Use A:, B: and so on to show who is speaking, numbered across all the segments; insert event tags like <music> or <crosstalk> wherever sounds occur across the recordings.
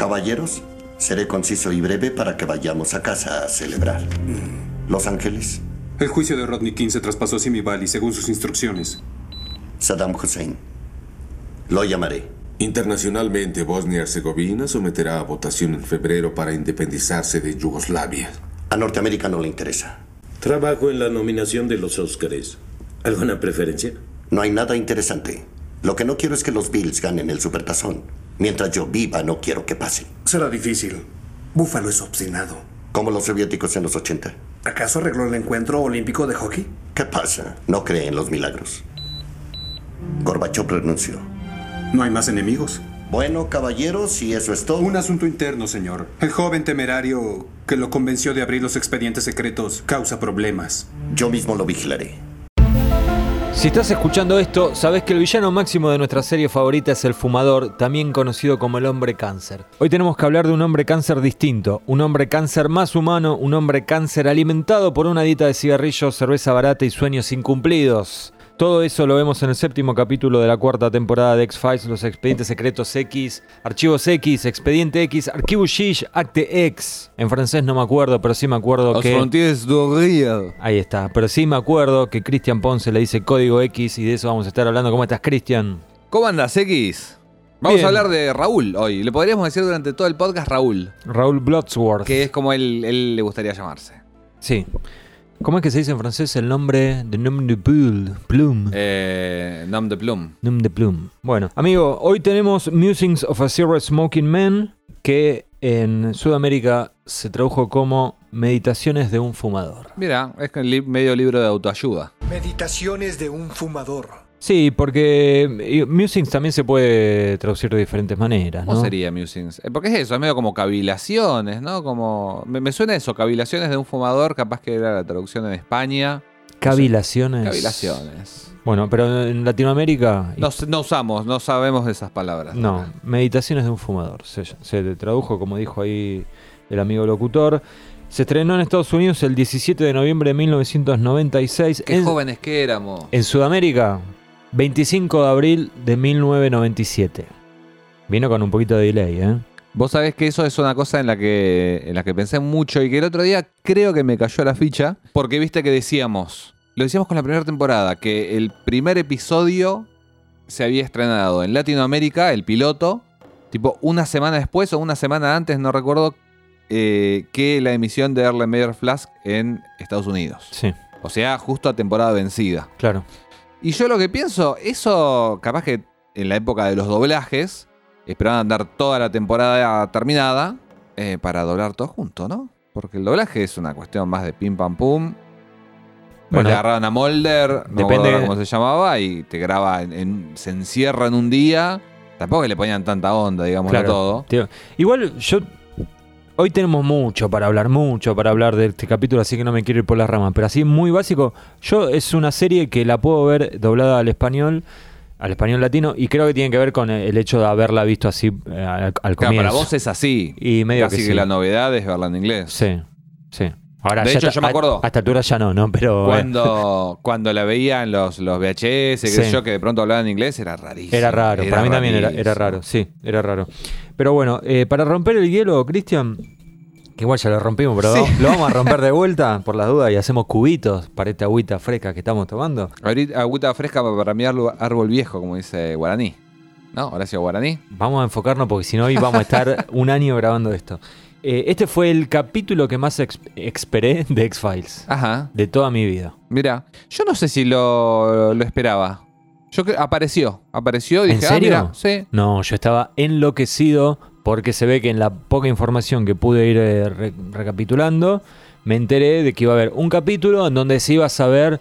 A: Caballeros, seré conciso y breve para que vayamos a casa a celebrar. Los Ángeles,
B: El juicio de Rodney King se traspasó a Simi Valley según sus instrucciones.
A: Saddam Hussein. Lo llamaré.
C: Internacionalmente, Bosnia y Herzegovina someterá a votación en febrero para independizarse de Yugoslavia.
A: A Norteamérica no le interesa.
D: Trabajo en la nominación de los Óscares. ¿Alguna preferencia?
A: No hay nada interesante. Lo que no quiero es que los Bills ganen el Supertazón. Mientras yo viva, no quiero que pase.
E: Será difícil. Búfalo es obstinado.
A: Como los soviéticos en los 80.
E: ¿Acaso arregló el encuentro olímpico de hockey?
A: ¿Qué pasa? No cree en los milagros. Gorbachev renunció.
B: No hay más enemigos.
A: Bueno, caballeros, si eso es todo.
B: Un asunto interno, señor. El joven temerario que lo convenció de abrir los expedientes secretos causa problemas.
A: Yo mismo lo vigilaré.
F: Si estás escuchando esto, sabes que el villano máximo de nuestra serie favorita es el fumador, también conocido como el hombre cáncer. Hoy tenemos que hablar de un hombre cáncer distinto, un hombre cáncer más humano, un hombre cáncer alimentado por una dieta de cigarrillos, cerveza barata y sueños incumplidos. Todo eso lo vemos en el séptimo capítulo de la cuarta temporada de X-Files, los expedientes secretos X, archivos X, expediente X, archivo X, acte X. En francés no me acuerdo, pero sí me acuerdo
G: Los
F: que...
G: Río.
F: Ahí está, pero sí me acuerdo que Cristian Ponce le dice código X y de eso vamos a estar hablando. ¿Cómo estás, Cristian?
G: ¿Cómo andas, X? Vamos
F: Bien.
G: a hablar de Raúl hoy. Le podríamos decir durante todo el podcast Raúl,
F: Raúl Blodsworth.
G: que es como él, él le gustaría llamarse.
F: Sí. ¿Cómo es que se dice en francés el nombre de nom de plume? Plume.
G: Eh, Nom de Plum.
F: Nom de plume. Bueno, amigo, hoy tenemos Musings of a Cigarette Smoking Man, que en Sudamérica se tradujo como Meditaciones de un fumador.
G: Mira, es medio libro de autoayuda.
E: Meditaciones de un fumador.
F: Sí, porque eh, Musings también se puede traducir de diferentes maneras,
G: ¿Cómo
F: ¿no?
G: sería Musings? Eh, Porque es eso, es medio como cavilaciones, ¿no? Como. Me, me suena eso, cavilaciones de un fumador, capaz que era la traducción en España.
F: Cavilaciones.
G: Cavilaciones.
F: Bueno, pero en Latinoamérica
G: No, usamos, no sabemos de esas palabras.
F: No, Meditaciones de un fumador. Se, se tradujo, como dijo ahí el amigo locutor. Se estrenó en Estados Unidos el 17 de noviembre de 1996.
G: Qué
F: en,
G: jóvenes que éramos.
F: en Sudamérica, 25 de abril de 1997. Vino con un poquito de delay, ¿eh?
G: Vos sabés que eso es una cosa en la que, en la que pensé mucho y que el otro día creo que me cayó la ficha, porque viste que decíamos, lo decíamos con la primera temporada, que el primer episodio se había estrenado en Latinoamérica, el piloto, tipo una semana después o una semana antes, no recuerdo, eh, que la emisión de Erlen Meyer Flask en Estados Unidos.
F: Sí,
G: O sea, justo a temporada vencida.
F: claro.
G: Y yo lo que pienso, eso capaz que en la época de los doblajes, esperaban dar toda la temporada terminada eh, para doblar todo junto, ¿no? Porque el doblaje es una cuestión más de pim pam pum. Bueno,
F: Bueno,
G: le agarraban a Molder, no
F: depende-
G: cómo se llamaba, y te graba, en, en- se encierra en un día. Tampoco que le ponían tanta onda, digamos, a todo.
F: Tío, Igual yo. Hoy tenemos mucho para hablar, mucho para hablar de este capítulo, así que no me quiero ir por las ramas. Pero así, muy básico, yo es una serie que la puedo ver doblada al español, al español latino, y creo que tiene que ver con el hecho de haberla visto así eh, al, al
G: Claro,
F: comienzo.
G: para vos es así.
F: Y medio
G: Así
F: que
G: que,
F: sí.
G: la novedad es verla en inglés.
F: Sí, sí. Ahora,
G: De hecho, yo me
F: a-
G: acuerdo-
F: A, esta altura ya no, ¿no? Pero. eh,
G: Cuando, cuando la veía en los, los VHS, sé
F: Sí.
G: yo, que de pronto hablaban inglés, era rarísimo.
F: Era raro, para mí también era, era raro, sí, era raro. Pero bueno, eh, para romper el hielo, Cristian, que igual ya lo rompimos, pero
G: Sí.
F: lo vamos a romper de <laughs> vuelta por las dudas y hacemos cubitos para esta agüita fresca que estamos tomando.
G: Ahorita agüita fresca para mi árbol viejo, como dice Guaraní. ¿No? Horacio Guaraní.
F: Vamos a enfocarnos porque si no hoy vamos a estar <laughs> un año grabando esto. Eh, este fue el capítulo que más esperé de X-Files,
G: Ajá.
F: de toda mi vida.
G: Mira, yo no sé si lo, lo esperaba. Yo apareció, apareció y
F: ¿En
G: dije,
F: serio?
G: ah, mira, sí.
F: No, yo estaba enloquecido porque se ve que en la poca información que pude ir eh, re- recapitulando, me enteré de que iba a haber un capítulo en donde se iba a saber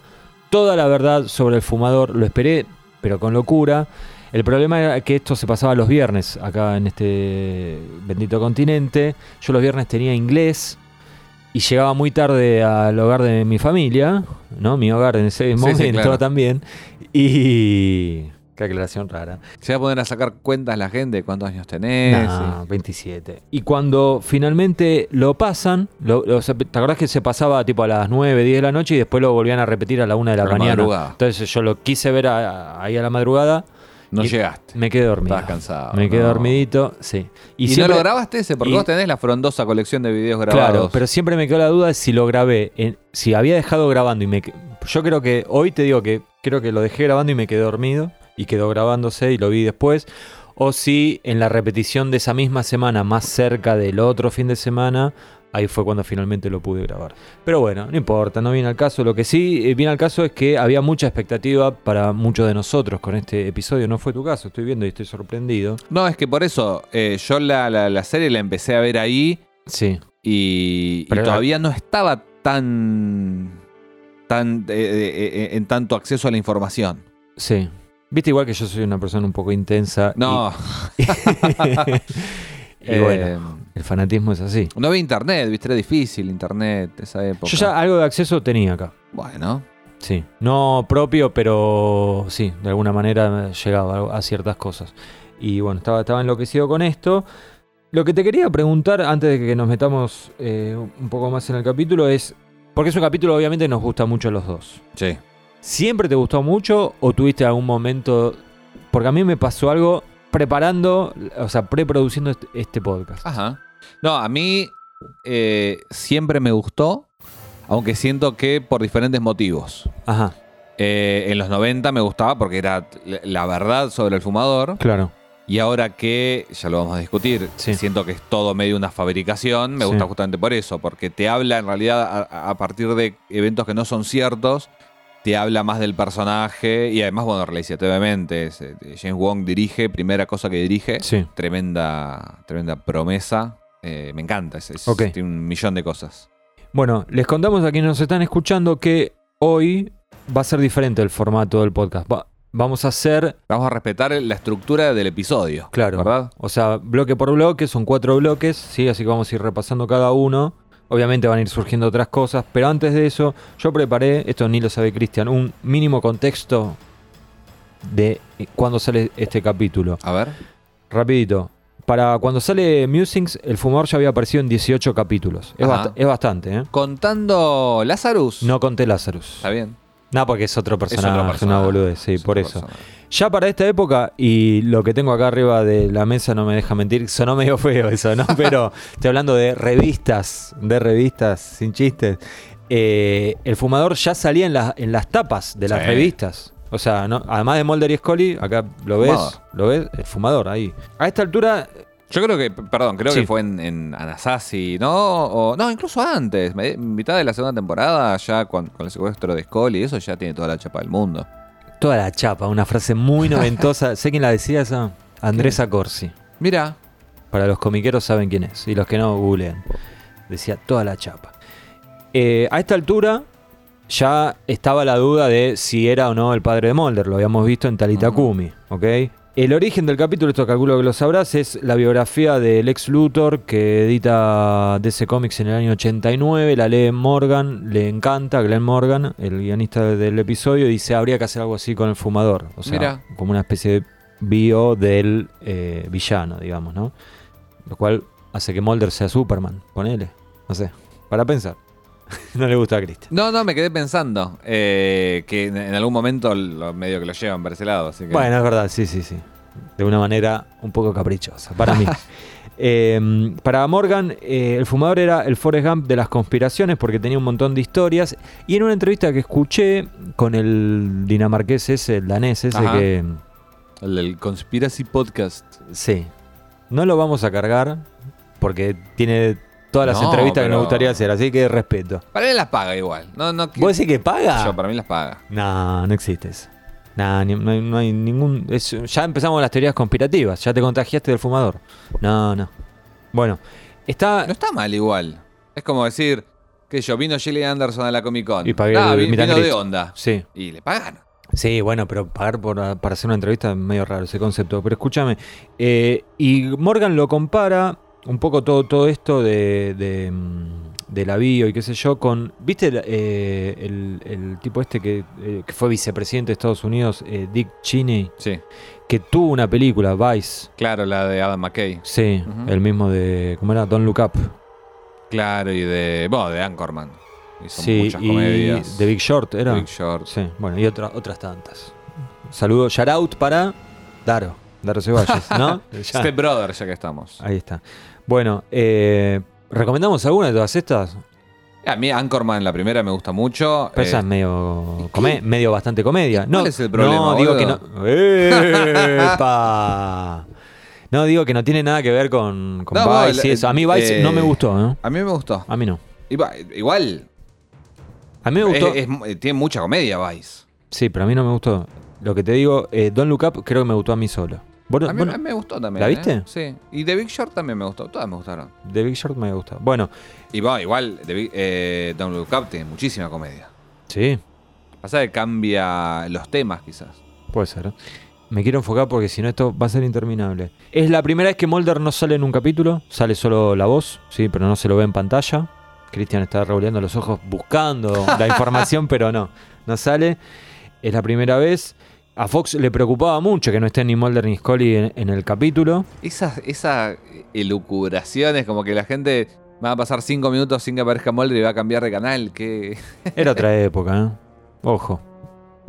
F: toda la verdad sobre el fumador. Lo esperé, pero con locura. El problema era que esto se pasaba los viernes acá en este bendito continente. Yo los viernes tenía inglés y llegaba muy tarde al hogar de mi familia, ¿no? Mi hogar en ese
G: sí,
F: momento
G: claro.
F: también. Y... Qué aclaración rara.
G: Se va a poner a sacar cuentas la gente, cuántos años tenés.
F: No, 27. Y cuando finalmente lo pasan, lo- lo- ¿te acordás que se pasaba tipo a las 9, 10 de la noche y después lo volvían a repetir a la 1 de la
G: A la
F: mañana?
G: madrugada.
F: Entonces yo lo quise ver a- ahí a la madrugada
G: No
F: Y
G: llegaste.
F: Me quedé dormido.
G: Estabas cansado,
F: Me quedé
G: no.
F: dormidito, sí.
G: ¿Y,
F: siempre-
G: no lo grabaste ese? Porque
F: y-
G: vos tenés la frondosa colección de videos grabados.
F: Claro, pero siempre me quedó la duda de si lo grabé. en- si había dejado grabando y me. Yo creo que. Hoy te digo que creo que lo dejé grabando y me quedé dormido. Y quedó grabándose y lo vi después. O si en la repetición de esa misma semana, más cerca del otro fin de semana. Ahí fue cuando finalmente lo pude grabar. Pero bueno, no importa, no viene al caso. Lo que sí eh, viene al caso es que había mucha expectativa para muchos de nosotros con este episodio. No fue tu caso, estoy viendo y estoy sorprendido.
G: No, es que por eso eh, yo la, la- la serie la empecé a ver ahí
F: Sí.
G: y, y
F: Pero-
G: todavía no estaba tan, tan eh, en tanto acceso a la información.
F: Sí. Viste igual que yo soy una persona un poco intensa. y-
G: No,
F: y <laughs> <laughs>
G: eh,
F: bueno, el fanatismo es así.
G: no había internet, viste, era difícil internet esa época.
F: Yo ya algo de acceso tenía acá.
G: Bueno,
F: Sí. No propio, pero sí, de alguna manera llegaba a ciertas cosas. Y bueno, estaba, estaba enloquecido con esto. Lo que te quería preguntar antes de que nos metamos eh, un poco más en el capítulo es, porque es un capítulo obviamente nos gusta mucho a los dos.
G: sí.
F: ¿Siempre te gustó mucho o tuviste algún momento? Porque a mí me pasó algo preparando, o sea, preproduciendo este, este podcast.
G: Ajá. No, a mí eh, siempre me gustó, aunque siento que por diferentes motivos.
F: Ajá,
G: Eh, en los 90 me gustaba porque era la- la verdad sobre el fumador.
F: claro.
G: Y ahora que, ya lo vamos a discutir,
F: Sí.
G: siento que es todo medio una fabricación, me
F: Sí.
G: gusta justamente por eso, porque te habla en realidad a, a partir de eventos que no son ciertos, te habla más del personaje y además, bueno, es, eh, James Wong dirige, primera cosa que dirige,
F: Sí.
G: tremenda, tremenda promesa, eh, me encanta, es, es- tiene un millón de cosas.
F: Bueno, les contamos a quienes nos están escuchando que hoy va a ser diferente el formato del podcast. Va- vamos a hacer,
G: Vamos a respetar la estructura del episodio,
F: claro,
G: ¿verdad?
F: o sea, bloque por bloque, son cuatro bloques, ¿sí? Así que vamos a ir repasando cada uno. Obviamente van a ir surgiendo otras cosas, pero antes de eso, yo preparé, esto ni lo sabe Cristian, un mínimo contexto de cuando sale este capítulo.
G: A ver.
F: Rapidito. Para cuando sale Musings, el fumador ya había aparecido en 18 capítulos. Es, bast- es bastante, ¿eh?
G: Contando Lazarus.
F: No conté Lazarus.
G: Está bien.
F: No, porque es otro
G: Es
F: personaje,
G: personaje.
F: una boludez, sí,
G: Es
F: por eso. Ya para esta época, y lo que tengo acá arriba de la mesa no me deja mentir, sonó medio feo eso, ¿no? <laughs> Pero estoy hablando de revistas, de revistas, sin chistes. Eh, el fumador ya salía en, las- en las tapas de las
G: Sí.
F: revistas. O sea, ¿no? además de Mulder y Scully, acá lo ves,
G: Fumador.
F: lo ves, el fumador ahí. A esta altura,
G: Yo creo que, perdón, creo
F: Sí.
G: que fue en, en Anasazi, ¿no? O, no, incluso antes, mitad de la segunda temporada, ya con, con el secuestro de Scully, eso ya tiene toda la chapa del mundo.
F: toda la chapa, una frase muy noventosa. <laughs> sé quién la decía esa, Andrés Corsi.
G: Mira,
F: Para los comiqueros saben quién es. Y los que no, googleen. Decía toda la chapa. Eh, a esta altura ya estaba la duda de si era o no el padre de Mulder. Lo habíamos visto en Talita Kumi, ¿ok? El origen del capítulo, esto calculo que lo sabrás, es la biografía de Lex Luthor que edita DC Comics en el año 89. La lee Morgan, le encanta, Glenn Morgan, el guionista del episodio, y dice habría que hacer algo así con el fumador. O sea, como una especie de bio del eh, villano, digamos, ¿no? Lo cual hace que Mulder sea Superman, ponele. No sé, para pensar. <laughs> no le gusta a Christian.
G: no, no, me quedé pensando eh, que en, en algún momento lo, medio que lo llevan para ese lado, así que...
F: Bueno, es verdad, sí, sí, sí. De una manera un poco caprichosa, para mí. <laughs> Eh, para Morgan, eh, el fumador era el Forrest Gump de las conspiraciones porque tenía un montón de historias. Y en una entrevista que escuché con el dinamarqués ese, el danés ese,
G: Ajá.
F: que
G: El del Conspiracy Podcast.
F: sí, no lo vamos a cargar porque tiene todas las
G: No,
F: entrevistas que nos gustaría hacer, así que respeto.
G: Para él las paga igual. No, no,
F: ¿Vos decís que paga?
G: Yo, para mí las paga.
F: No, no existe eso. Nah, ni- no, hay, no hay ningún. es- ya empezamos las teorías conspirativas. Ya te contagiaste del fumador. No, no. Bueno, está.
G: No está mal igual. Es como decir, que yo, vino Gillian Anderson a la Comic Con.
F: Y pagué
G: ah,
F: el
G: vino de onda.
F: Sí,
G: Y le pagaron.
F: sí, bueno, pero pagar por, para hacer una entrevista es medio raro ese concepto. Pero escúchame. eh, y Morgan lo compara un poco todo, todo esto de, de, mm, de la bio y qué sé yo con. ¿Viste el, eh, el- el tipo este que, eh, que fue vicepresidente de Estados Unidos, eh, Dick Cheney,
G: Sí.
F: que tuvo una película, Vice?
G: Claro, la de Adam McKay.
F: Sí, el mismo de. ¿Cómo era? Don't Look Up.
G: Claro, y de. Bueno, de Anchorman. Hizo
F: sí,
G: muchas
F: y
G: comedias.
F: The Big Short era.
G: Big Short.
F: Sí, bueno, y otra- otras tantas. Saludo, shout out para Daro. Daro Ceballos, <laughs> ¿no?
G: Step Brother, ya que estamos.
F: Ahí está. Bueno, eh, ¿recomendamos alguna de todas estas?
G: A mí Anchorman, la primera, me gusta mucho.
F: Pero esa
G: Eh,
F: es medio, come- medio bastante comedia.
G: ¿Cuál
F: No,
G: es el problema,
F: No, digo que no.
G: boludo? <laughs>
F: ¡Epa! <laughs> No, digo que no tiene nada que ver con, con
G: No,
F: Vice y eso. A mí Vice
G: eh,
F: no me gustó, ¿no?
G: A mí me gustó.
F: A mí no.
G: Iba- Igual,
F: A mí me gustó.
G: es- es- tiene mucha comedia Vice.
F: Sí, pero a mí no me gustó. Lo que te digo, eh, Don't Look Up creo que me gustó a mí solo. ¿Vos no-
G: A mí, a me gustó también.
F: ¿La
G: ¿eh?
F: viste?
G: Sí. Y The Big Short también me gustó. Todas me gustaron.
F: The Big Short me gusta. Bueno,
G: Y bueno, igual, The Big- eh, Don't Look Up tiene muchísima comedia.
F: sí,
G: Pasa que cambia los temas, quizás.
F: puede ser. Me quiero enfocar porque si no esto va a ser interminable. Es la primera vez que Mulder no sale en un capítulo, sale solo la voz, sí, pero no se lo ve en pantalla. Christian está revolviendo los ojos buscando la <laughs> información, pero no, no sale. Es la primera vez. A Fox le preocupaba mucho que no estén ni Mulder ni Scully en, en el capítulo.
G: Esas esa elucubraciones, como que la gente va a pasar cinco minutos sin que aparezca Mulder y va a cambiar de canal. Que <laughs>
F: Era otra época, ¿eh? Ojo.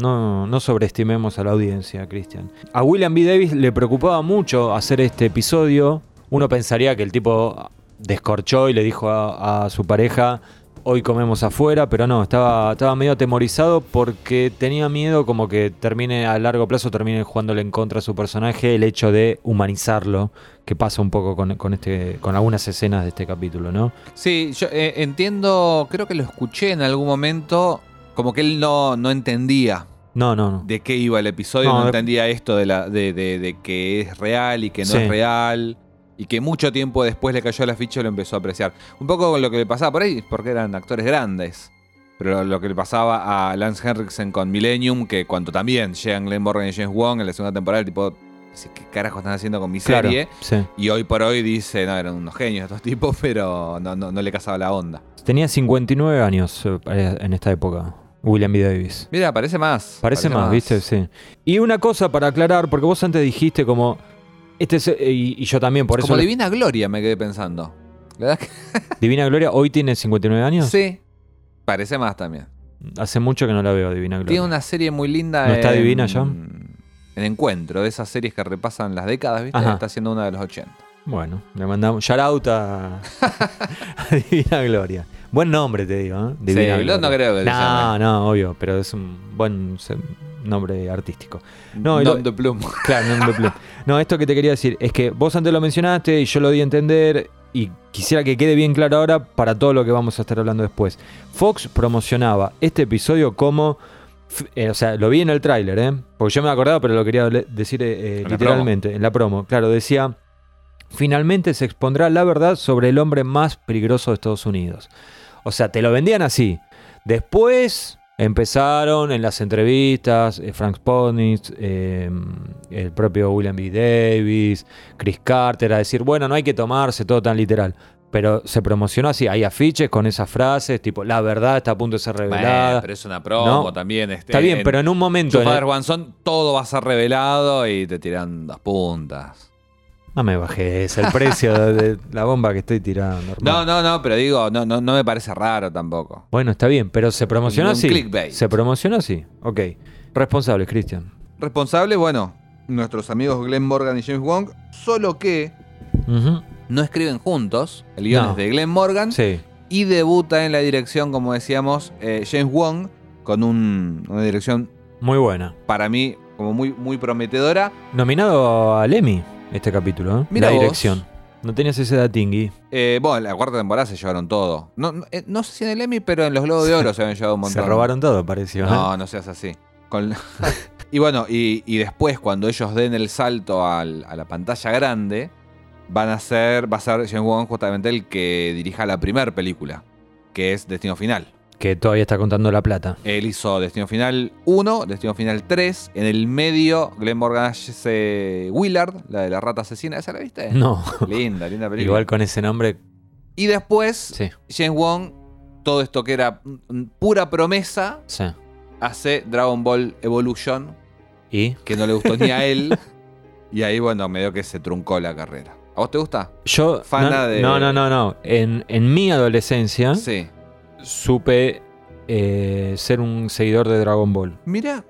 F: No, no sobreestimemos a la audiencia, Christian. A William B. Davis le preocupaba mucho hacer este episodio. Uno pensaría que el tipo descorchó y le dijo a, a su pareja, hoy comemos afuera, pero no, estaba, estaba medio atemorizado porque tenía miedo como que termine a largo plazo, termine jugándole en contra a su personaje el hecho de humanizarlo, que pasa un poco con, con este, con algunas escenas de este capítulo, ¿no?
G: Sí, yo eh, entiendo, creo que lo escuché en algún momento, como que él no, no entendía
F: No, no, no.
G: de qué iba el episodio,
F: No,
G: entendía esto de, la, de, de- de que es real y que no
F: Sí.
G: es real, y que mucho tiempo después le cayó la ficha y lo empezó a apreciar. Un poco lo que le pasaba por ahí, porque eran actores grandes. Pero lo que le pasaba a Lance Henriksen con Millennium, que cuando también llegan Glenn Morgan y James Wong en la segunda temporada, el tipo, ¿qué carajo están haciendo con mi
F: Claro,
G: serie?
F: sí.
G: Y hoy por hoy dice, no, eran unos genios estos tipos, <laughs> pero no, no, no le casaba la onda.
F: Tenía 59 años eh, en esta época, William B. Davis.
G: Mira, parece más.
F: Parece, más, ¿viste? Sí. Y una cosa para aclarar, porque vos antes dijiste como. Este es- eh, y, y yo también, por eso.
G: Como Divina Gloria me quedé pensando. ¿La verdad <laughs>
F: Divina Gloria hoy tiene 59 años.
G: Sí. Parece más también.
F: Hace mucho que no la veo, Divina Gloria.
G: Tiene una serie muy linda.
F: ¿No está divina ya?
G: En Encuentro, de esas series que repasan las décadas, ¿viste?
F: Ajá.
G: Está haciendo una de los 80.
F: Bueno, le mandamos. Shout out a, <laughs> a Divina Gloria. Buen nombre, te digo, ¿eh? Divina
G: Sí,
F: Gloria.
G: no creo que
F: No, no, obvio, pero es un buen nombre artístico. No,
G: Nom de Plum. <laughs>
F: Claro, no, no, no. No, esto que te quería decir es que vos antes lo mencionaste y yo lo di a entender y quisiera que quede bien claro ahora para todo lo que vamos a estar hablando después. Fox promocionaba este episodio como... eh, o sea, lo vi en el tráiler, ¿eh? Porque yo me acordaba, pero lo quería decir eh,
G: En la
F: literalmente, en la promo. Claro, decía, finalmente se expondrá la verdad sobre el hombre más peligroso de Estados Unidos. O sea, te lo vendían así. Después empezaron en las entrevistas eh, Frank Spotnitz, eh, el propio William B. Davis, Chris Carter a decir, bueno, no hay que tomarse todo tan literal. Pero se promocionó así, hay afiches con esas frases, tipo, la verdad está a punto de ser revelada.
G: Bueno, pero es una promo
F: No.
G: también. Este,
F: Está bien, pero en un momento... En el-
G: Son, todo va a ser revelado y te tiran dos puntas.
F: No me bajes el precio de, la bomba que estoy tirando.
G: No,
F: hermano.
G: no, no, pero digo, no, no, no me parece raro tampoco.
F: Bueno, está bien, pero se promocionó
G: Un
F: así.
G: clickbait.
F: Se promocionó así. Ok. Responsables, Cristian.
G: Responsable, bueno, nuestros amigos Glenn Morgan y James Wong, solo que
F: Ujú.
G: no escriben juntos. El guion
F: No.
G: es de Glenn Morgan
F: Sí.
G: y debuta en la dirección, como decíamos, eh, James Wong, con un- una dirección
F: Muy buena.
G: para mí como muy, muy prometedora.
F: Nominado al Emmy este capítulo, ¿eh?
G: Mira
F: la
G: vos.
F: dirección. No tenías ese datingui.
G: Eh, bueno, en la cuarta temporada se llevaron todo. No, no, eh, no sé si en el Emmy, pero en los Globos de Oro se habían llevado un <laughs> montón.
F: Se robaron todo, pareció. ¿eh?
G: No, no seas así. Con- <laughs> y bueno, y, y después cuando ellos den el salto al- a la pantalla grande, van a ser, va a ser James Wong justamente el que dirija la primera película, que es Destino Final.
F: Que todavía está contando la plata.
G: Él hizo Destino Final 1, Destino Final 3. En el medio, Glenn Morgan Willard, la de la rata asesina. ¿Esa la viste?
F: No.
G: Linda, linda película.
F: Igual con ese nombre.
G: Y después,
F: Sí,
G: James Wong, todo esto que era pura promesa,
F: sí.
G: hace Dragon Ball Evolution,
F: ¿Y?
G: que no le gustó ni a <laughs> él. Y ahí, bueno, medio que se truncó la carrera. ¿A vos te gusta?
F: Yo.
G: Fana
F: no,
G: de-
F: no, no, no, no. En, en mi adolescencia
G: Sí.
F: Supe eh, ser un seguidor de Dragon Ball.
G: Mira,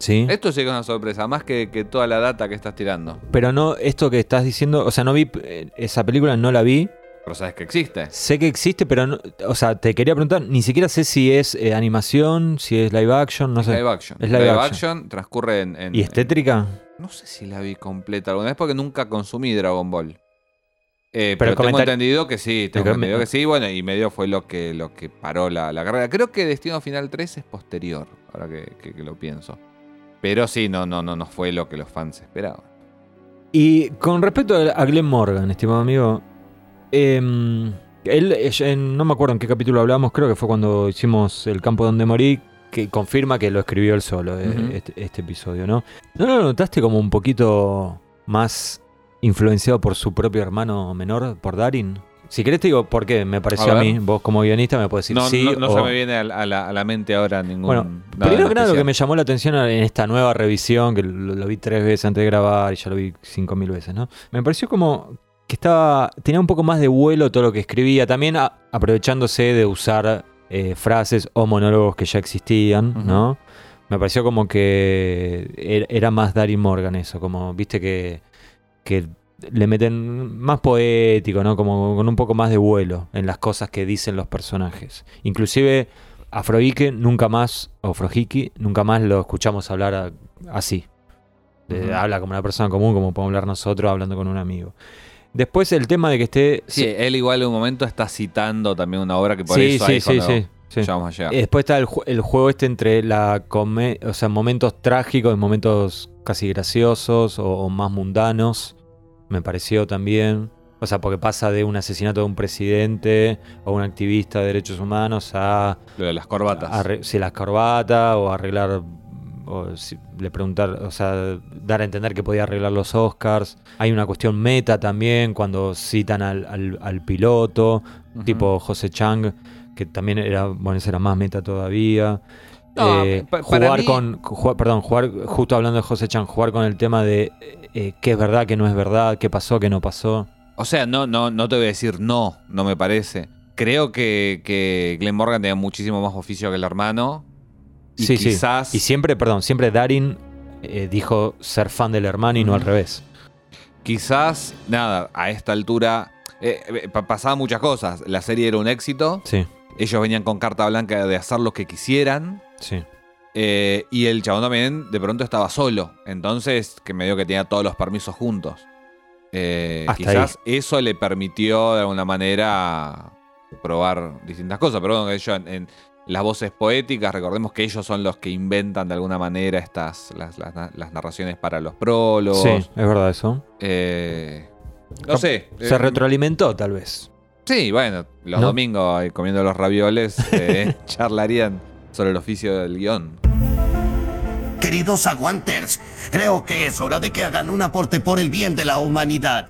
F: Sí.
G: Esto sí que es una sorpresa, más que, que toda la data que estás tirando.
F: Pero no, esto que estás diciendo, o sea, no vi eh, esa película, no la vi.
G: Pero sabes que existe.
F: Sé que existe, pero no, o sea, te quería preguntar, ni siquiera sé si es eh, animación, si es live action, no sé.
G: Live action.
F: Es live,
G: live
F: action.
G: action. transcurre en, en-
F: ¿Y estétrica?
G: No sé si la vi completa alguna vez porque nunca consumí Dragon Ball. Eh,
F: Pero
G: pero tengo entendido que sí, tengo entendido que sí, bueno, y medio fue lo que, lo que paró la, la carrera. Creo que Destino Final 3 es posterior, ahora que, que- que lo pienso. Pero sí, no, no, no, no fue lo que los fans esperaban.
F: Y con respecto a Glenn Morgan, estimado amigo, em, él, en- no me acuerdo en qué capítulo hablamos, creo que fue cuando hicimos El campo donde morí, que confirma que lo escribió él solo, eh, este, este episodio, ¿no? ¿No lo notaste como un poquito más influenciado por su propio hermano menor, por Darin? Si querés te digo por qué, me pareció
G: A
F: mí, vos como guionista me puedes decir
G: No,
F: sí
G: no, no
F: o-
G: se me viene a, la- a la, a la mente ahora ningún.
F: Bueno, primero que nada lo que me llamó la atención en esta nueva revisión, que lo, lo vi tres veces antes de grabar y ya lo vi cinco mil veces, ¿no? Me pareció como que estaba tenía un poco más de vuelo todo lo que escribía, también aprovechándose de usar eh, frases o monólogos que ya existían. ¿no? Me pareció como que er- era más Darin Morgan eso, como, viste que, que le meten más poético, ¿no? Como con un poco más de vuelo en las cosas que dicen los personajes. Inclusive Afroike nunca más, o Frojiki, nunca más lo escuchamos hablar a- así. De-. Habla como una persona común, como podemos hablar nosotros hablando con un amigo. Después el tema de que esté...
G: Sí, él igual en un momento está citando también una obra que por
F: sí,
G: eso
F: sí,
G: ahí
F: sí, sí, sí.
G: ya vamos a llegar.
F: Después está el, ju- el juego este entre la come- o sea, momentos trágicos y momentos casi graciosos o, o más mundanos. Me pareció también. O sea, porque pasa de un asesinato de un presidente o un activista de derechos humanos a
G: Lo de las corbatas.
F: si las corbatas o arreglar o si- le preguntar, o sea, dar a entender que podía arreglar los Oscars. Hay una cuestión meta también cuando citan al, al- al piloto, tipo José Chang, que también era, bueno, ese era más meta todavía.
G: No,
F: Eh,
G: pa-
F: jugar
G: mí-
F: con, jugar- perdón, jugar, justo hablando de José Chang, jugar con el tema de eh, qué es verdad, qué no es verdad, qué pasó, qué no pasó.
G: O sea, no, no, no te voy a decir no, no me parece. Creo que, que Glenn Morgan tenía muchísimo más oficio que el hermano. Y
F: sí,
G: quizás.
F: sí. Y siempre, perdón, siempre Darin eh, dijo ser fan del hermano y no al revés.
G: Quizás, nada, a esta altura. eh, eh, pa- pasaban muchas cosas. La serie era un éxito.
F: Sí,
G: Ellos venían con carta blanca de hacer lo que quisieran.
F: Sí.
G: eh, y el chabón también de pronto estaba solo. Entonces, que me dio que tenía todos los permisos juntos. Eh, quizás eso le permitió de alguna manera probar distintas cosas. Pero bueno, ellos en, en las voces poéticas, recordemos que ellos son los que inventan de alguna manera estas las, las- las narraciones para los prólogos.
F: Sí, es verdad eso.
G: Eh, no sé.
F: Se
G: eh,
F: retroalimentó tal vez.
G: Sí, bueno, los
F: ¿No?
G: domingos ahí comiendo los ravioles <laughs> charlarían sobre el oficio del guion.
A: Queridos aguanters, creo que es hora de que hagan un aporte por el bien de la humanidad.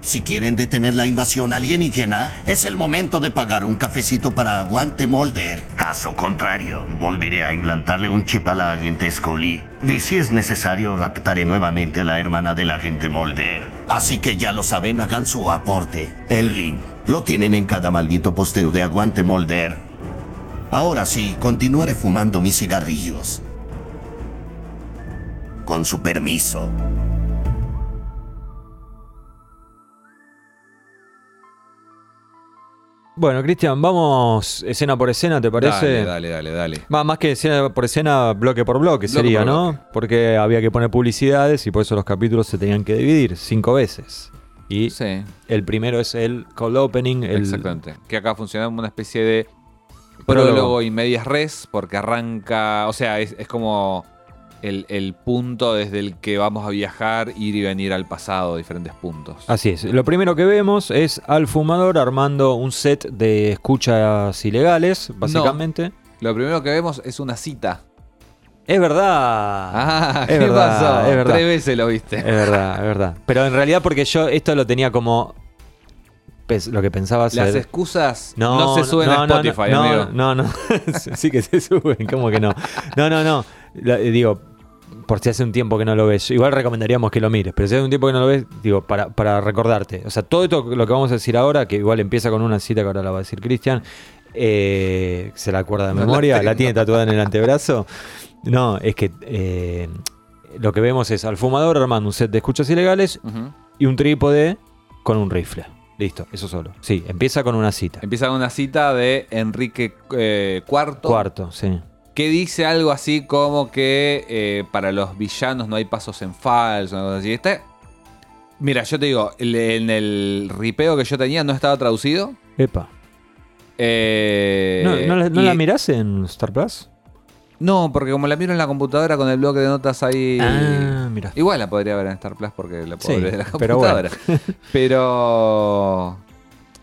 A: Si quieren detener la invasión alienígena, es el momento de pagar un cafecito para Aguante Molder. Caso contrario, volveré a implantarle un chip a la agente Scully. Y si es necesario, raptaré nuevamente a la hermana del agente Molder. Así que ya lo saben, hagan su aporte. El link lo tienen en cada maldito posteo de Aguante Molder. Ahora sí, continuaré fumando mis cigarrillos. Con su permiso.
F: Bueno, Cristian, vamos escena por escena, ¿te parece?
G: Dale, dale, dale, dale.
F: Más, más que escena por escena, bloque por bloque,
G: Bloque
F: sería,
G: por
F: ¿no?
G: bloque.
F: Porque había que poner publicidades y por eso los capítulos se tenían que dividir cinco veces. Y
G: Sí,
F: el primero es el cold opening, el,
G: exactamente. Que acá funciona como una especie de
F: Prólogo.
G: y medias res, porque arranca, o sea, es, es como el, el punto desde el que vamos a viajar, ir y venir al pasado, diferentes puntos.
F: Así es. Lo primero que vemos es al fumador armando un set de escuchas ilegales, básicamente.
G: Lo primero que vemos es una cita.
F: Es verdad.
G: Ah,
F: es
G: ¿qué
F: verdad,
G: pasó?
F: es verdad.
G: Tres veces lo viste.
F: Es verdad, es verdad. Pero en realidad porque yo esto lo tenía como lo que pensaba hacer.
G: Las excusas no, se suben a Spotify,
F: no,
G: amigo.
F: No, no, <laughs> sí que se suben, ¿cómo que no? No, no, no. La- eh, digo, por si hace un tiempo que no lo ves, igual recomendaríamos que lo mires, pero si hace un tiempo que no lo ves, digo, para, para recordarte. O sea, todo esto lo que vamos a decir ahora, que igual empieza con una cita que ahora la va a decir Cristian, eh, se la acuerda de
G: la
F: memoria, la, tiene tatuada en el antebrazo. No, es que eh, lo que vemos es al fumador armando un set de escuchas ilegales y un trípode con un rifle. Listo, eso solo. Sí, empieza con una cita.
G: Empieza con una cita de Enrique eh, IV,
F: Cuarto, sí.
G: que dice algo así como que eh, para los villanos no hay pasos en falso, una cosa así. Este, mira, yo te digo, el- en el ripeo que yo tenía no estaba traducido.
F: Epa.
G: Eh,
F: ¿No, no la, no
G: y-
F: la mirás en Star Plus?
G: No, porque como la miro en la computadora con el bloque de notas ahí.
F: Ah, mira.
G: Igual la podría ver en Star Plus porque la puedo
F: Sí,
G: ver de la
F: pero
G: computadora. <laughs> Pero.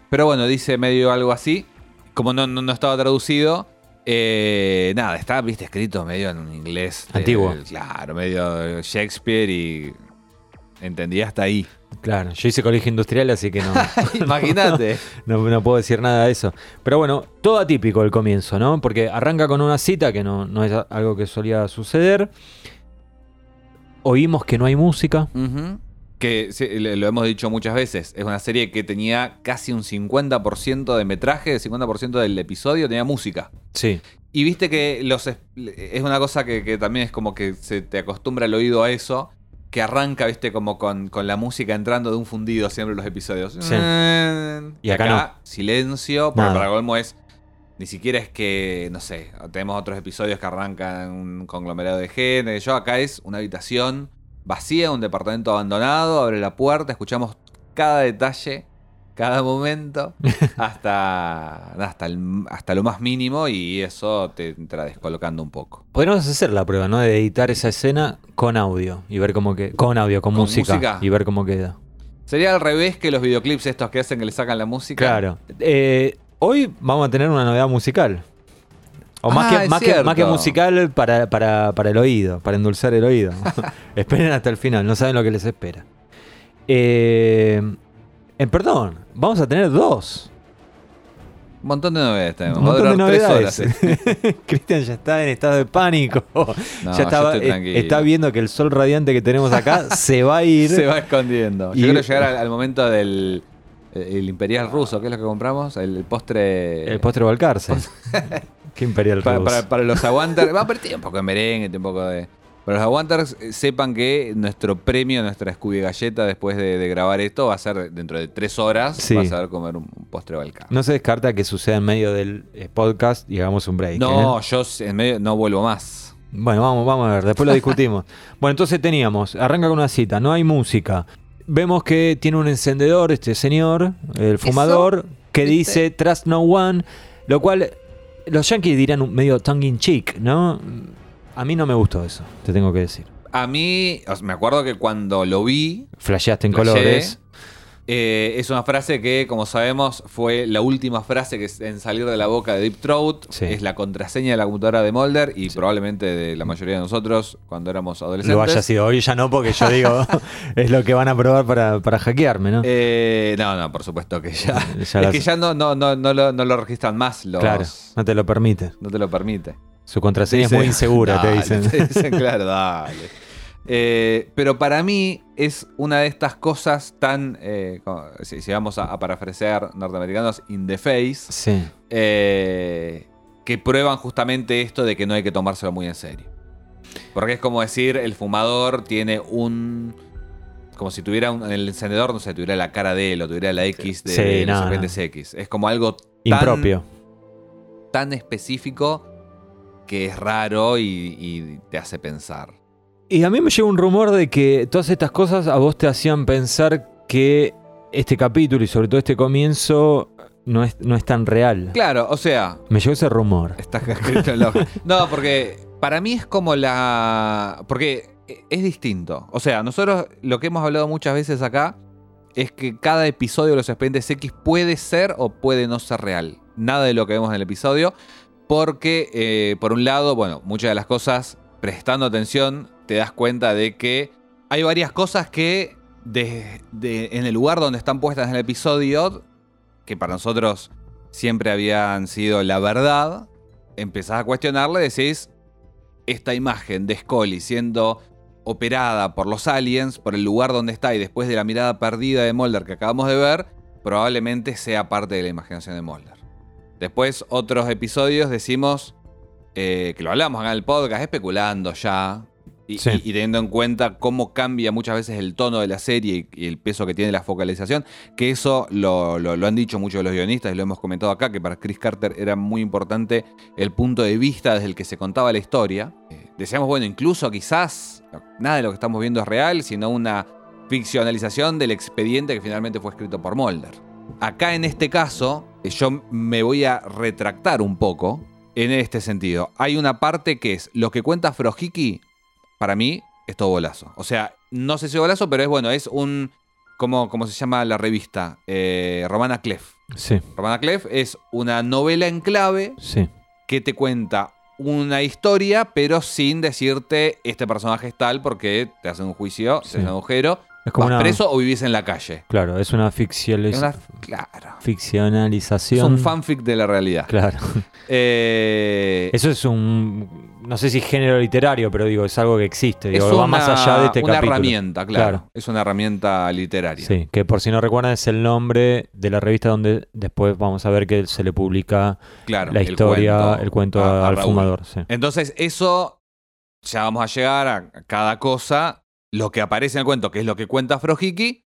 G: Pero bueno, dice medio algo así. Como no, no, no estaba traducido. eh, nada, está, viste, escrito medio en un inglés. de-
F: Antiguo.
G: claro, medio Shakespeare y. Entendí hasta ahí.
F: Claro, yo hice colegio industrial, así que <laughs> <laughs> no,
G: Imagínate.
F: no, no puedo decir nada de eso. Pero bueno, todo atípico el comienzo, ¿no? Porque arranca con una cita que no, no es algo que solía suceder. Oímos que no hay música.
G: Que sí, lo hemos dicho muchas veces. Es una serie que tenía casi un 50% de metraje, el 50% del episodio tenía música.
F: Sí,
G: Y viste que los es es una cosa que, que también es como que se te acostumbra el oído a eso. Que arranca, viste, como con, con la música entrando de un fundido siempre los episodios.
F: Sí. Y acá
G: silencio, porque
F: Nada.
G: para colmo es. Ni siquiera es que, no sé, tenemos otros episodios que arrancan un conglomerado de gente. Yo acá es una habitación vacía, un departamento abandonado, abre la puerta, escuchamos cada detalle, cada momento, <laughs> hasta, hasta, el- hasta lo más mínimo y eso te entra descolocando un poco.
F: Podríamos hacer la prueba, ¿no? De editar esa escena con audio y ver cómo que Con audio, con,
G: ¿Con
F: música,
G: música?
F: y ver cómo queda.
G: Sería al revés que los videoclips estos que hacen que le sacan la música.
F: Claro. Eh, hoy vamos a tener una novedad musical. O más,
G: Ah,
F: que, más, que, más que musical para, para, para el oído, para endulzar el oído. <laughs> Esperen hasta el final, no saben lo que les espera. Eh, eh, perdón, vamos a tener dos.
G: Un montón de novedades tenemos.
F: Un
G: a
F: montón de novedades. <laughs> Cristian ya está en estado de pánico. <laughs>
G: No,
F: ya
G: estoy
F: eh, está viendo que el sol radiante que tenemos acá <laughs> se va a ir.
G: Se va escondiendo.
F: Y-
G: Yo quiero llegar al, al momento del eh, el imperial ruso, ¿qué es lo que compramos? El, el postre.
F: El postre Balcarce. Qué imperial
G: para,
F: ruso.
G: para- para los aguanters. Va, tiene un poco de merengue, un poco de. Para los aguanters, eh, sepan que nuestro premio, nuestra Scooby Galleta, después de, de grabar esto, va a ser dentro de tres horas.
F: Sí.
G: Vas a ver comer un, postre Balcar.
F: No se descarta que suceda en medio del eh, podcast y hagamos un break.
G: No,
F: ¿eh?
G: yo en medio no vuelvo más.
F: Bueno, vamos, vamos a ver, después lo discutimos. <laughs> bueno, entonces teníamos, arranca con una cita, no hay música. Vemos que tiene un encendedor este señor, el fumador, que dice Trust No One, lo cual los yankees dirán un medio tongue in cheek, ¿no? A mí no me gustó eso, te tengo que decir.
G: A mí, o sea, me acuerdo que cuando lo vi,
F: Flasheaste en
G: Flashé.
F: colores.
G: Eh, es una frase que, como sabemos, fue la última frase que en salir de la boca de Deep Throat.
F: Sí.
G: Es la contraseña de la computadora de Mulder y probablemente de la mayoría de nosotros cuando éramos adolescentes.
F: Lo haya sido hoy, ya no, porque yo digo, <laughs> es lo que van a probar para, para hackearme, ¿no?
G: Eh, no, no, por supuesto que ya.
F: Ya
G: es
F: las-
G: que ya no, no, no, no, lo, no lo registran más. Los,
F: Claro, no te lo permite.
G: No te lo permite.
F: Su contraseña es muy insegura, te dicen. <laughs>
G: te dicen, claro, dale. Eh, pero para mí es una de estas cosas tan, eh, como- si, si vamos a, a parafrasear norteamericanos, in the face,
F: Sí.
G: eh, que prueban justamente esto de que no hay que tomárselo muy en serio. Porque es como decir, el fumador tiene un... Como si tuviera un, en el encendedor, no sé, tuviera la cara de él o tuviera la X de,
F: Sí,
G: de los
F: no,
G: X. Es como algo tan,
F: Impropio.
G: tan específico que es raro y, y te hace pensar.
F: Y a mí me llegó un rumor de que todas estas cosas a vos te hacían pensar que este capítulo y sobre todo este comienzo no es, no es tan real.
G: Claro, o sea,
F: Me llegó ese rumor.
G: Está escrito en la. <laughs> No, porque para mí es como la. Porque es distinto. O sea, nosotros lo que hemos hablado muchas veces acá es que cada episodio de los expedientes X puede ser o puede no ser real. Nada de lo que vemos en el episodio. Porque, eh, por un lado, bueno, muchas de las cosas, prestando atención, te das cuenta de que hay varias cosas que en el lugar donde están puestas en el episodio, que para nosotros siempre habían sido la verdad, empezás a cuestionarle, decís, esta imagen de Scully siendo operada por los aliens, por el lugar donde está y después de la mirada perdida de Mulder que acabamos de ver, probablemente sea parte de la imaginación de Mulder. Después, otros episodios decimos eh, que lo hablamos acá en el podcast, especulando ya. Y,
F: Sí.
G: y- y teniendo en cuenta cómo cambia muchas veces el tono de la serie y, el peso que tiene la focalización, que eso lo, lo- lo han dicho muchos de los guionistas y lo hemos comentado acá, que para Chris Carter era muy importante el punto de vista desde el que se contaba la historia. Eh, decíamos, bueno, incluso quizás nada de lo que estamos viendo es real, sino una ficcionalización del expediente que finalmente fue escrito por Mulder. Acá en este caso, yo me voy a retractar un poco en este sentido. Hay una parte que es lo que cuenta Frojiki, para mí, es todo bolazo. O sea, no sé si bolazo, pero es bueno, es un. ¿Cómo, cómo se llama la revista? Eh, Romana Clef.
F: Sí,
G: Romana Clef es una novela en clave
F: sí.
G: que te cuenta una historia, pero sin decirte este personaje es tal porque te hacen un juicio,
F: Sí.
G: te hacen un agujero,
F: Es como
G: vas
F: una.
G: preso o vivís en la calle.
F: Claro, es una,
G: Es una- claro. Es
F: ficcionalización.
G: un fanfic de la realidad.
F: Claro. <laughs>
G: Eh,
F: Eso es un. No sé si género literario, pero digo, es algo que existe.
G: es
F: Digo, va más
G: una-
F: allá de este
G: una
F: capítulo.
G: herramienta, claro.
F: Claro.
G: Es una herramienta literaria.
F: Sí, que por si no recuerdan es el nombre de la revista donde después vamos a ver que se le publica
G: Claro,
F: la
G: el
F: historia, el cuento,
G: a-
F: al fumador. Sí.
G: Entonces, eso ya vamos a llegar a cada cosa. Lo que aparece en el cuento, que es lo que cuenta Frojiki,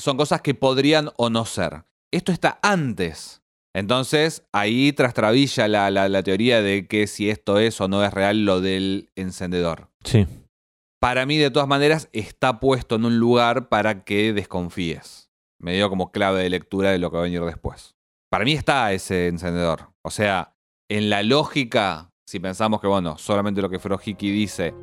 G: son cosas que podrían o no ser. Esto está antes. Entonces, ahí trastrabilla la, la, la teoría de que si esto es o no es real lo del encendedor.
F: Sí,
G: Para mí, de todas maneras, está puesto en un lugar para que desconfíes. Me dio como clave de lectura de lo que va a venir después. Para mí está ese encendedor. O sea, en la lógica, si pensamos que, bueno, solamente lo que Frojiki dice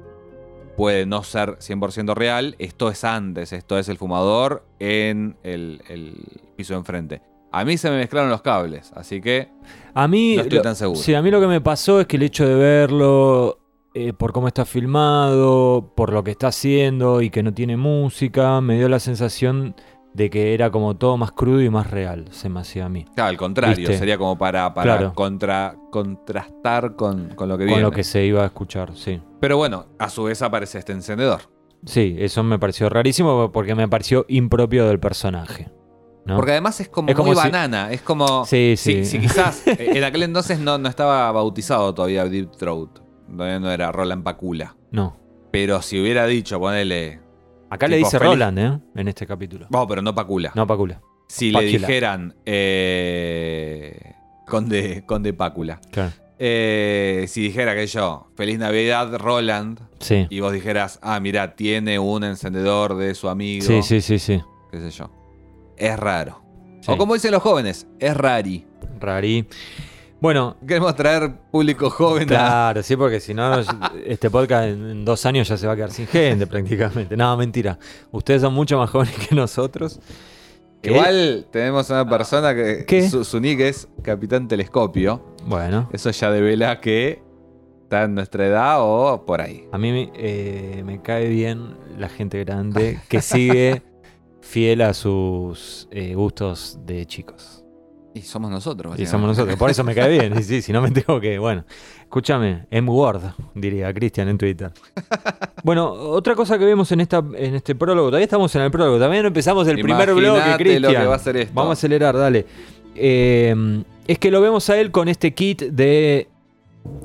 G: puede no ser 100% real, esto es antes, esto es el fumador en el, el piso de enfrente. A mí se me mezclaron los cables, así que
F: A mí,
G: No estoy
F: lo-
G: tan seguro.
F: Sí, a mí lo que me pasó es que el hecho de verlo eh, por cómo está filmado, por lo que está haciendo y que no tiene música, me dio la sensación de que era como todo más crudo y más real, se me hacía a mí.
G: claro, al contrario,
F: ¿Viste?
G: sería como para, para
F: Claro.
G: contra, contrastar con, con lo que
F: Con
G: viene.
F: lo que se iba a escuchar, sí.
G: Pero bueno, a su vez aparece este encendedor.
F: Sí, eso me pareció rarísimo porque me pareció impropio del personaje. ¿no?
G: Porque además es como,
F: Es como
G: muy
F: si-
G: banana. Es como.
F: Sí,
G: si,
F: sí.
G: si quizás eh, <laughs> en aquel entonces no, no estaba bautizado todavía Deep Throat. Todavía no era Roland Pacula.
F: No.
G: Pero si hubiera dicho, ponele.
F: Acá le dice
G: feliz.
F: Roland, ¿eh? En este capítulo.
G: Vamos, pero no Pacula.
F: No, Pacula.
G: si le
F: Pacula.
G: dijeran. Eh, Conde, Conde Pácula.
F: Claro.
G: Eh, si dijera que yo, Feliz Navidad, Roland.
F: Sí.
G: Y vos dijeras, ah, mira, tiene un encendedor de su amigo.
F: Sí, sí, sí, sí.
G: Qué sé yo. Es raro.
F: Sí.
G: O como dicen los jóvenes, es rari.
F: Rari. Bueno,
G: Queremos traer público joven a-
F: Claro, sí, porque si no, este podcast en en dos años ya se va a quedar sin gente prácticamente. No, mentira. Ustedes son mucho más jóvenes que nosotros. ¿Qué?
G: Igual tenemos una persona que
F: ¿Qué?
G: Su, su nick es Capitán Telescopio.
F: Bueno,
G: Eso ya devela que está en nuestra edad o por ahí.
F: a mí me, eh, me cae bien la gente grande que sigue <laughs> fiel a sus eh, gustos de chicos.
G: Y somos nosotros.
F: Y somos nosotros. Por eso me cae bien. Y sí, si no me tengo que. Bueno, escúchame, M-Word, diría Cristian en Twitter. Bueno, otra cosa que vemos en, esta, en este prólogo, todavía estamos en el prólogo, también no empezamos el primer bloque,
G: Imaginate
F: Cristian.
G: va.
F: Vamos a acelerar, dale. Eh, es que lo vemos a él con este kit de.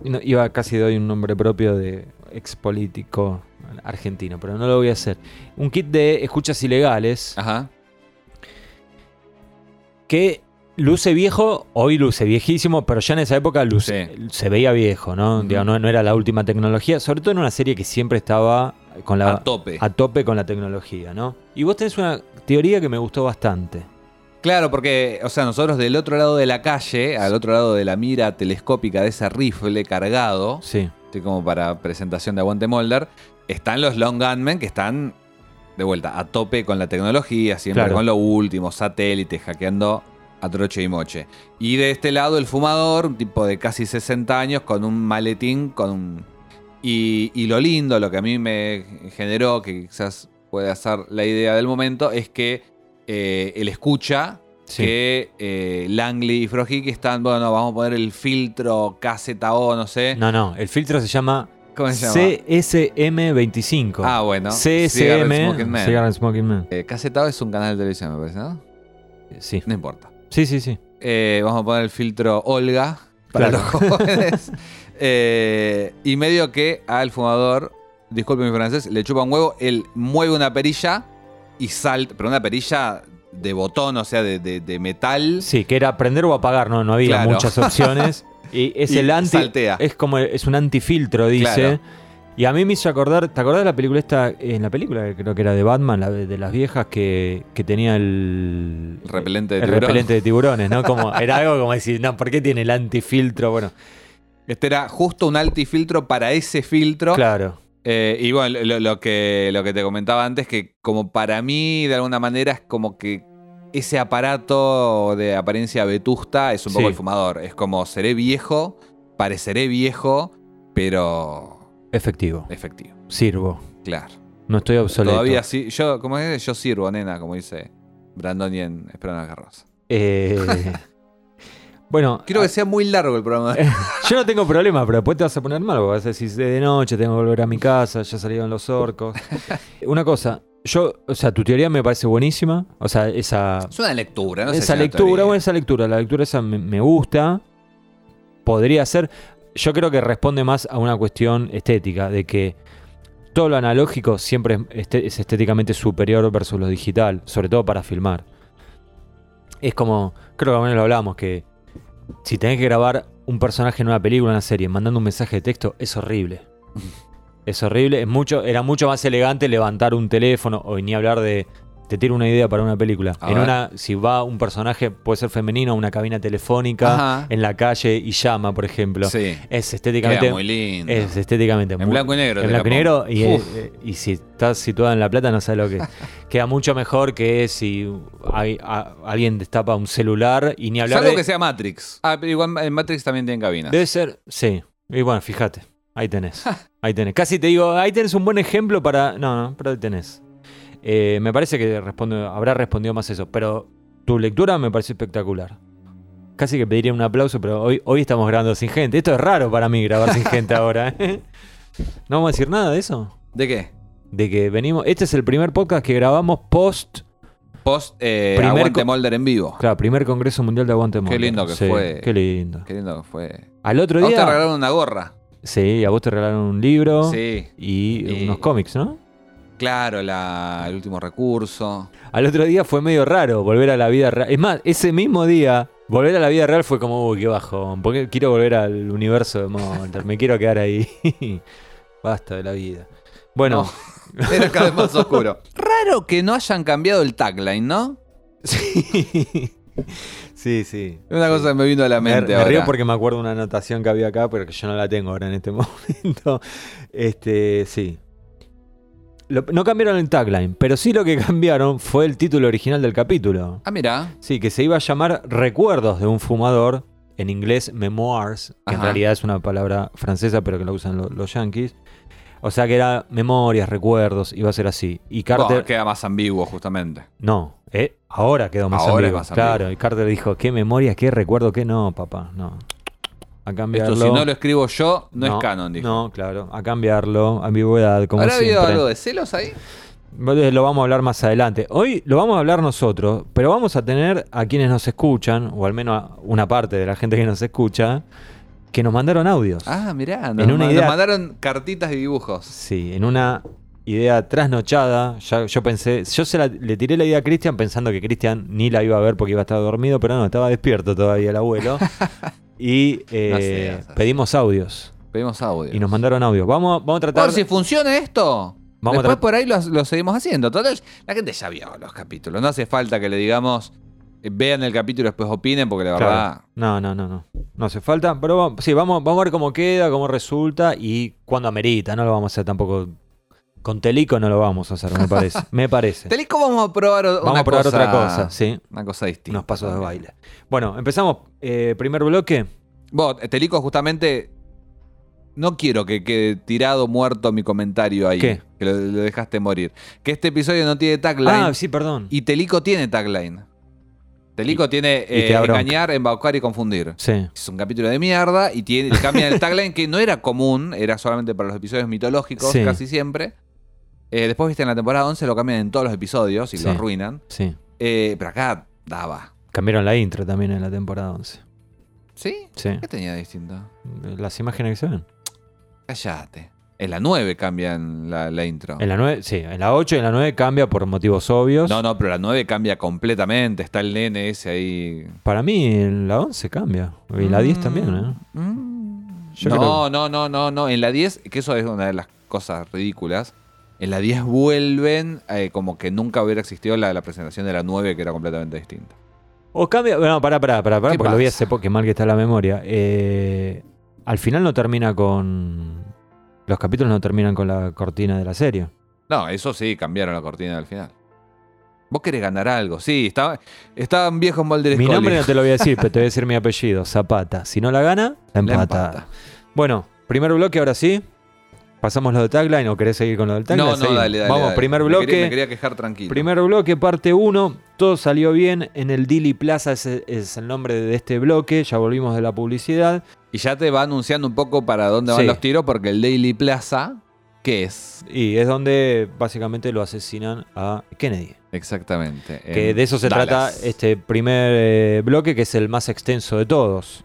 F: no, iba casi doy un nombre propio de ex político argentino, pero no lo voy a hacer. Un kit de escuchas ilegales
G: Ajá.
F: que luce viejo, hoy luce viejísimo, pero ya en esa época luce, se veía viejo, ¿no? Digo, no, no era la última tecnología, sobre todo en una serie que siempre estaba con la,
G: a tope.
F: a tope con la tecnología, ¿no? Y vos tenés una teoría que me gustó bastante.
G: Claro, porque, o sea, nosotros del otro lado de la calle, al otro lado de la mira telescópica de ese rifle cargado,
F: Sí,
G: así como para presentación de Aguante Molder, están los Long Gunmen que están de vuelta a tope con la tecnología, siempre
F: Claro.
G: con lo último, satélites, hackeando a troche y moche. Y de este lado el fumador, un tipo de casi 60 años, con un maletín, con un... Y, y lo lindo, lo que a mí me generó, que quizás puede ser la idea del momento, es que eh, él escucha
F: Sí.
G: que eh, Langley y Frojiki están, bueno, vamos a poner el filtro KZO, no sé.
F: no, no, el filtro se llama
G: ¿Cómo se llama?
F: CSM25.
G: Ah, bueno.
F: CSM,
G: Smoking Man.
F: Cigarette Smoking Man.
G: Eh, KZO es un canal de televisión, me parece, ¿no?
F: Sí,
G: No importa.
F: Sí, sí, sí.
G: Eh, vamos a poner el filtro Olga para
F: Claro.
G: los <laughs> jóvenes. Eh, y medio que al fumador, disculpe mi francés, le chupa un huevo, él mueve una perilla y salta, pero una perilla de botón, o sea, de, de- de metal.
F: Sí, que era prender o apagar, no, no había
G: Claro.
F: muchas opciones. <laughs> Y es
G: Y
F: el anti.
G: saltea.
F: Es como es un antifiltro, dice.
G: Claro.
F: Y a mí me hizo acordar, ¿te acordás de la película esta? En la película creo que era de Batman, la de, de las viejas que, que tenía el.
G: El repelente de
F: el
G: tiburón.
F: repelente de tiburones, ¿no? Como, era <laughs> algo como decir, no, ¿por qué tiene el antifiltro? Bueno,
G: Este era justo un altifiltro para ese filtro.
F: claro.
G: Eh, y bueno, lo, lo que, lo que te comentaba antes, que como para mí, de alguna manera, es como que ese aparato de apariencia vetusta es un poco
F: Sí.
G: el fumador. Es como seré viejo, pareceré viejo, pero
F: Efectivo.
G: efectivo.
F: Sirvo.
G: Claro.
F: No estoy obsoleto.
G: Todavía sí. Yo, como es, yo sirvo, nena, como dice Brandoni en Esperando la Carroza.
F: Eh, <laughs> bueno,
G: Quiero que sea muy largo el programa. <laughs>
F: Yo no tengo problema, pero después te vas a poner mal. Vas a decir, "Es de noche, tengo que volver a mi casa, ya salieron los orcos. <laughs> Una cosa, yo, o sea, tu teoría me parece buenísima. O sea, esa,
G: Es una lectura, no sé
F: esa
G: si una
F: lectura, bueno, esa lectura, la lectura esa me, me gusta. Podría ser. Yo creo que responde más a una cuestión estética, de que todo lo analógico siempre es, este- es estéticamente superior versus lo digital, sobre todo para filmar. Es como, creo que menos lo hablamos, que si tenés que grabar un personaje en una película, en una serie, mandando un mensaje de texto, es horrible. Es horrible, es mucho, era mucho más elegante levantar un teléfono o ni hablar de te tiro una idea para una película.
G: A
F: en
G: ver.
F: una, si va un personaje, puede ser femenino, a una cabina telefónica,
G: Ajá.
F: en la calle y llama, por ejemplo.
G: Sí.
F: Es estéticamente.
G: Queda muy lindo.
F: Es estéticamente
G: En
F: muy-
G: blanco y negro
F: En blanco y negro. Y, eh, eh, y si estás situada en La Plata, no sabes lo que. <laughs> Queda mucho mejor que si hay- a- alguien destapa un celular y ni hablar
G: Salvo
F: de.
G: que sea Matrix. Ah, pero igual en Matrix también tienen cabinas.
F: Debe ser. Sí. Y bueno, fíjate. Ahí tenés. Ahí tenés. Casi te digo, ahí tenés un buen ejemplo para. No, no, pero ahí tenés. Eh, me parece que responde, habrá respondido más eso. Pero tu lectura me parece espectacular. Casi que pediría un aplauso, pero hoy, hoy estamos grabando sin gente. Esto es raro para mí grabar sin gente ahora. ¿eh? <laughs> ¿No vamos a decir nada de eso?
G: ¿De qué?
F: De que venimos. Este es el primer podcast que grabamos post.
G: Post eh,
F: Primer
G: Aguante Molder en vivo.
F: Claro, primer Congreso Mundial de Aguante Molder.
G: lindo que
F: Sí,
G: fue.
F: Qué lindo.
G: Qué lindo que fue.
F: Al otro
G: A vos te
F: día.
G: regalaron una gorra.
F: Sí, a vos te regalaron un libro.
G: Sí.
F: Y,
G: Y-
F: unos cómics, ¿no?
G: Claro, la, el último recurso.
F: Al otro día fue medio raro volver a la vida real. Es más, ese mismo día, volver a la vida real fue como, uy, qué bajón. Porque quiero volver al universo de Monster. Me quiero quedar ahí. <laughs> Basta de la vida. Bueno,
G: No, era cada vez más oscuro. <laughs> Raro que no hayan cambiado el tagline, ¿no? <laughs>
F: sí. Sí, sí.
G: Es una cosa que me vino a la
F: Me,
G: mente
F: me
G: ahora.
F: río porque me acuerdo una anotación que había acá, pero que yo no la tengo ahora en este momento. Este, sí. Lo- no cambiaron el tagline, pero sí lo que <laughs> cambiaron fue el título original del capítulo.
G: Ah, mira.
F: Sí, que se iba a llamar Recuerdos de un fumador, en inglés Memoirs, que en realidad es una palabra francesa, pero que la usan lo- los yankees. O sea que era memorias, recuerdos, iba a ser así. Y Carter.
G: Queda más ambiguo, justamente.
F: No, eh, ahora quedó más
G: Ahora es
F: ambiguo.
G: más ambiguo.
F: Claro, y Carter dijo, ¿qué memorias, qué recuerdo, qué no, papá? No. A cambiarlo.
G: Esto, si no lo escribo yo, no, es canon, dijo.
F: No, claro, a cambiarlo, ambigüedad, como
G: ¿Habrá habido algo de celos ahí?
F: Lo vamos a hablar más adelante. Hoy lo vamos a hablar nosotros, pero vamos a tener a quienes nos escuchan, o al menos a una parte de la gente que nos escucha, que nos mandaron audios.
G: Ah, mirá.
F: En
G: Nos,
F: una
G: ma- nos
F: idea-
G: mandaron cartitas y dibujos.
F: Sí, en una idea trasnochada. Ya, yo pensé, yo se la- le tiré la idea a Cristian pensando que Cristian ni la iba a ver porque iba a estar dormido, pero no, estaba despierto todavía el abuelo. <laughs> y eh,
G: No seas así.
F: pedimos audios.
G: Pedimos audio.
F: Y nos mandaron audios. Vamos, vamos a tratar.
G: Por si funciona esto.
F: Vamos
G: Después por ahí lo, lo seguimos haciendo. Total, la gente ya vio los capítulos. No hace falta que le digamos, eh, vean el capítulo y después opinen, porque la
F: Claro.
G: verdad.
F: No, no, no, no. No hace falta. Pero vamos- sí, vamos, vamos a ver cómo queda, cómo resulta y cuándo amerita. No lo vamos a hacer tampoco. Con Telico no lo vamos a hacer, me parece. me parece. <laughs>
G: Telico vamos a probar
F: Vamos
G: una
F: a probar
G: cosa-
F: otra cosa, sí.
G: Una cosa distinta.
F: Unos pasos de baile. Bueno, empezamos. eh, primer bloque.
G: Vos, Telico, justamente. No quiero que quede tirado, muerto mi comentario ahí.
F: ¿Qué?
G: Que lo, lo dejaste morir. Que este episodio no tiene tagline.
F: Ah, sí, perdón.
G: Y Telico tiene tagline. Telico
F: Y-
G: tiene eh, engañar, embaucar y confundir.
F: Sí.
G: Es un capítulo de mierda y tiene, le cambian el tagline que no era común, era solamente para los episodios mitológicos
F: Sí.
G: casi siempre. Eh, después, viste, en la temporada 11 lo cambian en todos los episodios y
F: Sí.
G: lo arruinan.
F: Sí.
G: Eh, pero acá daba.
F: Cambiaron la intro también en la temporada 11.
G: ¿Sí?
F: Sí.
G: ¿Qué tenía de distinto?
F: Las imágenes que se ven.
G: Callate. En la 9 cambian la, la intro.
F: En la 9, sí, en la 8 y en la 9 cambia por motivos obvios.
G: No, no, pero la 9 cambia completamente. Está el nene ese ahí.
F: Para mí en la 11 cambia. Y la 10 también, ¿eh?
G: Mm.
F: Yo
G: no,
F: creo-
G: no, no, no, no. En la 10, que eso es una de las cosas ridículas. En la 10 vuelven eh, como que nunca hubiera existido la, la presentación de la 9, que era completamente distinta.
F: O cambia. Bueno, pará, pará, pará, pará
G: ¿Qué
F: porque lo vi hace poco, que mal que está la memoria. Eh, al final no termina con. Los capítulos no terminan con la cortina de la serie.
G: No, eso sí, cambiaron la cortina del final. Vos querés ganar algo. Sí, estaba, estaban viejos Mulder y
F: Mi nombre no te lo voy a decir, pero te voy a decir mi apellido, Zapata. Si no la gana, la empata. Bueno, primer bloque, ahora sí. Pasamos lo de tagline o querés seguir con lo del tagline.
G: No, no, dale, dale.
F: Vamos,
G: dale.
F: primer
G: Me
F: bloque.
G: quería- me quería quejar tranquilo.
F: Primer bloque, parte 1. Todo salió bien. En el Dili Plaza ese es el nombre de este bloque. Ya volvimos de la publicidad.
G: Y ya te va anunciando un poco para dónde van
F: Sí.
G: los tiros, porque el Daily Plaza, ¿qué es?
F: Y es donde básicamente lo asesinan a Kennedy.
G: Exactamente.
F: Que de eso se
G: Dallas.
F: trata este primer eh, bloque, que es el más extenso de todos.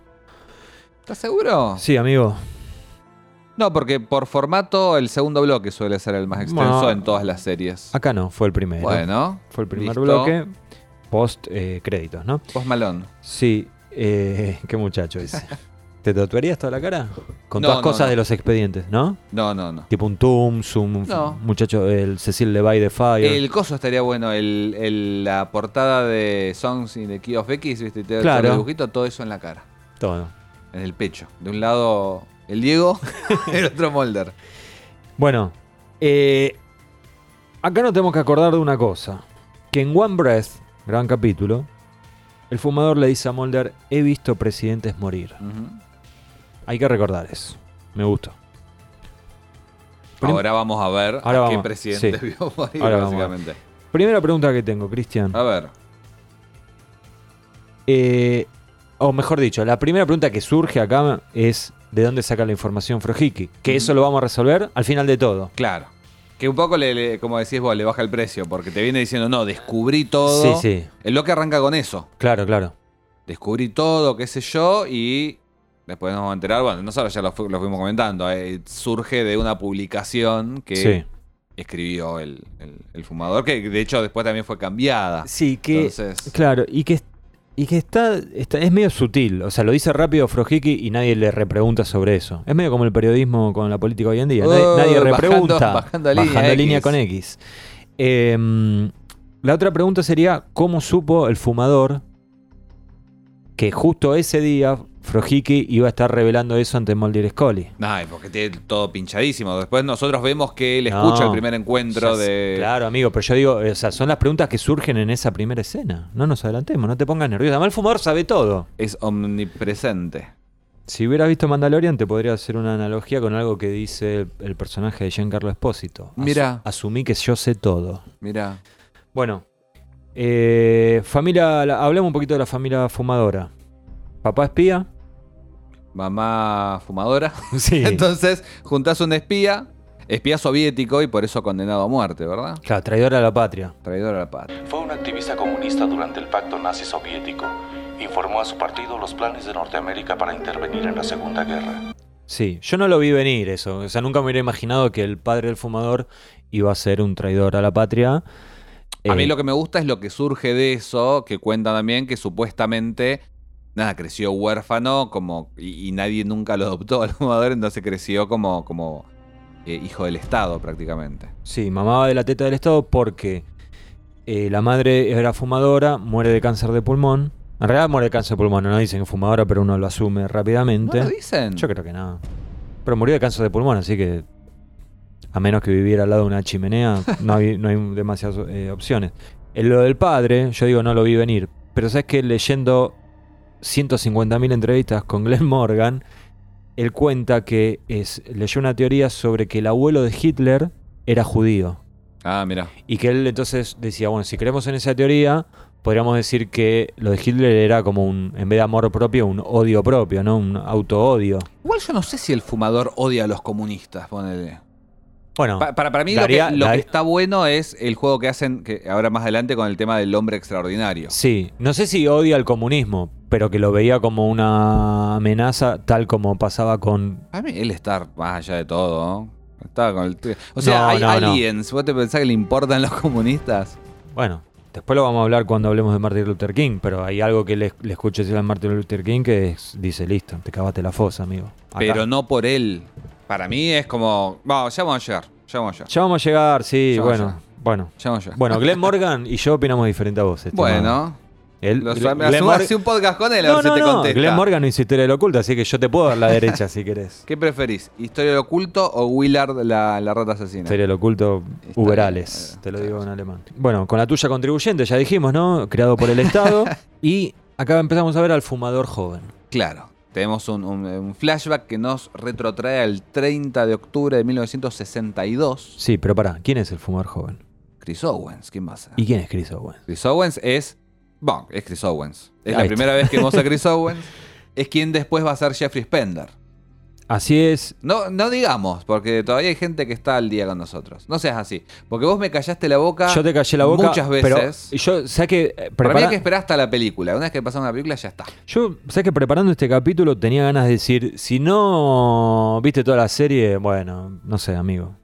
G: ¿Estás seguro?
F: Sí, amigo.
G: No, porque por formato el segundo bloque suele ser el más extenso
F: Bueno,
G: en todas las series.
F: Acá no, fue el primero.
G: Bueno,
F: Fue el primer
G: listo.
F: bloque. Post eh, créditos, ¿no?
G: Post Malone.
F: Sí, eh, <laughs> qué muchacho ese. ¿Te tatuarías toda la cara? Con
G: No,
F: todas
G: no,
F: cosas
G: no.
F: de los expedientes, ¿no?
G: No, no, no.
F: Tipo un Tums, un
G: No.
F: muchacho, el Cecil Levi de Fire.
G: El coso estaría bueno, el, el- la portada de Songs in the Key of X, ¿viste? Te- te-
F: Claro.
G: el dibujito, todo eso en la cara,
F: Todo.
G: en el pecho. De un lado el Diego, <laughs> el otro Molder.
F: Bueno, eh, acá nos tenemos que acordar de una cosa. Que en One Breath, gran capítulo, el fumador le dice a Mulder, he visto presidentes morir. Hay que recordar eso. Me gustó.
G: Ahora vamos a ver
F: Ahora
G: a qué presidente
F: sí.
G: vio morir,
F: Ahora
G: básicamente.
F: Primera pregunta que tengo, Cristian.
G: A ver.
F: Eh, o mejor dicho, la primera pregunta que surge acá es ¿de dónde saca la información Frojiki? Que eso lo vamos a resolver al final de todo.
G: Claro. Que un poco, le, le- como decís vos, le baja el precio, porque te viene diciendo, no, descubrí todo.
F: Sí, sí.
G: El bloque arranca con eso.
F: Claro, claro.
G: Descubrí todo, qué sé yo, y después nos vamos a enterar, bueno, nosotros ya lo, fu- lo fuimos comentando, eh, surge de una publicación que
F: Sí.
G: escribió el, el- el fumador, que de hecho después también fue cambiada.
F: Sí, que.
G: Entonces,
F: Claro, y que, y que está, está- Es medio sutil. O sea, lo dice rápido Frojiki y nadie le repregunta sobre eso. Es medio como el periodismo con la política hoy en día. Nadie,
G: Oh,
F: nadie
G: bajando-
F: repregunta.
G: bajando línea
F: línea
G: X.
F: con X. Em, la otra pregunta sería: ¿cómo supo el fumador que justo ese día Frojiki iba a estar revelando eso ante Mulder Scully?
G: ay, porque tiene todo pinchadísimo. Después nosotros vemos que él
F: No,
G: escucha el primer encuentro
F: Ya
G: de...
F: Claro, amigo, pero yo digo, o sea, son las preguntas que surgen en esa primera escena. No nos adelantemos, no te pongas nervioso. Además, el fumador sabe todo.
G: Es omnipresente.
F: Si hubieras visto Mandalorian, te podría hacer una analogía con algo que dice el, el personaje de Giancarlo Espósito.
G: Mira.
F: asumí que yo sé todo.
G: Mira.
F: Bueno, eh, familia, hablemos un poquito de la familia fumadora. Papá espía.
G: Mamá fumadora. <laughs>
F: Sí.
G: Entonces, juntás un espía, espía soviético y por eso condenado a muerte, ¿verdad?
F: Claro, traidora a la patria.
G: Traidor a la patria.
H: Fue un activista comunista durante el pacto nazi-soviético. Informó a su partido los planes de Norteamérica para intervenir en la Segunda Guerra.
F: Sí, yo no lo vi venir eso. O sea, nunca me hubiera imaginado que el padre del fumador iba a ser un traidor a la patria.
G: A mí
F: Eh,
G: lo que me gusta es lo que surge de eso, que cuenta también que supuestamente, nada, creció huérfano como y, y nadie nunca lo adoptó <laughs> al fumador, entonces creció como, como eh, hijo del Estado prácticamente.
F: Sí, mamaba de la teta del Estado porque eh, la madre era fumadora, muere de cáncer de pulmón. En realidad muere de cáncer de pulmón, no dicen que fumadora, pero uno lo asume
G: ¿No
F: rápidamente.
G: lo dicen?
F: Yo creo que no. Pero murió de cáncer de pulmón, así que a menos que viviera al lado de una chimenea, no hay, no hay demasiadas eh, opciones. En lo del padre, yo digo, no lo vi venir. Pero sabes que leyendo 150.000 entrevistas con Glenn Morgan, él cuenta que es, leyó una teoría sobre que el abuelo de Hitler era judío.
G: Ah, mira.
F: Y que él entonces decía, bueno, si creemos en esa teoría, podríamos decir que lo de Hitler era como un, en vez de amor propio, un odio propio, ¿no? Un auto-odio.
G: Igual yo no sé si el fumador odia a los comunistas, ponele.
F: Bueno,
G: Pa- para, para mí lo, que, lo
F: dar-
G: que está bueno es el juego que hacen que ahora más adelante con el tema del hombre extraordinario.
F: Sí, no sé si odia el comunismo, pero que lo veía como una amenaza, tal como pasaba con.
G: A mí él está más allá de todo, ¿no? Está con el... O sea,
F: No,
G: hay
F: no,
G: aliens. ¿Vos te pensás que le importan los comunistas?
F: Bueno, después lo vamos a hablar cuando hablemos de Martin Luther King, pero hay algo que le, le decir a Martin Luther King que es- dice: Listo, te cavaste la fosa, amigo. Acá.
G: Pero no por él. Para mí es como... Vamos, ya vamos a llegar. Ya vamos a llegar.
F: Ya vamos a llegar, sí,
G: Ya vamos
F: bueno.
G: a llegar.
F: Bueno,
G: Ya vamos a llegar.
F: bueno, Glenn <laughs> Morgan y yo opinamos diferente a vos. estimado.
G: Bueno.
F: Él-
G: Lo,
F: Glenn-
G: un podcast con él a
F: No,
G: ver si te
F: no.
G: contesta.
F: Glenn Morgan no hizo historia del oculto, así que yo te puedo dar la derecha si querés. <laughs>
G: ¿Qué preferís? ¿Historia del oculto o Willard la, la rata asesina?
F: Historia del oculto Uberales, te lo digo en alemán. Bueno, con la tuya contribuyente, ya dijimos, ¿no? Creado por el Estado. <laughs> y acá empezamos a ver al fumador joven.
G: Claro. Tenemos un, un- un flashback que nos retrotrae al 30 de octubre de 1962.
F: Sí, pero pará, ¿quién es el fumador joven?
G: Chris Owens, ¿quién va a ser?
F: ¿Y quién es Chris Owens?
G: Chris Owens es. Bueno, es Chris Owens. Es
F: Ahí
G: la
F: está.
G: primera vez que vemos a Chris <laughs> Owens. Es quien después va a ser Jeffrey Spender.
F: Así es.
G: No, no digamos, porque todavía hay gente que está al día con nosotros. No seas así. Porque vos me callaste la boca.
F: Yo te callé la boca.
G: Muchas
F: Pero
G: veces.
F: yo, sé que. eh,
G: Para mí hay que esperar hasta la película. Una vez que pasamos la película, ya está.
F: Yo, sé que preparando este capítulo tenía ganas de decir: si no viste toda la serie, bueno, no sé, amigo.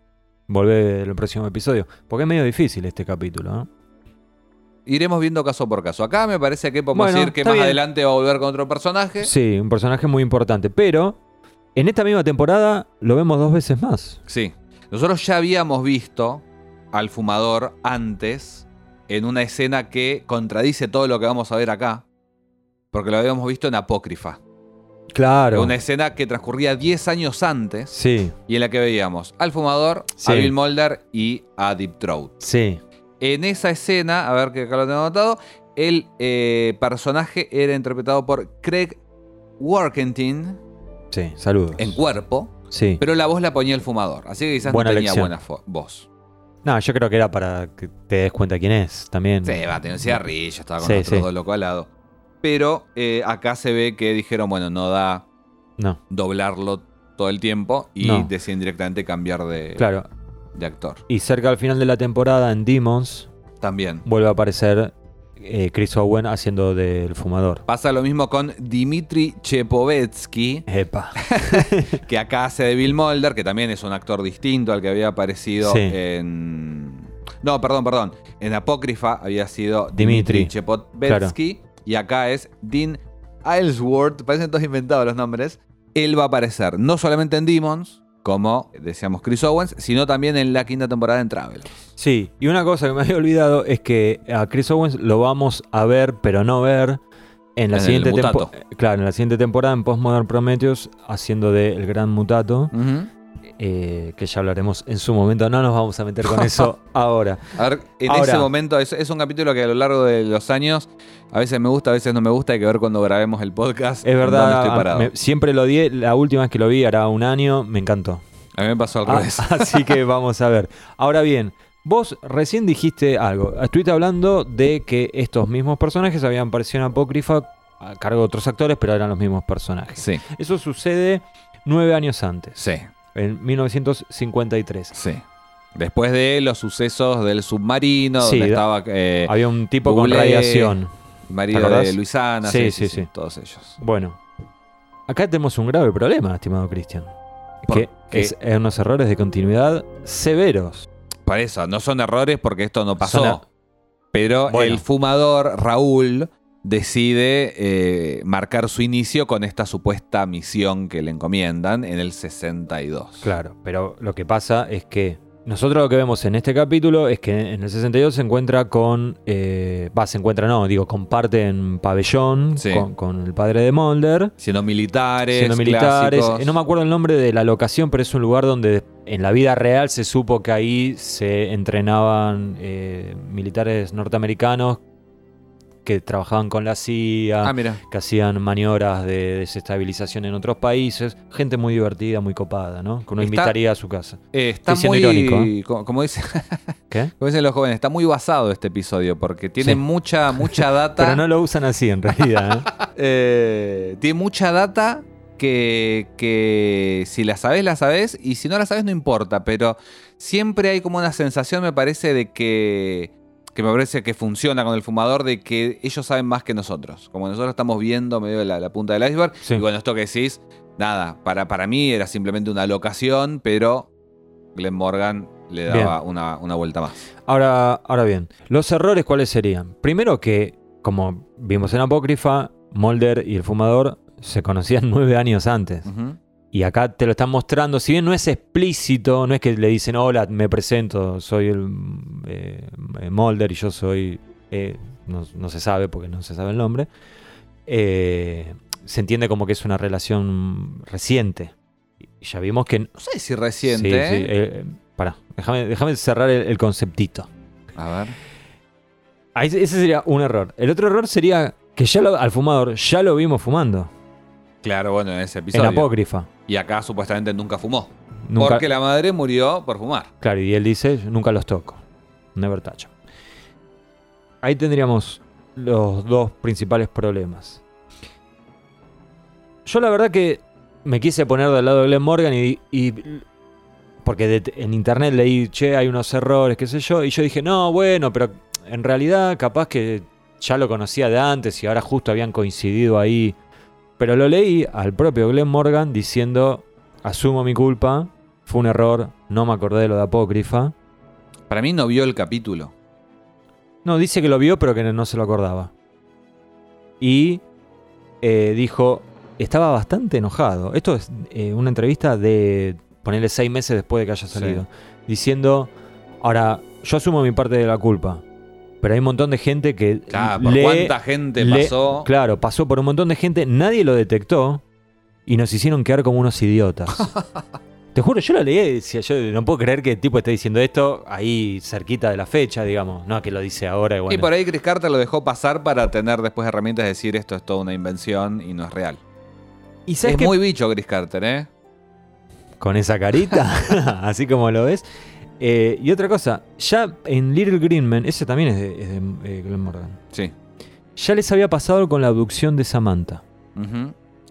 F: Volvé el próximo episodio. Porque es medio difícil este capítulo, ¿no?
G: Iremos viendo caso por caso. Acá me parece que podemos
F: Bueno,
G: decir que más
F: bien.
G: adelante va a volver con otro personaje.
F: Sí, un personaje muy importante. Pero en esta misma temporada lo vemos dos veces más.
G: Sí. Nosotros ya habíamos visto al fumador antes en una escena que contradice todo lo que vamos a ver acá. Porque lo habíamos visto en Apócrifa.
F: Claro.
G: Una escena que transcurría 10 años antes
F: Sí,
G: y en la que veíamos al fumador,
F: Sí.
G: a Bill Mulder y a Deep Throat.
F: sí.
G: En esa escena, a ver que acá lo tengo anotado, el eh, personaje era interpretado por Craig Workington
F: Sí, saludos.
G: en cuerpo,
F: Sí.
G: pero la voz la ponía el fumador. Así que quizás
F: Buena
G: no tenía
F: elección.
G: buena voz.
F: No, yo creo que era para que te des cuenta quién es también.
G: Sí, va, tenía un cigarrillo, estaba con
F: Sí,
G: otros
F: sí.
G: dos locos al lado. Pero eh, acá se ve que dijeron, bueno, no da
F: No,
G: doblarlo todo el tiempo y
F: No.
G: deciden directamente cambiar de,
F: claro.
G: de actor.
F: Y cerca al final de la temporada en Demons
G: También.
F: vuelve a aparecer eh, Chris Owen haciendo del fumador.
G: Pasa lo mismo con Dimitri Chepovetsky,
F: Epa. <laughs>
G: que acá hace de Bill Mulder, que también es un actor distinto al que había aparecido
F: Sí.
G: en... No, perdón, perdón. En Apócrifa había sido
F: Dimitri.
G: Dimitri, Chepovetsky y acá es Dean Aylesworth, parecen todos inventados los nombres. Él va a aparecer no solamente en Demons, como decíamos Chris Owens, sino también en la quinta temporada en Travel.
F: Sí, y una cosa que me había olvidado es que a Chris Owens lo vamos a ver, pero no ver, en la
G: En
F: siguiente. Claro, en la siguiente temporada en Postmodern Prometheus, haciendo de El Gran Mutato, eh, que ya hablaremos en su momento. No nos vamos a meter con eso <laughs> ahora.
G: A ver, en
F: Ahora-
G: ese momento, es, es un capítulo que a lo largo de los años, a veces me gusta, a veces no me gusta, hay que ver cuando grabemos el podcast.
F: Es verdad,
G: estoy parado.
F: me- siempre lo di, la última vez que lo vi, hará un año, me encantó.
G: A mí me pasó al
F: Ah,
G: revés. <laughs>
F: así que vamos a ver. Ahora bien, vos recién dijiste algo. Estuviste hablando de que estos mismos personajes habían aparecido en Apócrifa a cargo de otros actores, pero eran los mismos personajes.
G: Sí,
F: Eso sucede nueve años antes,
G: sí,
F: en 1953.
G: sí. Después de los sucesos del submarino,
F: Sí,
G: donde estaba eh,
F: Había un tipo con radiación.
G: marido de Luisana,
F: Sí,
G: sí,
F: sí,
G: sí,
F: sí.
G: todos ellos.
F: Bueno, acá tenemos un grave problema, estimado Cristian.
G: ¿Por
F: Que
G: qué?
F: es es unos errores de continuidad severos.
G: Por eso, no son errores porque esto no pasó.
F: Son a-
G: Pero
F: Bueno.
G: el fumador, Raúl, decide eh, marcar su inicio con esta supuesta misión que le encomiendan en el 62.
F: Claro, pero lo que pasa es que nosotros lo que vemos en este capítulo es que en el 62 se encuentra con. eh, Va, se encuentra, no, digo, comparten pabellón
G: Sí.
F: con, con el padre de Mulder.
G: Siendo militares,
F: Siendo militares.
G: clásicos.
F: Eh, No me acuerdo el nombre de la locación, pero es un lugar donde en la vida real se supo que ahí se entrenaban eh, militares norteamericanos que trabajaban con la CIA,
G: Ah,
F: que hacían maniobras de desestabilización en otros países. Gente muy divertida, muy copada, ¿no? Que uno
G: Está-
F: invitaría a su casa.
G: Eh, está
F: Estoy
G: muy.
F: irónico,
G: Como, como dice- <laughs>
F: ¿Qué?
G: como dicen los jóvenes, está muy basado este episodio porque tiene
F: Sí.
G: mucha, mucha <laughs> data.
F: Pero no lo usan así en realidad. ¿eh? <laughs>
G: eh, tiene mucha data que, que si la sabes, la sabes, y si no la sabes, no importa, pero siempre hay como una sensación, me parece, de que, que me parece que funciona con el fumador, de que ellos saben más que nosotros. Como nosotros estamos viendo medio la, la punta del iceberg,
F: Sí.
G: y bueno, esto que decís, nada, para, para mí era simplemente una locación, pero Glenn Morgan le daba una, una vuelta más.
F: Ahora, ahora bien, ¿los errores cuáles serían? Primero que, como vimos en Apócrifa, Mulder y el fumador se conocían <laughs> nueve años antes. Y acá te lo están mostrando, si bien no es explícito, no es que le dicen, hola, me presento, soy el eh, Mulder y yo soy... eh, no, no se sabe porque no se sabe el nombre. eh, se entiende como que es una relación reciente. Y ya vimos que...
G: No sé si reciente.
F: Sí,
G: ¿eh?
F: sí, eh, pará, déjame, déjame cerrar el- el conceptito.
G: A ver.
F: Ahí, ese sería un error. El otro error sería que ya lo- al fumador ya lo vimos fumando.
G: Claro, bueno, en ese episodio.
F: En Apócrifa.
G: Y acá supuestamente nunca fumó.
F: Nunca,
G: Porque la madre murió por fumar.
F: Claro, y él dice, "Yo nunca los toco. Never touch 'em". Ahí tendríamos los dos principales problemas. Yo la verdad que me quise poner del lado de Glenn Morgan y... y- porque de- en internet leí, che, hay unos errores, qué sé yo, y yo dije, no, bueno, pero en realidad capaz que ya lo conocía de antes y ahora justo habían coincidido ahí. Pero lo leí al propio Glenn Morgan diciendo, asumo mi culpa, fue un error, no me acordé de lo de Apócrifa.
G: Para mí no vio el capítulo.
F: No, dice que lo vio, pero que no se lo acordaba. Y eh, dijo, estaba bastante enojado. Esto es eh, una entrevista de ponerle seis meses después de que haya
G: Sí.
F: salido. Diciendo, ahora, yo asumo mi parte de la culpa. Pero hay un montón de gente que
G: Claro, por
F: lee-
G: cuánta gente
F: lee-
G: pasó.
F: Claro, pasó por un montón de gente, nadie lo detectó y nos hicieron quedar como unos idiotas. <laughs> Te juro, yo lo leí y decía, yo no puedo creer que el tipo esté diciendo esto ahí cerquita de la fecha, digamos. No que lo dice ahora y bueno.
G: Y por ahí Chris Carter lo dejó pasar para tener después herramientas de decir esto es toda una invención y no es real.
F: ¿Y sabes
G: Es muy bicho Chris Carter, ¿eh?
F: Con esa carita, <laughs> así como lo ves. Eh, y otra cosa, ya en Little Green Men, ese también es de, es de, eh, Glenn Morgan.
G: Sí.
F: Ya les había pasado con la abducción de Samantha.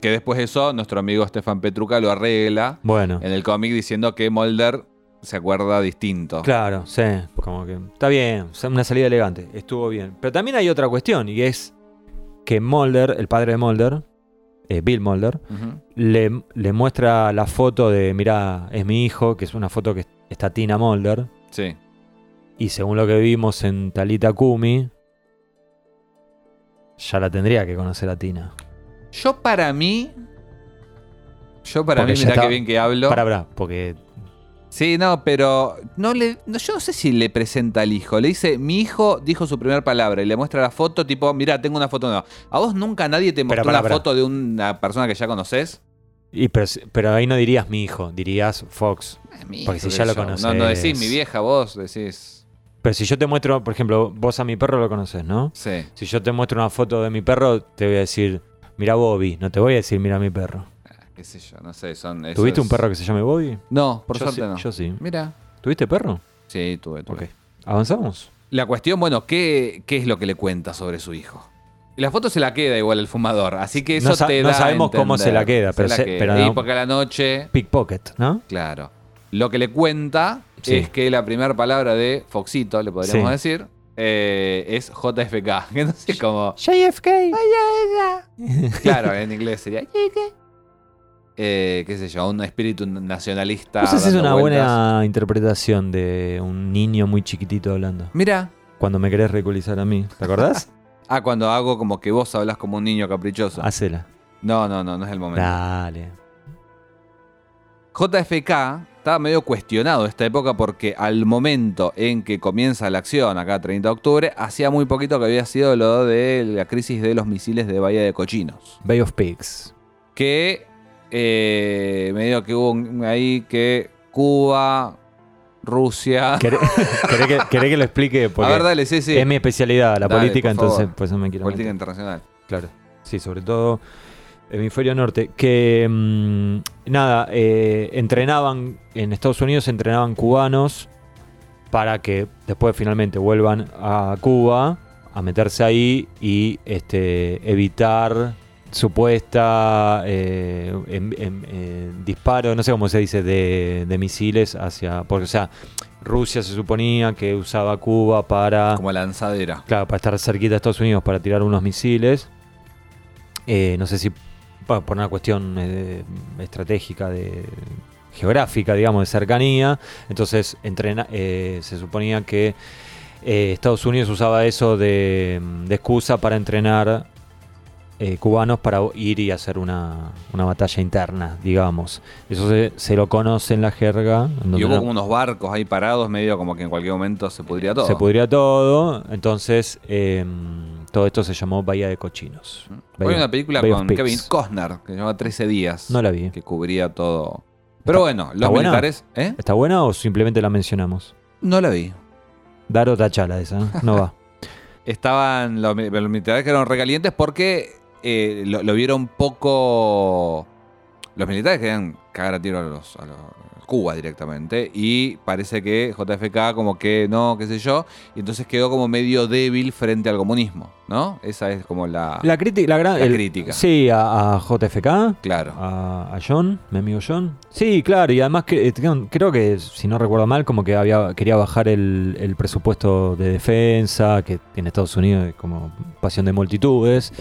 G: Que después de eso, nuestro amigo Stefan Petruca lo arregla
F: Bueno,
G: en el cómic diciendo que Mulder se acuerda distinto.
F: claro, sí, como que está bien, una salida elegante, estuvo bien. Pero también hay otra cuestión y es que Mulder, el padre de Mulder, eh, Bill Mulder, le, le muestra la foto de, mira, es mi hijo, que es una foto que está Tina Mulder.
G: Sí.
F: Y según lo que vimos en Talita Kumi, ya la tendría que conocer a Tina.
G: Yo para mí. Yo para
F: Porque
G: mí,
F: ya
G: mira
F: está-
G: qué bien que hablo.
F: Para, para, porque.
G: Sí, no, pero no le, no, yo no sé si le presenta al hijo. Le dice, mi hijo dijo su primera palabra y le muestra la foto, tipo, mira, tengo una foto nueva. ¿A vos nunca nadie te mostró
F: pará,
G: una
F: pará.
G: foto de una persona que ya conoces?
F: Y pero, pero ahí no dirías mi hijo, dirías Fox.
G: Mi
F: Porque
G: hijo,
F: si ya lo
G: yo.
F: conoces.
G: No, no decís mi vieja, vos decís.
F: Pero si yo te muestro, por ejemplo, vos a mi perro lo conoces, ¿no?
G: Sí.
F: Si yo te muestro una foto de mi perro, te voy a decir, mira Bobby. No te voy a decir, mira mi perro.
G: Qué sé yo, no sé, son.
F: ¿Tuviste un perro que se llame Bobby?
G: No, por
F: yo
G: suerte
F: sí,
G: no.
F: Yo sí.
G: Mira.
F: ¿Tuviste perro?
G: Sí, tuve, tuve.
F: Ok. ¿Avanzamos?
G: La cuestión, bueno, ¿qué, ¿qué es lo que le cuenta sobre su hijo? Y la foto se la queda igual el fumador, así que eso
F: No
G: te
F: no
G: da a
F: sabemos cómo se la queda, pero
G: la
F: se-
G: queda.
F: pero
G: Y
F: no-
G: porque a la noche,
F: Pickpocket, ¿no?
G: claro. Lo que le cuenta
F: Sí.
G: es que la primera palabra de Foxito, le podríamos
F: Sí.
G: decir, eh, es JFK. <laughs> Que no sé cómo.
F: JFK.
G: Claro, en inglés sería. Eh, qué sé yo, un espíritu nacionalista.
F: Vos haces
G: dando
F: una
G: vueltas.
F: buena interpretación de un niño muy chiquitito hablando.
G: Mira.
F: Cuando me querés ridiculizar a mí. ¿Te acordás? <laughs>
G: Ah, cuando hago como que vos hablas como un niño caprichoso.
F: Hacela.
G: No, no, no, no es el momento.
F: Dale.
G: JFK estaba medio cuestionado esta época porque al momento en que comienza la acción, acá 30 de octubre, hacía muy poquito que había sido lo de la crisis de los misiles de Bahía de Cochinos.
F: Bay of Pigs.
G: Que eh, medio que hubo ahí que Cuba, Rusia...
F: ¿Querés, querés que, querés que lo explique? Porque
G: A ver, dale, sí, sí.
F: es mi especialidad, la
G: Dale,
F: política,
G: por favor.
F: entonces pues no me quiero
G: Política
F: meter.
G: internacional.
F: Claro. Sí, sobre todo hemisferio norte. Que mm, nada, eh, entrenaban en Estados Unidos, entrenaban cubanos para que después finalmente vuelvan a Cuba a meterse ahí y este, evitar supuesta eh, eh, disparo, no sé cómo se dice, de, de misiles hacia. Porque, o sea, Rusia se suponía que usaba Cuba para.
G: Como lanzadera.
F: Claro, para estar cerquita de Estados Unidos para tirar unos misiles. Eh, no sé si por una cuestión eh, estratégica de geográfica, digamos, de cercanía. Entonces, entrena- eh, se suponía que Estados Unidos usaba eso de, de excusa para entrenar eh, cubanos para ir y hacer una, una batalla interna, digamos. Eso se, se lo conoce en la jerga. en
G: Y hubo
F: no-
G: como unos barcos ahí parados, medio como que en cualquier momento se pudría todo.
F: se pudría todo, entonces eh, todo esto se llamó Bahía de Cochinos.
G: Hoy
F: Bahía-
G: hay una película con. Kevin Costner que se llama 13 días.
F: No la vi.
G: Que cubría todo. Pero bueno,
F: ¿Está
G: los
F: buena?
G: militares. ¿Eh?
F: ¿Está buena o simplemente la mencionamos?
G: No la vi.
F: Dar o tachala esa, no va. <laughs>
G: Estaban los, los militares que eran recalientes porque eh, lo, lo vieron poco. Los militares querían cagar a tiro a los, a los- Cuba directamente. Y parece que JFK, como que no, qué sé yo. Y entonces quedó como medio débil frente al comunismo, ¿no? Esa es como la.
F: La crítica, la gran.
G: La
F: el-
G: crítica.
F: Sí, a, a JFK.
G: Claro.
F: A, a John, mi amigo John. Sí, claro, y además que, eh, creo, que, si no recuerdo mal, como que había quería bajar el, el presupuesto de defensa que tiene Estados Unidos como pasión de multitudes.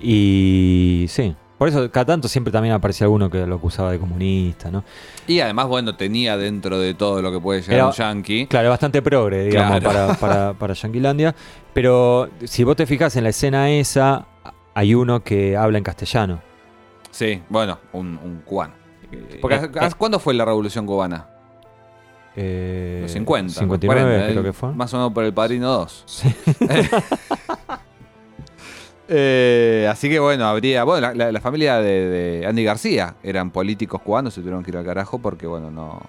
F: Y sí, por eso cada tanto siempre también aparecía alguno que lo acusaba de comunista, ¿no?
G: Y además, bueno, tenía dentro de todo lo que puede llegar
F: Era-
G: un yankee.
F: Claro, bastante progre, digamos,
G: Claro.
F: para, para, <laughs> para Yanquilandia. Pero si vos te fijas en la escena esa, hay uno que habla en castellano.
G: Sí, bueno, un, un cubano. Porque,
F: Eh,
G: ¿hace- ¿Cuándo fue la revolución cubana?
F: Eh,
G: Los 50.
F: 59
G: 40,
F: creo
G: eh,
F: que fue.
G: Más o menos por el Padrino 2. <laughs> <laughs> Eh, así que bueno, habría. Bueno, la, la- la familia de, de Andy García eran políticos cubanos, se tuvieron que ir al carajo porque, bueno, no,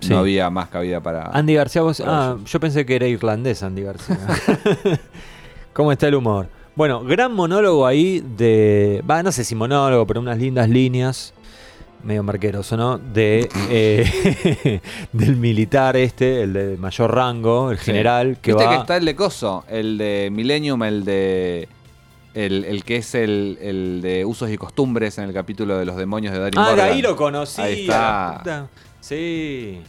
F: Sí.
G: no había más cabida para.
F: Andy García, vos. Ah,
G: ellos.
F: yo pensé que era irlandés, Andy García. <laughs> ¿Cómo está el humor? Bueno, gran monólogo ahí de. Va, no sé si monólogo, pero unas lindas líneas. Medio marqueros, ¿o no? De, eh, <laughs> del militar este, el de mayor rango, el
G: Sí.
F: general, que
G: Viste
F: va.
G: que está el de Coso, el de Millennium, el de. El, el que es el, el de usos y costumbres en el capítulo de los demonios de Darín
F: Ah, de
G: Morgan.
F: ahí lo conocí.
G: Ahí está.
F: Sí.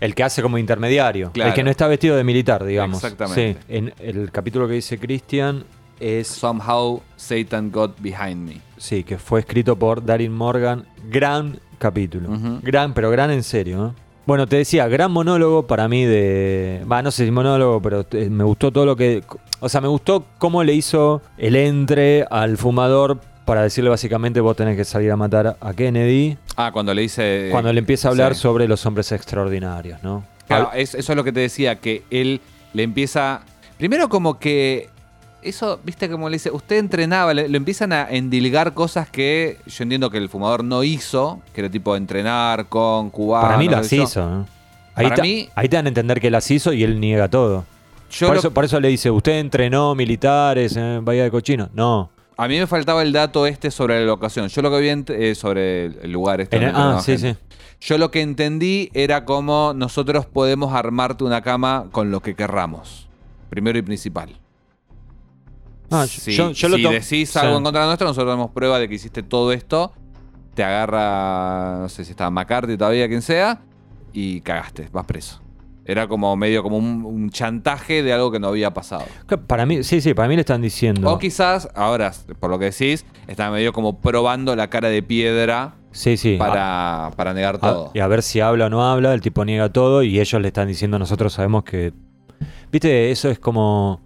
F: El que hace como intermediario.
G: Claro.
F: El que no está vestido de militar, digamos.
G: Exactamente.
F: Sí. En el capítulo que dice Christian es.
G: Somehow Satan got behind me.
F: Sí, que fue escrito por Darin Morgan. Gran capítulo. Gran, pero gran en serio. ¿eh? Bueno, te decía, gran monólogo para mí de. Va, no sé si monólogo, pero eh, me gustó todo lo que. O sea, me gustó cómo le hizo el entre al fumador para decirle básicamente vos tenés que salir a matar a Kennedy.
G: Ah, cuando le dice.
F: Cuando le empieza a hablar
G: sí.
F: sobre los hombres extraordinarios, ¿no?
G: Claro, eso es lo que te decía, que él le empieza. Primero, como que. Eso, viste, como le dice, usted entrenaba, le, le empiezan a endilgar cosas que yo entiendo que el fumador no hizo, que era tipo entrenar con cubanos.
F: para mí las
G: yo.
F: hizo. ¿no? Ahí,
G: Para
F: ta-
G: mí-
F: ahí te dan a entender que las hizo y él niega todo.
G: Yo
F: por,
G: lo-
F: eso, por eso le dice, ¿usted entrenó militares en Bahía de Cochino? No.
G: A mí me faltaba el dato este sobre la locación. Yo lo que vi eh, sobre el lugar este.
F: En ah, sí,
G: gente.
F: sí.
G: Yo lo que entendí era cómo nosotros podemos armarte una cama con lo que querramos. Primero y principal.
F: Ah,
G: si
F: yo- yo lo
G: si decís algo en contra nuestro, nosotros damos prueba de que hiciste todo esto. Te agarra, no sé si estaba McCarthy todavía, quien sea, y cagaste, vas preso. Era como medio como un, un chantaje de algo que no había pasado.
F: Para mí, sí, sí, para mí le están diciendo.
G: O quizás, ahora, por lo que decís, está medio como probando la cara de piedra
F: Sí, sí.
G: para, para negar
F: A-
G: todo.
F: y a ver si habla o no habla, el tipo niega todo y ellos le están diciendo, nosotros sabemos que... Viste, eso es como...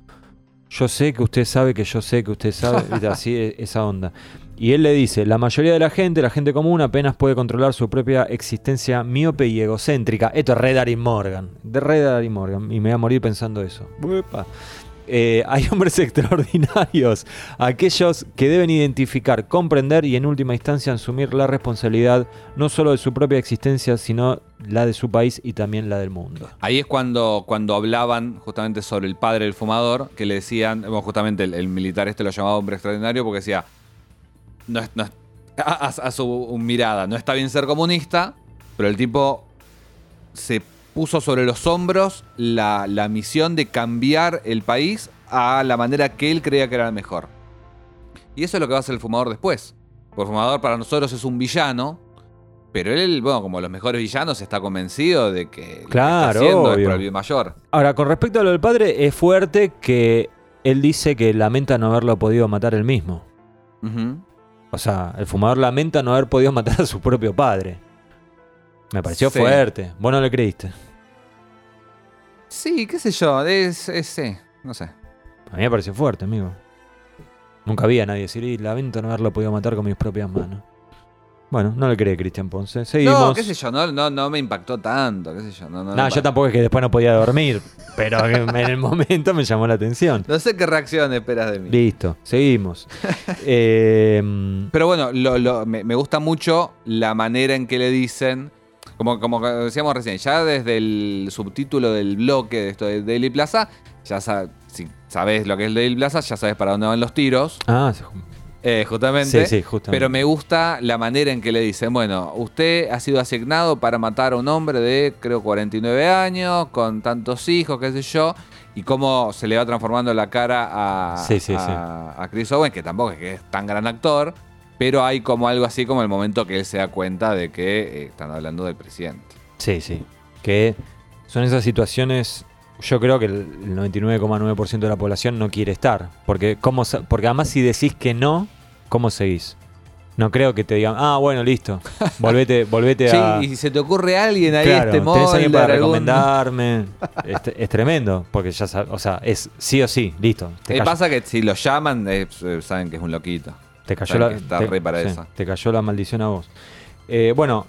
F: Yo sé que usted sabe que yo sé que usted sabe, <laughs> así e- esa onda. Y él le dice, la mayoría de la gente, la gente común, apenas puede controlar su propia existencia miope y egocéntrica. Esto es Red Morgan. De Red Morgan. Y me voy a morir pensando eso. Uepa. Eh, hay hombres <laughs> extraordinarios, aquellos que deben identificar, comprender y en última instancia asumir la responsabilidad no solo de su propia existencia, sino la de su país y también la del mundo.
G: Ahí es cuando, cuando hablaban justamente sobre el padre del fumador, que le decían, bueno, justamente el, militar este lo llamaba hombre extraordinario porque decía, no no a su mirada, no está bien ser comunista, pero el tipo se puso sobre los hombros la, la misión de cambiar el país a la manera que él creía que era la mejor. Y eso es lo que va a hacer el fumador después. Porque el fumador para nosotros es un villano, pero él, bueno, como los mejores villanos, está convencido de que lo que
F: Claro,
G: está haciendo es
F: obvio.
G: por el bien mayor.
F: Ahora, con respecto a lo del padre, es fuerte que él dice que lamenta no haberlo podido matar él mismo. O sea, el fumador lamenta no haber podido <laughs> matar a su propio padre. Me pareció
G: Sí.
F: fuerte. Vos no le creíste.
G: Sí, qué sé yo, es, es- sí, no sé.
F: A mí me pareció fuerte, amigo. Nunca vi a nadie decir, y lamento no haberlo podido matar con mis propias manos. Bueno, no le cree Cristian Ponce. Seguimos.
G: No, qué sé yo, no, no, no me impactó tanto, qué sé yo. No, no,
F: No,
G: no,
F: yo tampoco es que después no podía dormir, pero en el momento me llamó la atención.
G: No sé qué reacción esperas de mí.
F: Listo, seguimos. <laughs> Eh,
G: Pero bueno, lo- lo- me, me gusta mucho la manera en que le dicen, como, como decíamos recién, ya desde el subtítulo del bloque de esto de Daily Plaza, ya sa- si sabes lo que es el Daily Plaza, ya sabes para dónde van los tiros,
F: ah,
G: eh, justamente.
F: sí, sí, justamente.
G: Pero me gusta la manera en que le dicen, bueno, usted ha sido asignado para matar a un hombre de, creo, 49 años, con tantos hijos, qué sé yo, y cómo se le va transformando la cara a,
F: Sí,
G: a, Chris Owen, que tampoco es que es tan gran actor, pero hay como algo así como el momento que él se da cuenta de que eh, están hablando del presidente.
F: sí, sí. Que son esas situaciones. Yo creo que el el 99,9% de la población no quiere estar. Porque, ¿cómo, porque además, si decís que no, ¿cómo seguís? No creo que te digan, ah, bueno, listo. <laughs> Volvete, volvete
G: Sí,
F: a.
G: y si se te ocurre alguien ahí,
F: Claro,
G: este
F: tenés alguien para
G: algún-
F: recomendarme. es, es tremendo, porque ya sabes, o sea, es sí o sí, listo. Te
G: Eh, pasa que si lo llaman, eh, saben que es un loquito.
F: Te cayó la, te-
G: re para
F: sí,
G: esa.
F: te cayó la maldición a vos. Eh, bueno,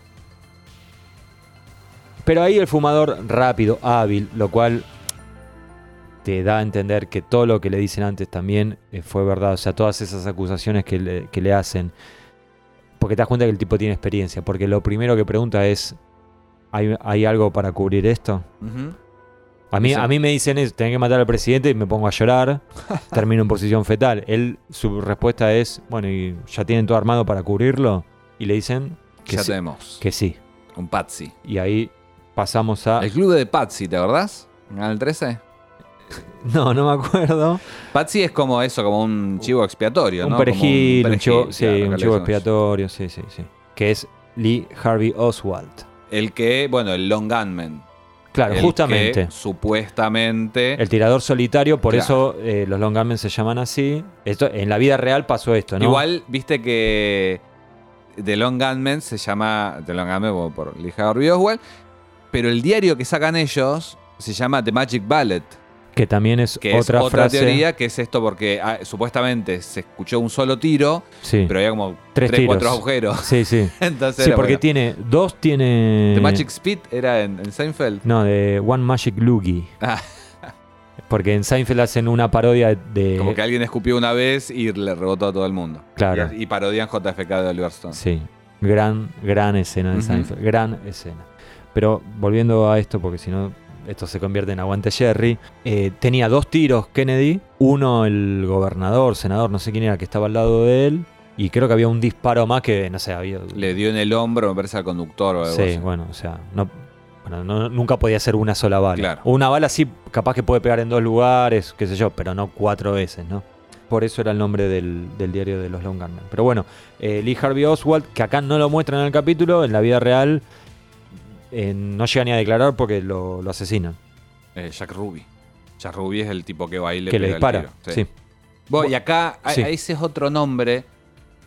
F: pero ahí el fumador rápido, hábil, lo cual te da a entender que todo lo que le dicen antes también eh, fue verdad. O sea, todas esas acusaciones que le, que le hacen. Porque te das cuenta que el tipo tiene experiencia. Porque lo primero que pregunta es: ¿hay, hay algo para cubrir esto?
G: Ujú.
F: A mí, a mí me dicen eso, tenés que matar al presidente y me pongo a llorar, <laughs> termino en posición fetal. Él, su respuesta es, bueno, ¿y ya tienen todo armado para cubrirlo? Y le dicen que,
G: ya
F: sí,
G: tenemos
F: que sí.
G: un Patsy.
F: Y ahí pasamos a...
G: El club de Patsy, ¿te acordás? El 13. <laughs>
F: No, no me acuerdo.
G: Patsy es como eso, como un chivo expiatorio,
F: un
G: ¿no? Como
F: perejil, un,
G: perejil,
F: chivo, sí,
G: claro,
F: un chivo expiatorio, sí, sí, sí. Que es Lee Harvey Oswald.
G: El que, bueno, el Long Gunman.
F: Claro,
G: El
F: justamente.
G: que supuestamente.
F: El tirador solitario, por
G: Claro.
F: eso eh, los long gunmen se llaman así. Esto, en la vida real pasó esto, ¿no?
G: Igual, viste que The Long Gunman se llama The Long Gunman por- por Lee Harvey Oswald, pero el diario que sacan ellos se llama The Magic Ballet,
F: que también es
G: que
F: otra,
G: es otra
F: frase.
G: teoría, que es esto porque ah, supuestamente se escuchó un solo tiro,
F: Sí,
G: pero había como
F: Tres
G: tres, cuatro agujeros.
F: sí, sí. <laughs>
G: Entonces,
F: Sí, porque
G: bueno.
F: tiene. Dos tiene.
G: The Magic Speed era en, en Seinfeld.
F: No, de One Magic Loogie.
G: Ah, <laughs>
F: Porque en Seinfeld hacen una parodia de.
G: como que alguien escupió una vez y le rebotó a todo el mundo.
F: Claro.
G: Y, y parodian JFK de Oliver Stone.
F: Sí. Gran, gran escena de. Seinfeld. Gran escena. Pero volviendo a esto, porque si no, esto se convierte en aguante Jerry. eh, tenía dos tiros Kennedy. Uno el gobernador, senador, no sé quién era, que estaba al lado de él. Y creo que había un disparo más que, no sé, había.
G: Le dio en el hombro, me parece, al conductor o algo
F: Sí,
G: así.
F: bueno, o sea, no, bueno, no- nunca podía ser una sola bala.
G: Claro.
F: Una bala sí, capaz que puede pegar en dos lugares, qué sé yo, pero no cuatro veces, ¿no? Por eso era el nombre del, del diario de los Long Gunmen. Pero bueno, eh, Lee Harvey Oswald, que acá no lo muestran en el capítulo, en la vida real eh, no llega ni a declarar porque lo, lo asesinan.
G: Eh, Jack Ruby. Jack Ruby es el tipo que va y le
F: que le dispara.
G: tiro.
F: Sí.
G: Bueno, y acá a-
F: Sí.
G: a ese es otro nombre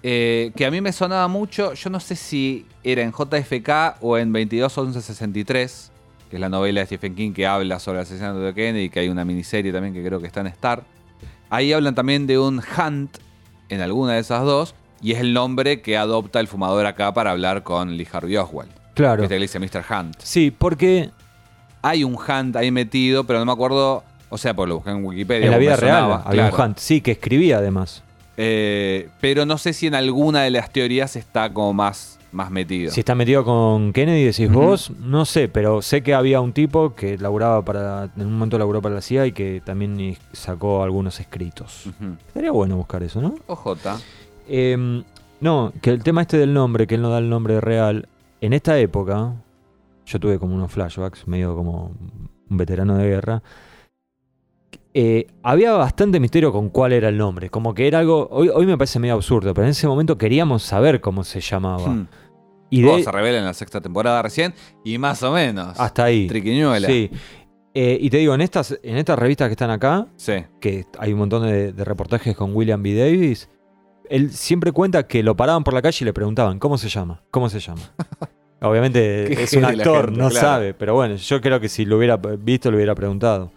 G: eh, que a mí me sonaba mucho. Yo no sé si era en JFK o en 221163, que es la novela de Stephen King que habla sobre el asesinato de Kennedy, que hay una miniserie también que creo que está en Star. Ahí hablan también de un Hunt en alguna de esas dos, y es el nombre que adopta el fumador acá para hablar con Lee Harvey Oswald.
F: Claro.
G: Que le dice Mr. Hunt.
F: Sí, porque
G: Hay un Hunt ahí metido, pero no me acuerdo. O sea, pues lo busqué en Wikipedia.
F: en la vida real
G: sonaba,
F: había
G: claro.
F: un Hunt. Sí, que escribía además.
G: Eh, pero no sé si en alguna de las teorías está como más, más metido.
F: Si está metido con Kennedy, decís vos, no sé, pero sé que había un tipo que laburaba para. En un momento laburó para la CIA y que también sacó algunos escritos.
G: Ujú.
F: Estaría bueno buscar eso, ¿no?
G: OJ.
F: Em, no, que el tema este del nombre, que él no da el nombre real. En esta época, yo tuve como unos flashbacks, medio como un veterano de guerra. eh, había bastante misterio con cuál era el nombre. Como que era algo. Hoy, hoy me parece medio absurdo, pero en ese momento queríamos saber cómo se llamaba.
G: Hmm.
F: Y de,
G: se revela en la sexta temporada recién y más o menos.
F: hasta ahí.
G: Triquiñuela.
F: Sí. Eh, y te digo, en estas, en estas revistas que están acá,
G: Sí.
F: que hay un montón de, de reportajes con William B. Davis, él siempre cuenta que lo paraban por la calle y le preguntaban, ¿cómo se llama? ¿Cómo se llama? <laughs> Obviamente es un actor,
G: gente,
F: no
G: claro.
F: sabe, pero bueno, yo creo que si lo hubiera visto, lo hubiera preguntado.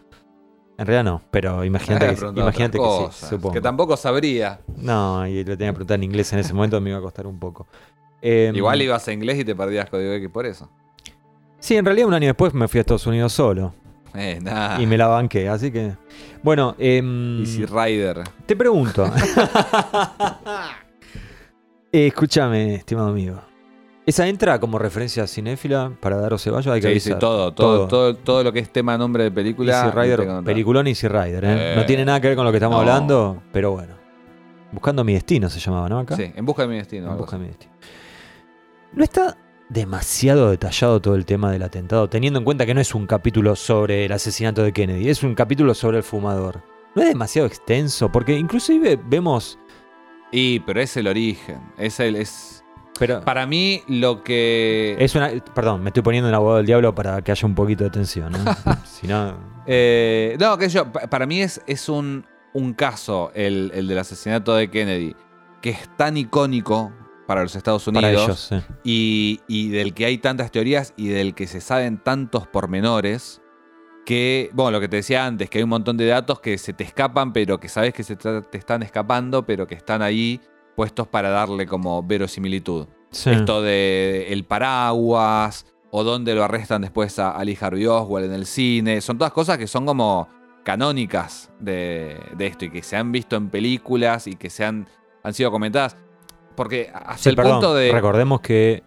F: En realidad no, pero imagínate <laughs> que, imagínate sí, supongo.
G: Que tampoco sabría.
F: No, y le tenía que preguntar en inglés en ese momento, me iba a costar un poco. Em,
G: Igual ibas a inglés y te perdías código X por eso.
F: Sí, en realidad un año después me fui a Estados Unidos solo
G: Eh,
F: y me la banqué, así que... Bueno, em,
G: Easy Rider.
F: Te pregunto. <laughs> Eh, escúchame, estimado amigo. ¿Esa entra como referencia cinéfila para Daro Ceballos? Hay que
G: Sí, sí,
F: avisar.
G: todo, todo, todo, todo lo que es tema nombre de película.
F: Easy Rider,
G: anotado.
F: peliculón Easy Rider. ¿eh?
G: Eh.
F: No tiene nada que ver con lo que estamos
G: No.
F: hablando, pero bueno. Buscando mi destino se llamaba, ¿no? Acá.
G: Sí, en busca de mi destino.
F: En busca de mi destino. ¿No está demasiado detallado todo el tema del atentado, teniendo en cuenta que no es un capítulo sobre el asesinato de Kennedy, es un capítulo sobre el fumador? ¿No es demasiado extenso? Porque inclusive vemos...
G: Y, pero es el origen. Es el. Es,
F: Pero,
G: para mí, lo que.
F: Es una. Perdón, me estoy poniendo en abogado del diablo para que haya un poquito de tensión. <laughs> si no.
G: Eh, no, que yo, pa- para mí es, es un, un caso, el, el del asesinato de Kennedy, que es tan icónico para los Estados Unidos
F: Para ellos, sí.
G: y, y del que hay tantas teorías y del que se saben tantos pormenores que, bueno, lo que te decía antes, que hay un montón de datos que se te escapan, pero que sabes que se te, te están escapando, pero que están ahí puestos para darle como verosimilitud.
F: Sí.
G: Esto de el paraguas, o dónde lo arrestan después a, a Lee Harvey Oswald en el cine. Son todas cosas que son como canónicas de, de esto y que se han visto en películas y que se han, han sido comentadas. Porque hasta
F: Sí,
G: el
F: perdón,
G: punto de.
F: Recordemos que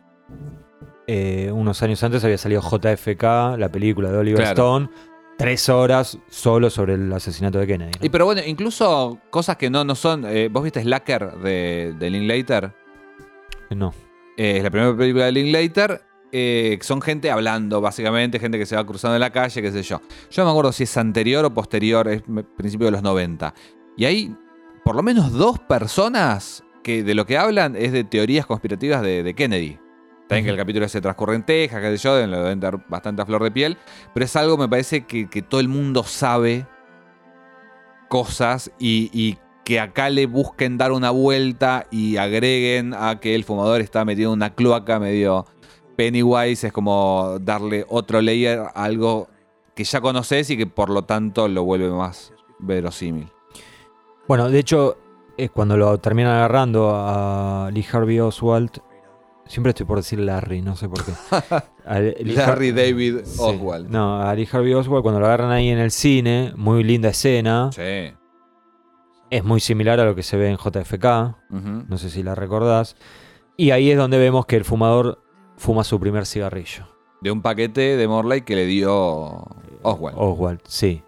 F: eh, unos años antes había salido JFK, la película de Oliver
G: Claro.
F: Stone, tres horas solo sobre el asesinato de Kennedy. ¿no?
G: Y pero bueno, incluso cosas que no, no son. eh, ¿Vos viste Slacker de, de Linklater?
F: No.
G: Eh, es la primera película de Linklater. son gente hablando, básicamente, gente que se va cruzando en la calle, qué sé yo. Yo no me acuerdo si es anterior o posterior, es principio de los 90. Y hay por lo menos dos personas que de lo que hablan es de teorías conspirativas de, de Kennedy. También que el capítulo se transcurre en Texas, qué sé yo, lo deben dar bastante a flor de piel. Pero es algo, me parece, que, que todo el mundo sabe cosas y, y que acá le busquen dar una vuelta y agreguen a que el fumador está metido en una cloaca medio Pennywise, es como darle otro layer a algo que ya conoces y que por lo tanto lo vuelve más verosímil.
F: Bueno, de hecho, eh, cuando lo terminan agarrando a Lee Harvey Oswald, siempre estoy por decir Larry, no sé por qué. <laughs>
G: Larry David
F: Sí.
G: Oswald.
F: No, a Lee Harvey Oswald cuando lo agarran ahí en el cine, muy linda escena.
G: Sí.
F: Es muy similar a lo que se ve en JFK, no sé si la recordás. Y ahí es donde vemos que el fumador fuma su primer cigarrillo.
G: De un paquete de Morley que le dio Oswald.
F: Oswald, sí.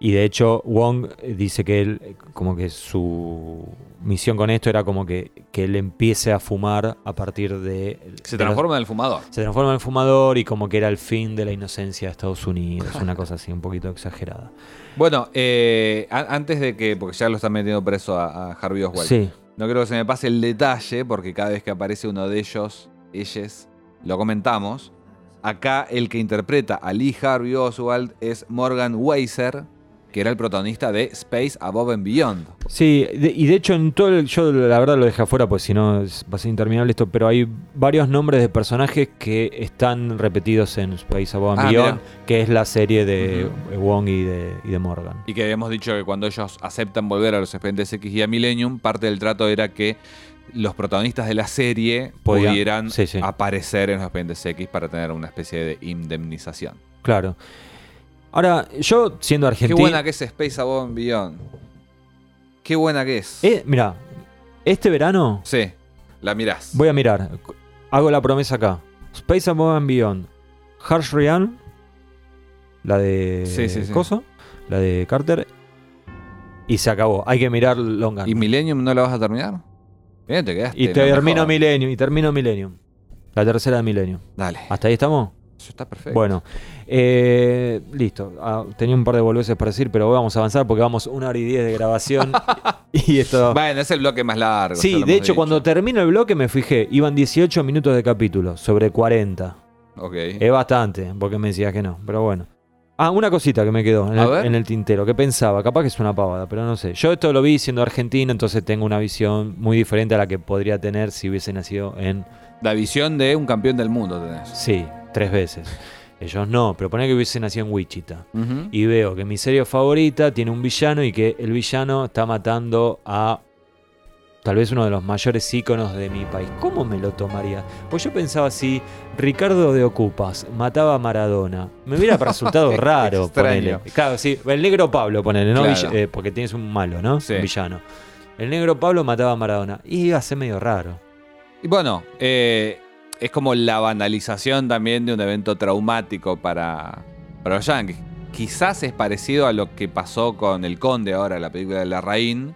F: Y de hecho, Wong dice que él, como que su misión con esto era como que, que él empiece a fumar a partir de.
G: Se
F: de los-
G: transforma en el fumador.
F: se transforma en fumador y como que era el fin de la inocencia de Estados Unidos. Una cosa así, un poquito exagerada.
G: Bueno, eh, a- antes de que, porque ya lo están metiendo preso a, a Harvey Oswald.
F: Sí,
G: No creo que se me pase el detalle, porque cada vez que aparece uno de ellos, ellos, lo comentamos. Acá el que interpreta a Lee Harvey Oswald es Morgan Weiser, que era el protagonista de Space Above and Beyond.
F: Sí, de- y de hecho en todo el, yo la verdad lo dejé afuera pues si no va a ser interminable esto, pero hay varios nombres de personajes que están repetidos en Space Above and
G: Ah,
F: Beyond,
G: mirá.
F: que es la serie de Wong y de, y de Morgan.
G: Y que habíamos dicho que cuando ellos aceptan volver a los expedientes X y a Millennium, parte del trato era que los protagonistas de la serie pudieran
F: sí, sí.
G: aparecer en los expedientes X para tener una especie de indemnización.
F: Claro. Ahora, yo siendo
G: Qué
F: argentino...
G: buena que es Space Above and Beyond. Qué buena que es.
F: Eh, mira, este verano
G: Sí, la mirás.
F: voy a mirar, hago la promesa acá. Space Above and Beyond, Harsh Real, la de
G: Sí, sí, sí.
F: Coso, la de Carter, y se acabó. Hay que mirar Long
G: ¿Y Millennium no la vas a terminar? Bien, te quedaste.
F: Y termino
G: jodas.
F: Millennium, y termino Millennium. La tercera de Millennium.
G: Dale.
F: ¿Hasta ahí estamos?
G: Eso está perfecto.
F: Bueno, eh, listo. Ah, tenía un par de boludeces para decir, pero vamos a avanzar porque vamos una hora y diez de grabación. <laughs> y esto.
G: Bueno, es el bloque más largo.
F: Sí, de hecho,
G: dicho.
F: cuando termino el bloque me fijé, iban 18 minutos de capítulo, sobre 40.
G: Ok.
F: Es bastante, porque me decías que no, pero bueno. Ah, una cosita que me quedó en el, en el tintero, que pensaba, capaz que es una pavada, pero no sé. Yo esto lo vi siendo argentino, entonces tengo una visión muy diferente a la que podría tener si hubiese nacido en,
G: La visión de un campeón del mundo tenés.
F: sí, tres veces. Ellos no, pero poner que hubiese nacido en Wichita. Y veo que mi serie favorita tiene un villano y que el villano está matando a tal vez uno de los mayores íconos de mi país. ¿Cómo me lo tomaría? Pues yo pensaba si Ricardo de Ocupas mataba a Maradona. Me hubiera <laughs> resultado raro ponele. Claro, sí, el negro Pablo ponele, ¿no?
G: Claro.
F: Eh, porque tienes un malo, ¿no?
G: Sí.
F: Un villano. El negro Pablo mataba a Maradona. Y iba a ser medio raro.
G: Y bueno, eh, es como la banalización también de un evento traumático para, para los Yankees. Quizás es parecido a lo que pasó con El Conde ahora, la película de La Raín,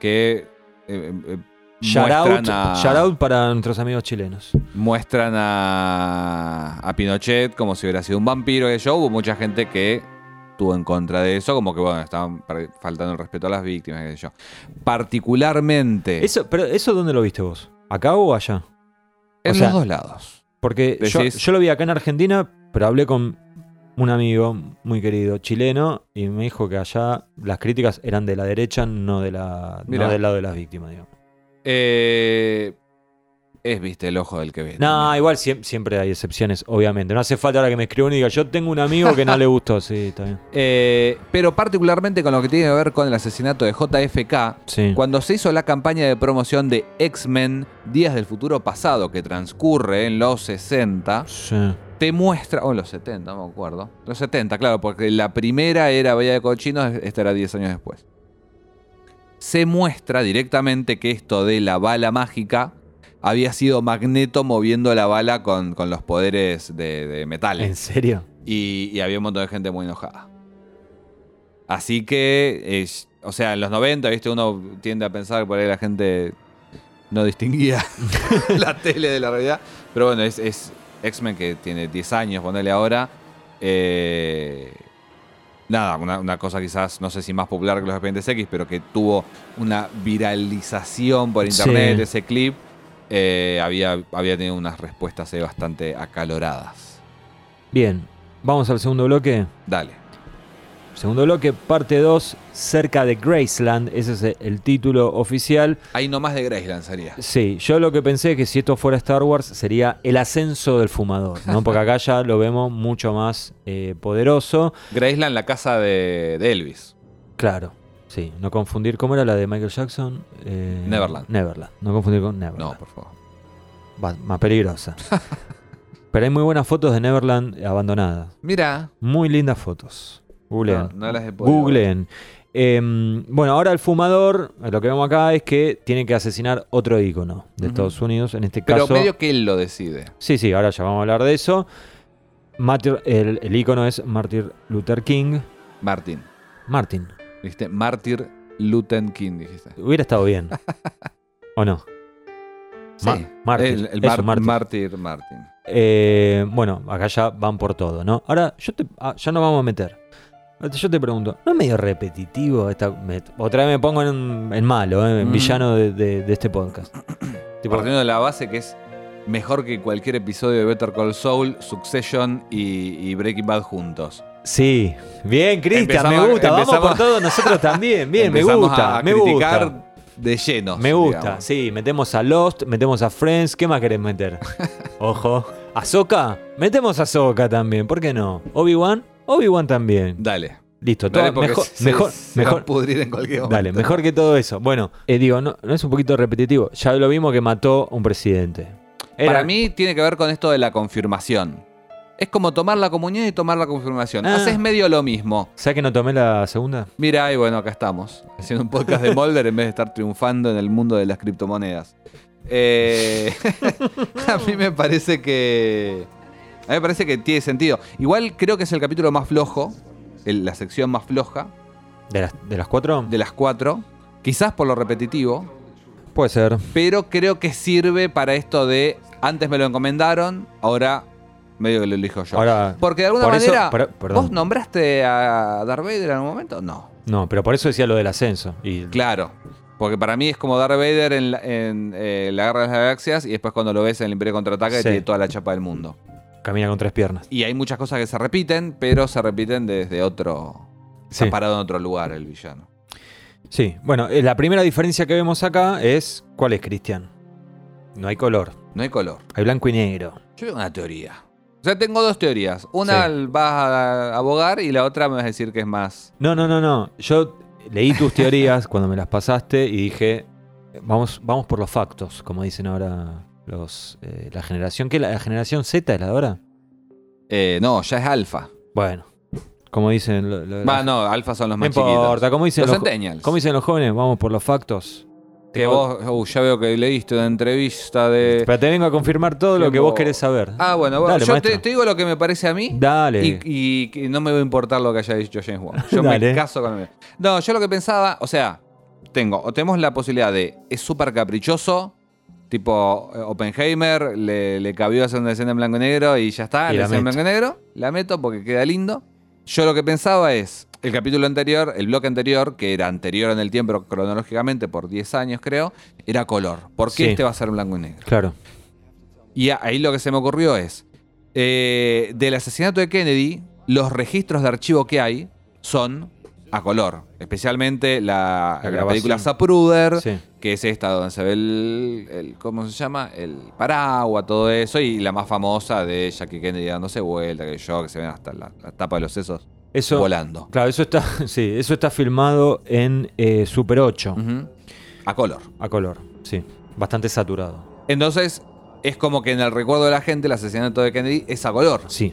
G: que eh, eh,
F: Shout out,
G: a,
F: shout out para nuestros amigos chilenos.
G: muestran a, a Pinochet como si hubiera sido un vampiro. Que yo hubo mucha gente que estuvo en contra de eso, como que bueno, estaban faltando el respeto a las víctimas, qué sé yo. Particularmente
F: Eso, pero ¿eso dónde lo viste vos? ¿Acá o allá?
G: En
F: o sea,
G: los dos lados.
F: Porque yo, lo vi acá en Argentina, pero hablé con un amigo muy querido chileno y me dijo que allá las críticas eran de la derecha, no, de la, no del lado de las víctimas. Digamos.
G: Eh, es, viste, el ojo del que ve.
F: No,
G: también.
F: igual siem- siempre hay excepciones, obviamente. No hace falta ahora que me escriba y diga, yo tengo un amigo que no le gustó. Sí, está bien. <laughs>
G: Eh, pero particularmente con lo que tiene que ver con el asesinato de JFK,
F: Sí.
G: cuando se hizo la campaña de promoción de X-Men Días del Futuro Pasado, que transcurre en los 60,
F: Sí.
G: te muestra, o en los 70, no me acuerdo. Los 70, claro, porque la primera era Bahía de Cochinos, esta era 10 años después. Se muestra directamente que esto de la bala mágica había sido Magneto moviendo la bala con, con los poderes de, de metal.
F: ¿En serio?
G: Y, y había un montón de gente muy enojada. Así que, o sea, en los 90, ¿viste? Uno tiende a pensar que por ahí la gente no distinguía <laughs> la tele de la realidad. Pero bueno, es, es X-Men que tiene 10 años, ponele ahora. Eh, nada, una, una cosa quizás, no sé si más popular que los expedientes X, pero que tuvo una viralización por internet,
F: Sí.
G: ese clip. Eh, había, había tenido unas respuestas ahí bastante acaloradas.
F: Bien, vamos al segundo bloque.
G: Dale.
F: Segundo bloque, parte 2, cerca de Graceland. Ese es el título oficial.
G: Ahí nomás de Graceland sería.
F: Sí, yo lo que pensé es que si esto fuera Star Wars sería el ascenso del fumador, ¿no? Porque acá ya lo vemos mucho más eh, poderoso.
G: Graceland, la casa de, de Elvis.
F: Claro, sí, no confundir, ¿cómo era la de Michael Jackson? Eh,
G: Neverland.
F: Neverland, no confundir con Neverland.
G: No, por favor.
F: Va- más peligrosa. <laughs> Pero hay muy buenas fotos de Neverland abandonadas.
G: Mira.
F: Muy lindas fotos. Googleen.
G: No, no las he podido
F: Googleen. Em, bueno, ahora el fumador, lo que vemos acá es que tiene que asesinar otro ícono de. Estados Unidos, en este
G: Pero
F: caso...
G: medio que él lo decide.
F: Sí, sí, ahora ya vamos a hablar de eso. El, el ícono es Martin Luther King.
G: Martin.
F: Martin.
G: ¿Viste? Martyr Luther King, dijiste.
F: Hubiera estado bien. <laughs> ¿O no? Ma-
G: Sí.
F: Mártir.
G: El, el
F: Eso,
G: Mar-
F: mártir.
G: Martyr Martin.
F: Eh, bueno, acá ya van por todo, ¿no? Ahora, yo te, ah, ya nos vamos a meter. Yo te pregunto, ¿no es medio repetitivo? Esta, me- otra vez me pongo en, en malo, ¿eh? en
G: Mm.
F: villano de, de- de este podcast. <clears throat> Tipo,
G: Partiendo de la base que es mejor que cualquier episodio de Better Call Saul, Succession y, y Breaking Bad juntos.
F: Sí, bien, Cristian, me gusta. Vamos por todo nosotros también. Bien, me gusta,
G: a
F: me gusta.
G: de llenos.
F: Me gusta,
G: digamos.
F: sí, metemos a Lost, metemos a Friends, ¿qué más querés meter? <laughs> Ojo. ¿A Soka? Metemos a Soka también, ¿por qué no? ¿Obi-Wan? Obi-Wan también.
G: Dale.
F: Listo, todo, mejor,
G: se-
F: mejor,
G: se va a
F: mejor.
G: pudrir en cualquier momento.
F: Dale, mejor que todo eso. Bueno, eh, digo, no, no es un poquito repetitivo. Ya lo vimos que mató un presidente. Era-
G: Para mí tiene que ver con esto de la confirmación. Es como tomar la comunión y tomar la confirmación.
F: Ah.
G: Haces medio lo mismo.
F: ¿Sabes que no tomé la segunda?
G: Mira, y bueno, acá estamos. Haciendo un podcast de <laughs> Molder en vez de estar triunfando en el mundo de las criptomonedas. Eh, <laughs> a mí me parece que. A mí me parece que tiene sentido. Igual creo que es el capítulo más flojo. el- la sección más floja
F: ¿De las, de las cuatro?
G: de las cuatro. Quizás por lo repetitivo.
F: Puede ser.
G: Pero creo que sirve para esto de. Antes me lo encomendaron, ahora medio que lo elijo yo.
F: Ahora,
G: Porque de alguna
F: por eso-
G: manera,
F: perdón.
G: ¿vos nombraste a Darth Vader en algún momento? No.
F: No, pero por eso decía lo del ascenso. Y
G: Claro. Porque para mí es como Darth Vader en, la, en, eh, la Guerra de las Galaxias y después cuando lo ves en el Imperio Contraataca
F: Sí.
G: tiene toda la chapa del mundo.
F: camina con tres piernas.
G: Y hay muchas cosas que se repiten, pero se repiten desde otro...
F: Sí.
G: Está parado en otro lugar el villano.
F: Sí, bueno, eh, la primera diferencia que vemos acá es. ¿Cuál es, Cristian? No hay color,
G: No hay color.
F: hay blanco y negro.
G: Yo tengo una teoría. O sea, tengo dos teorías. Una
F: Sí.
G: vas a abogar y la otra me vas a decir que es más...
F: No, no, no, no. Yo leí tus teorías cuando me las pasaste y dije, vamos, vamos por los factos, como dicen ahora los eh, la generación. ¿Qué? ¿La generación Z es la de ahora?
G: Eh, no, ya es alfa.
F: Bueno, como dicen. lo- lo-
G: Va, no, alfa son los
F: no
G: más
F: importa,
G: chiquitos.
F: como dicen
G: Los
F: los, como dicen los jóvenes, vamos por los factos.
G: Que vos, uh, ya veo que leíste una entrevista de...
F: Pero te vengo a confirmar todo lo que vos querés saber.
G: Ah, bueno, bueno,
F: Dale,
G: yo te, te digo lo que me parece a mí.
F: Dale.
G: Y, y que no me va a importar lo que haya dicho James Wan. Yo
F: Dale.
G: me caso con él. No, yo lo que pensaba, o sea, tengo, o tenemos la posibilidad de, es súper caprichoso, tipo eh, Oppenheimer, le, le cabió hacer una escena en blanco y negro y ya está,
F: Y
G: la
F: la
G: escena en blanco y negro, la meto porque queda lindo. Yo lo que pensaba es, el capítulo anterior, el bloque anterior, que era anterior en el tiempo cronológicamente por 10 años creo, era color. ¿Por qué
F: Sí.
G: este va a ser en blanco y negro?
F: Claro.
G: Y ahí lo que se me ocurrió es, eh, del asesinato de Kennedy, los registros de archivo que hay son a color. Especialmente la,
F: La
G: película Zapruder,
F: Sí.
G: que es esta donde se ve el, el- ¿cómo se llama? El paraguas, todo eso, y la más famosa de Jackie Kennedy dándose vuelta, que yo, que se ven hasta la, la tapa de los sesos
F: Eso,
G: volando.
F: Claro, eso está, <laughs> sí, eso está filmado en eh, Super 8,
G: Ujú. A color.
F: a color, sí, bastante saturado.
G: Entonces, es como que en el recuerdo de la gente el asesinato de Kennedy es a color.
F: Sí,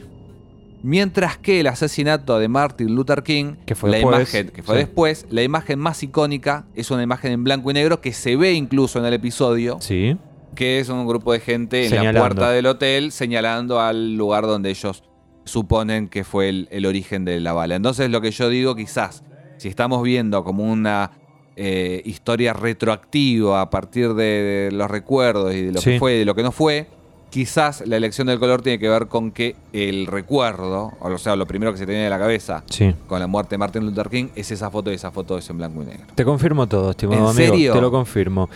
G: Mientras que el asesinato de Martin Luther King,
F: Que fue
G: la
F: después,
G: imagen que fue
F: sí.
G: después, la imagen más icónica es una imagen en blanco y negro que se ve incluso en el episodio,
F: sí,
G: que es un grupo de gente en
F: Señalando.
G: la puerta del hotel señalando al lugar donde ellos suponen que fue el, el origen de la bala. Entonces lo que yo digo quizás, si estamos viendo como una eh, historia retroactiva a partir de, de los recuerdos y de lo
F: Sí.
G: que fue y de lo que no fue, quizás la elección del color tiene que ver con que el recuerdo, o sea, lo primero que se tenía de la cabeza
F: sí.
G: con la muerte de Martin Luther King es esa foto y esa foto es en blanco y negro.
F: Te confirmo todo, estimado
G: ¿En
F: amigo.
G: serio?
F: Te lo confirmo.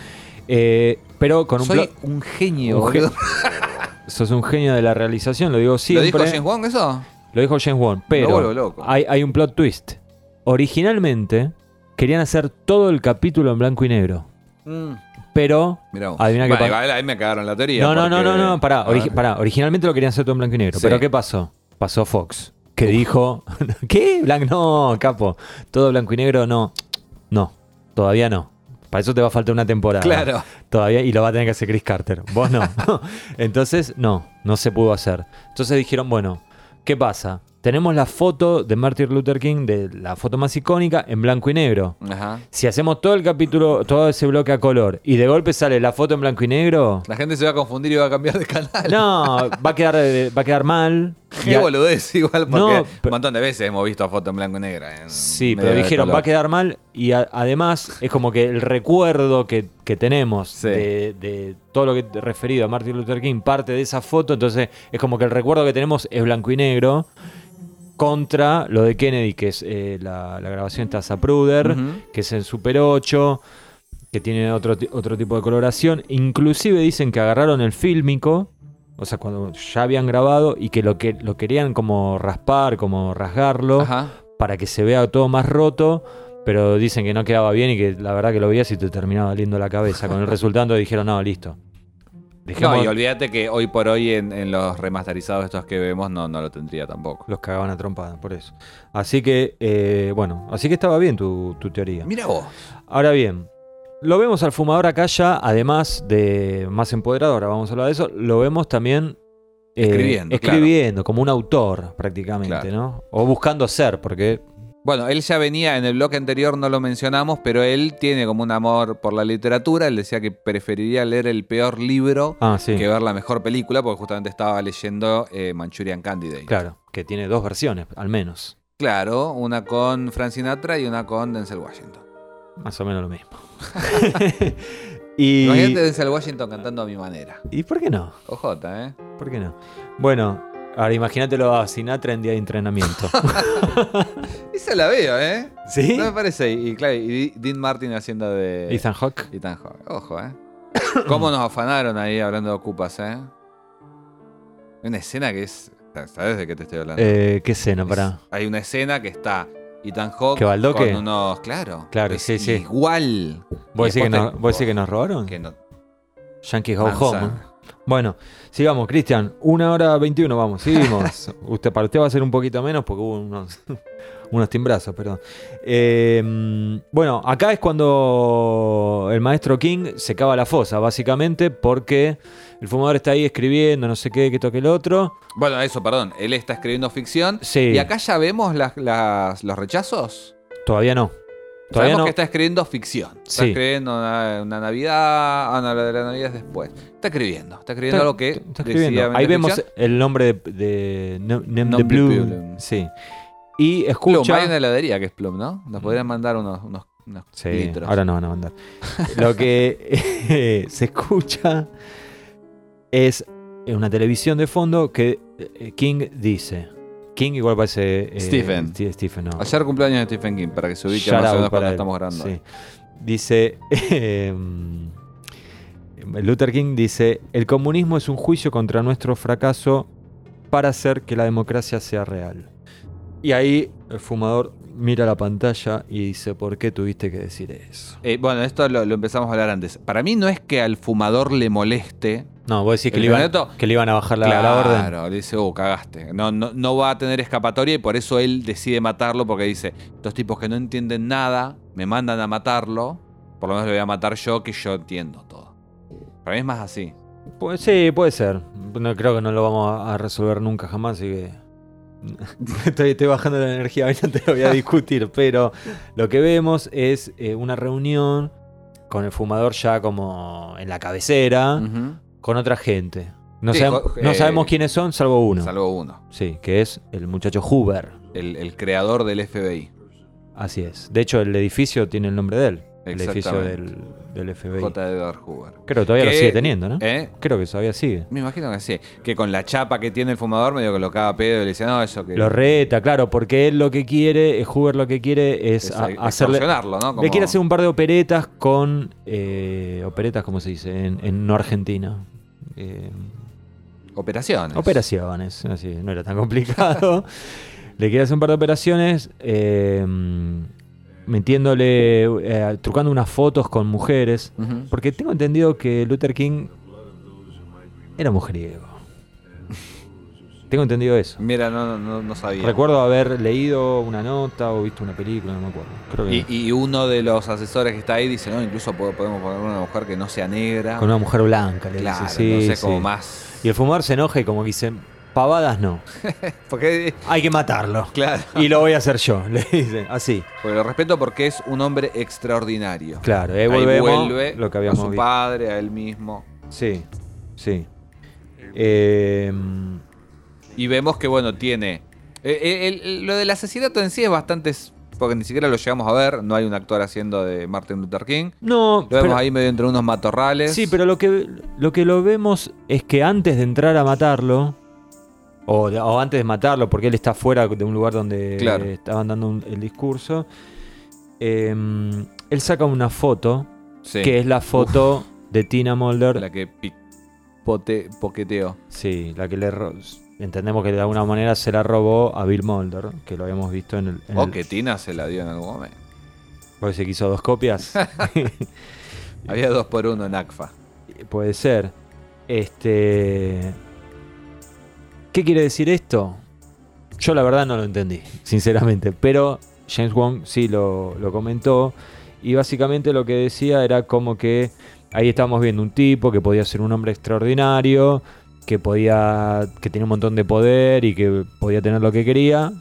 F: Eh, pero con un
G: Soy un genio,
F: un ge-
G: boludo. <laughs>
F: Sos un genio de la realización, lo digo
G: ¿Lo
F: siempre.
G: dijo James Wong eso?
F: Lo dijo James Wan, pero
G: loco.
F: Hay, hay un plot twist. Originalmente querían hacer todo el capítulo en blanco y negro, pero
G: Mirá vos.
F: Adivina qué
G: Bueno,
F: pa-
G: igual ahí me cagaron la teoría.
F: no, no, no,
G: porque-
F: no, no, pará,
G: A ver.
F: origi- pará, originalmente lo querían hacer todo en blanco y negro,
G: Sí.
F: pero ¿qué pasó? Pasó Fox, que dijo, <laughs> ¿qué? Blanco, no, capo, todo blanco y negro, no, no, todavía no. Para eso te va a faltar una temporada.
G: Claro.
F: Todavía, y lo va a tener que hacer Chris Carter. Vos no. <laughs> Entonces, no, no se pudo hacer. Entonces dijeron, bueno, ¿qué pasa? Tenemos la foto de Martin Luther King, de la foto más icónica, en blanco y negro.
G: Ajá.
F: Si hacemos todo el capítulo, todo ese bloque a color, y de golpe sale la foto en blanco y negro,
G: La gente se va a confundir y va a cambiar de canal.
F: no, va a quedar, eh, va a quedar mal.
G: Qué
F: a-
G: boludez, igual, porque
F: No,
G: un montón de veces hemos visto fotos en blanco y negro.
F: Sí, pero dijeron, va a quedar mal y a- además es como que el recuerdo que, que tenemos
G: Sí.
F: de, de todo lo que referido a Martin Luther King parte de esa foto, entonces es como que el recuerdo que tenemos es blanco y negro contra lo de Kennedy, que es eh, la, la grabación de Zapruder,
G: Ujú.
F: que es en Super 8, que tiene otro, otro tipo de coloración. Inclusive dicen que agarraron el fílmico, o sea, cuando ya habían grabado y que lo, que lo querían como raspar, como rasgarlo
G: Ajá.
F: para que se vea todo más roto, pero dicen que no quedaba bien y que la verdad que lo veías y te terminaba doliendo la cabeza. Con el <laughs> resultado dijeron, no, listo. Dejemos-
G: No, y olvídate que hoy por hoy en, en los remasterizados estos que vemos no, no lo tendría tampoco.
F: Los cagaban a trompada, por eso. Así que, eh, bueno, así que estaba bien tu, tu teoría.
G: Mira vos.
F: Ahora bien, lo vemos al fumador acá ya, además de más empoderado, ahora vamos a hablar de eso, lo vemos también eh,
G: Escribiendo,
F: escribiendo como un autor prácticamente,
G: Claro.
F: ¿no? O buscando ser, porque
G: Bueno, él ya venía, en el bloque anterior no lo mencionamos, pero él tiene como un amor por la literatura. Él decía que preferiría leer el peor libro
F: Ah, sí.
G: que ver la mejor película, porque justamente estaba leyendo eh, Manchurian Candidate.
F: Claro, que tiene dos versiones, al menos.
G: Claro, una con Frank Sinatra y una con Denzel Washington.
F: Más o menos lo mismo. <laughs> y,
G: Imagínate Denzel Washington cantando a mi manera.
F: ¿Y por qué no?
G: Ojota, ¿eh?
F: ¿Por qué no? Bueno, Ahora imagínatelo a Sinatra en día de entrenamiento. <laughs>
G: Esa la veo, ¿eh?
F: ¿Sí?
G: No me parece. Y claro, y Dean Martin haciendo de.
F: Ethan Hawke.
G: Ethan Hawke. Ojo, ¿eh? <coughs> ¿Cómo nos afanaron ahí hablando de ocupas, eh? Una escena que es. ¿Sabes de qué te estoy hablando?
F: Eh, ¿Qué escena?
G: Es-
F: Para.
G: Hay una escena que está Ethan Hawke
F: ¿Que
G: con unos. Claro.
F: Claro, sí, sí.
G: Igual.
F: ¿Vos decís que, decís que nos robaron?
G: que no-
F: Yankee Go. Home. Bueno, sigamos, Cristian. Una hora 21, vamos, seguimos. <laughs> usted, para usted va a ser un poquito menos porque hubo unos, <laughs> unos timbrazos, perdón. Eh, bueno, acá es cuando el maestro King se cava la fosa, básicamente, porque el fumador está ahí escribiendo, no sé qué, que toque el otro.
G: Bueno, eso, perdón. Él está escribiendo ficción.
F: Sí.
G: Y acá ya vemos las- las- los rechazos.
F: Todavía no.
G: Sabemos
F: no.
G: que está escribiendo ficción. Está
F: Sí.
G: escribiendo una, una Navidad. Ah, no, la de la Navidad es después. Está escribiendo. Está escribiendo
F: Está-
G: algo que.
F: está escribiendo. Ahí vemos
G: ficción.
F: el nombre de, de Nem- de Blue. Sí. Y
G: Plum,
F: escucha.
G: hay una heladería que es Plum, ¿no? Nos podrían mandar unos, unos, unos
F: Sí,
G: litros.
F: ahora no van a mandar. Lo que <laughs> se escucha es en una televisión de fondo que eh, King dice. King igual parece... eh,
G: Stephen.
F: sí, Stephen, no.
G: Ayer cumpleaños de Stephen King, para que se ubique
F: Shout
G: más o menos cuando
F: él.
G: estamos grabando.
F: Sí. Dice... <laughs> em, Luther King dice, el comunismo es un juicio contra nuestro fracaso para hacer que la democracia sea real. Y ahí el fumador mira la pantalla y dice, ¿por qué tuviste que decir eso?
G: Eh, bueno, esto lo, lo empezamos a hablar antes. Para mí no es que al fumador le moleste.
F: No, vos decís que,
G: ¿El
F: le iban, que le iban a bajar la, la orden.
G: Claro, le dice, oh, cagaste. No, no, no va a tener escapatoria y por eso él decide matarlo porque dice, estos tipos que no entienden nada me mandan a matarlo, por lo menos lo voy a matar yo que yo entiendo todo. Para mí es más así.
F: Pues sí, puede ser. No creo que no lo vamos a resolver nunca jamás, así que. <laughs> estoy, estoy bajando la energía, hoy <laughs> no te lo voy a discutir, pero lo que vemos es eh, una reunión con el fumador ya como en la cabecera,
G: Ujú.
F: Con otra gente. No,
G: Sí,
F: sabemos,
G: jo-
F: no
G: eh,
F: sabemos quiénes son, salvo uno.
G: Salvo uno.
F: Sí, que es el muchacho Hoover.
G: El, el creador del FBI.
F: Así es. De hecho, el edificio tiene el nombre de él. El edificio del, del FBI.
G: J. Edgar Hoover.
F: Creo que todavía lo sigue teniendo, ¿no?
G: ¿Eh?
F: Creo que todavía sigue.
G: Me imagino que sí. Que con la chapa que tiene el fumador medio que lo caga pedo y le dice, no, eso que...
F: Lo reta, claro, porque él lo que quiere, eh, Hoover lo que quiere es,
G: es
F: a- hacerle.
G: ¿no?
F: Le quiere hacer un par de operetas con. eh, operetas, ¿cómo se dice? En, en no Argentina. Eh,
G: Operaciones.
F: operaciones, así, no era tan complicado. <laughs> Le quiere hacer un par de operaciones. eh, metiéndole. eh, trucando unas fotos con mujeres. Porque tengo entendido que Luther King era mujeriego. Tengo entendido eso.
G: Mira, no, no- no, sabía.
F: Recuerdo haber leído una nota o visto una película, no me acuerdo. Creo que
G: Y, y uno de los asesores que está ahí dice, no, incluso po- podemos poner una mujer que no sea negra.
F: con una mujer blanca, le
G: claro,
F: dice. Sí,
G: no sé, como más...
F: Y el fumador se enoja y como que dice, pavadas no, <laughs>
G: Porque,
F: hay que matarlo.
G: claro,
F: Y lo voy a hacer yo, <laughs> le dice, así.
G: porque lo respeto porque es un hombre extraordinario.
F: Claro, volvemos
G: vuelve
F: lo que
G: a
F: habíamos
G: su
F: visto.
G: padre, a él mismo.
F: Sí, sí. Eh,
G: Y vemos que, bueno, tiene... eh, eh, el- el- lo del asesinato en sí es bastante... Porque ni siquiera lo llegamos a ver. No hay un actor haciendo de Martin Luther King.
F: no,
G: Lo vemos
F: pero-
G: ahí medio entre unos matorrales.
F: Sí, pero lo que, lo que lo vemos es que antes de entrar a matarlo, o, antes de matarlo, porque él está fuera de un lugar donde
G: Claro.
F: estaban dando un- el discurso, eh, él saca una foto,
G: Sí.
F: que es la foto de Tina Mulder.
G: La que picote, poqueteó.
F: Sí, la que le entendemos que de alguna manera se la robó a Bill Mulder, que lo habíamos visto en el... en
G: O que Tina se la dio en algún momento.
F: porque se quiso dos copias. <laughs> <laughs>
G: Había dos por uno en ACFA.
F: Puede ser. Este. ¿Qué quiere decir esto? Yo la verdad no lo entendí, sinceramente. Pero James Wong sí lo, lo comentó. Y básicamente lo que decía era como que ahí estábamos viendo un tipo que podía ser un hombre extraordinario, que podía. que tenía un montón de poder y que podía tener lo que quería.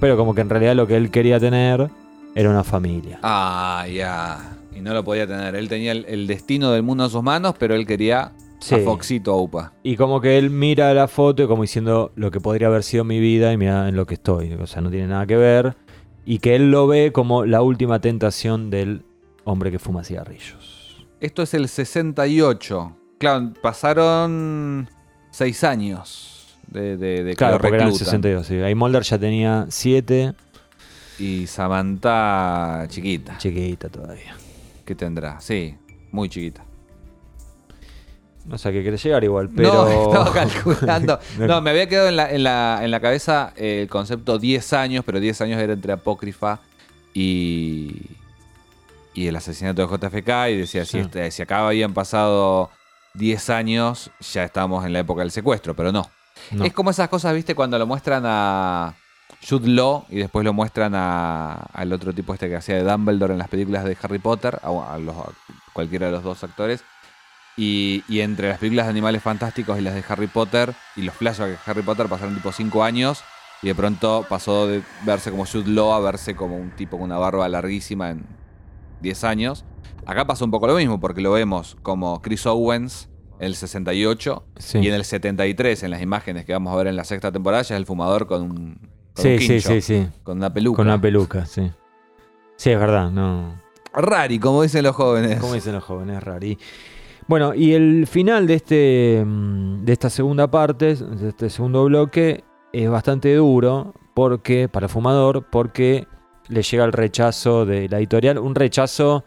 F: Pero como que en realidad lo que él quería tener era una familia.
G: Ah, ya. Y no lo podía tener. Él tenía el, el destino del mundo en sus manos, pero él quería
F: Sí.
G: a Foxito Upa.
F: Y como que él mira la foto y como diciendo lo que podría haber sido mi vida y mira en lo que estoy. O sea, no tiene nada que ver. Y que él lo ve como la última tentación del hombre que fuma cigarrillos.
G: Esto es el 68. Claro, pasaron seis años De, de, de que
F: Claro,
G: lo
F: porque eran
G: reclutan.
F: 62. Sí. Ahí Mulder ya tenía 7,
G: Y Samantha chiquita.
F: chiquita todavía.
G: ¿Qué tendrá? Sí, muy chiquita.
F: No sé a qué querés llegar igual, pero.
G: No, <laughs> estaba calculando. <laughs> No, me había quedado en la, en la, en la cabeza el concepto 10 años, pero 10 años era entre Apócrifa y, y el asesinato de JFK. Y decía, si, este- si acá habían pasado 10 años, ya estábamos en la época del secuestro, pero no.
F: No.
G: Es como esas cosas, ¿viste? Cuando lo muestran a Jude Law y después lo muestran a, al otro tipo este que hacía de Dumbledore en las películas de Harry Potter, a, a los- a cualquiera de los dos actores. Y, y entre las películas de animales fantásticos y las de Harry Potter y los flashbacks de Harry Potter pasaron tipo 5 años y de pronto pasó de verse como Jude Law a verse como un tipo con una barba larguísima en 10 años. Acá pasó un poco lo mismo porque lo vemos como Chris Owens en el 68
F: Sí.
G: y en el 73 en las imágenes que vamos a ver en la sexta temporada ya es el fumador con un, con
F: Sí,
G: un
F: sí,
G: quincho,
F: sí, sí.
G: con una peluca.
F: Con una peluca, sí. Sí, es verdad, no.
G: Rari, como dicen los jóvenes.
F: Como dicen los jóvenes, rari. Bueno, y el final de este mm, de esta segunda parte, de este segundo bloque, es bastante duro porque para el fumador, porque le llega el rechazo de la editorial, un rechazo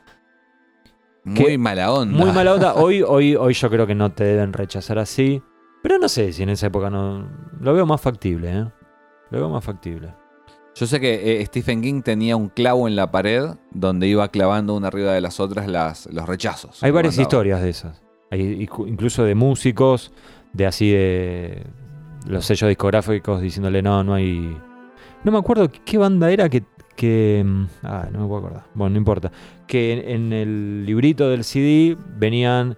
G: Muy
F: que-
G: mala onda.
F: muy mala onda. Hoy, hoy, hoy yo creo que no te deben rechazar así, pero no sé si en esa época no lo veo más factible, ¿eh? Lo veo más factible.
G: Yo sé que eh, Stephen King tenía un clavo en la pared donde iba clavando una arriba de las otras las, los rechazos.
F: Hay varias
G: mandaba.
F: historias de esas. Hay incluso de músicos, de así de los sellos discográficos diciéndole no, no hay. No me acuerdo qué banda era que. Que mm, ah, no me puedo acordar. Bueno, no importa. Que en, en el librito del CD venían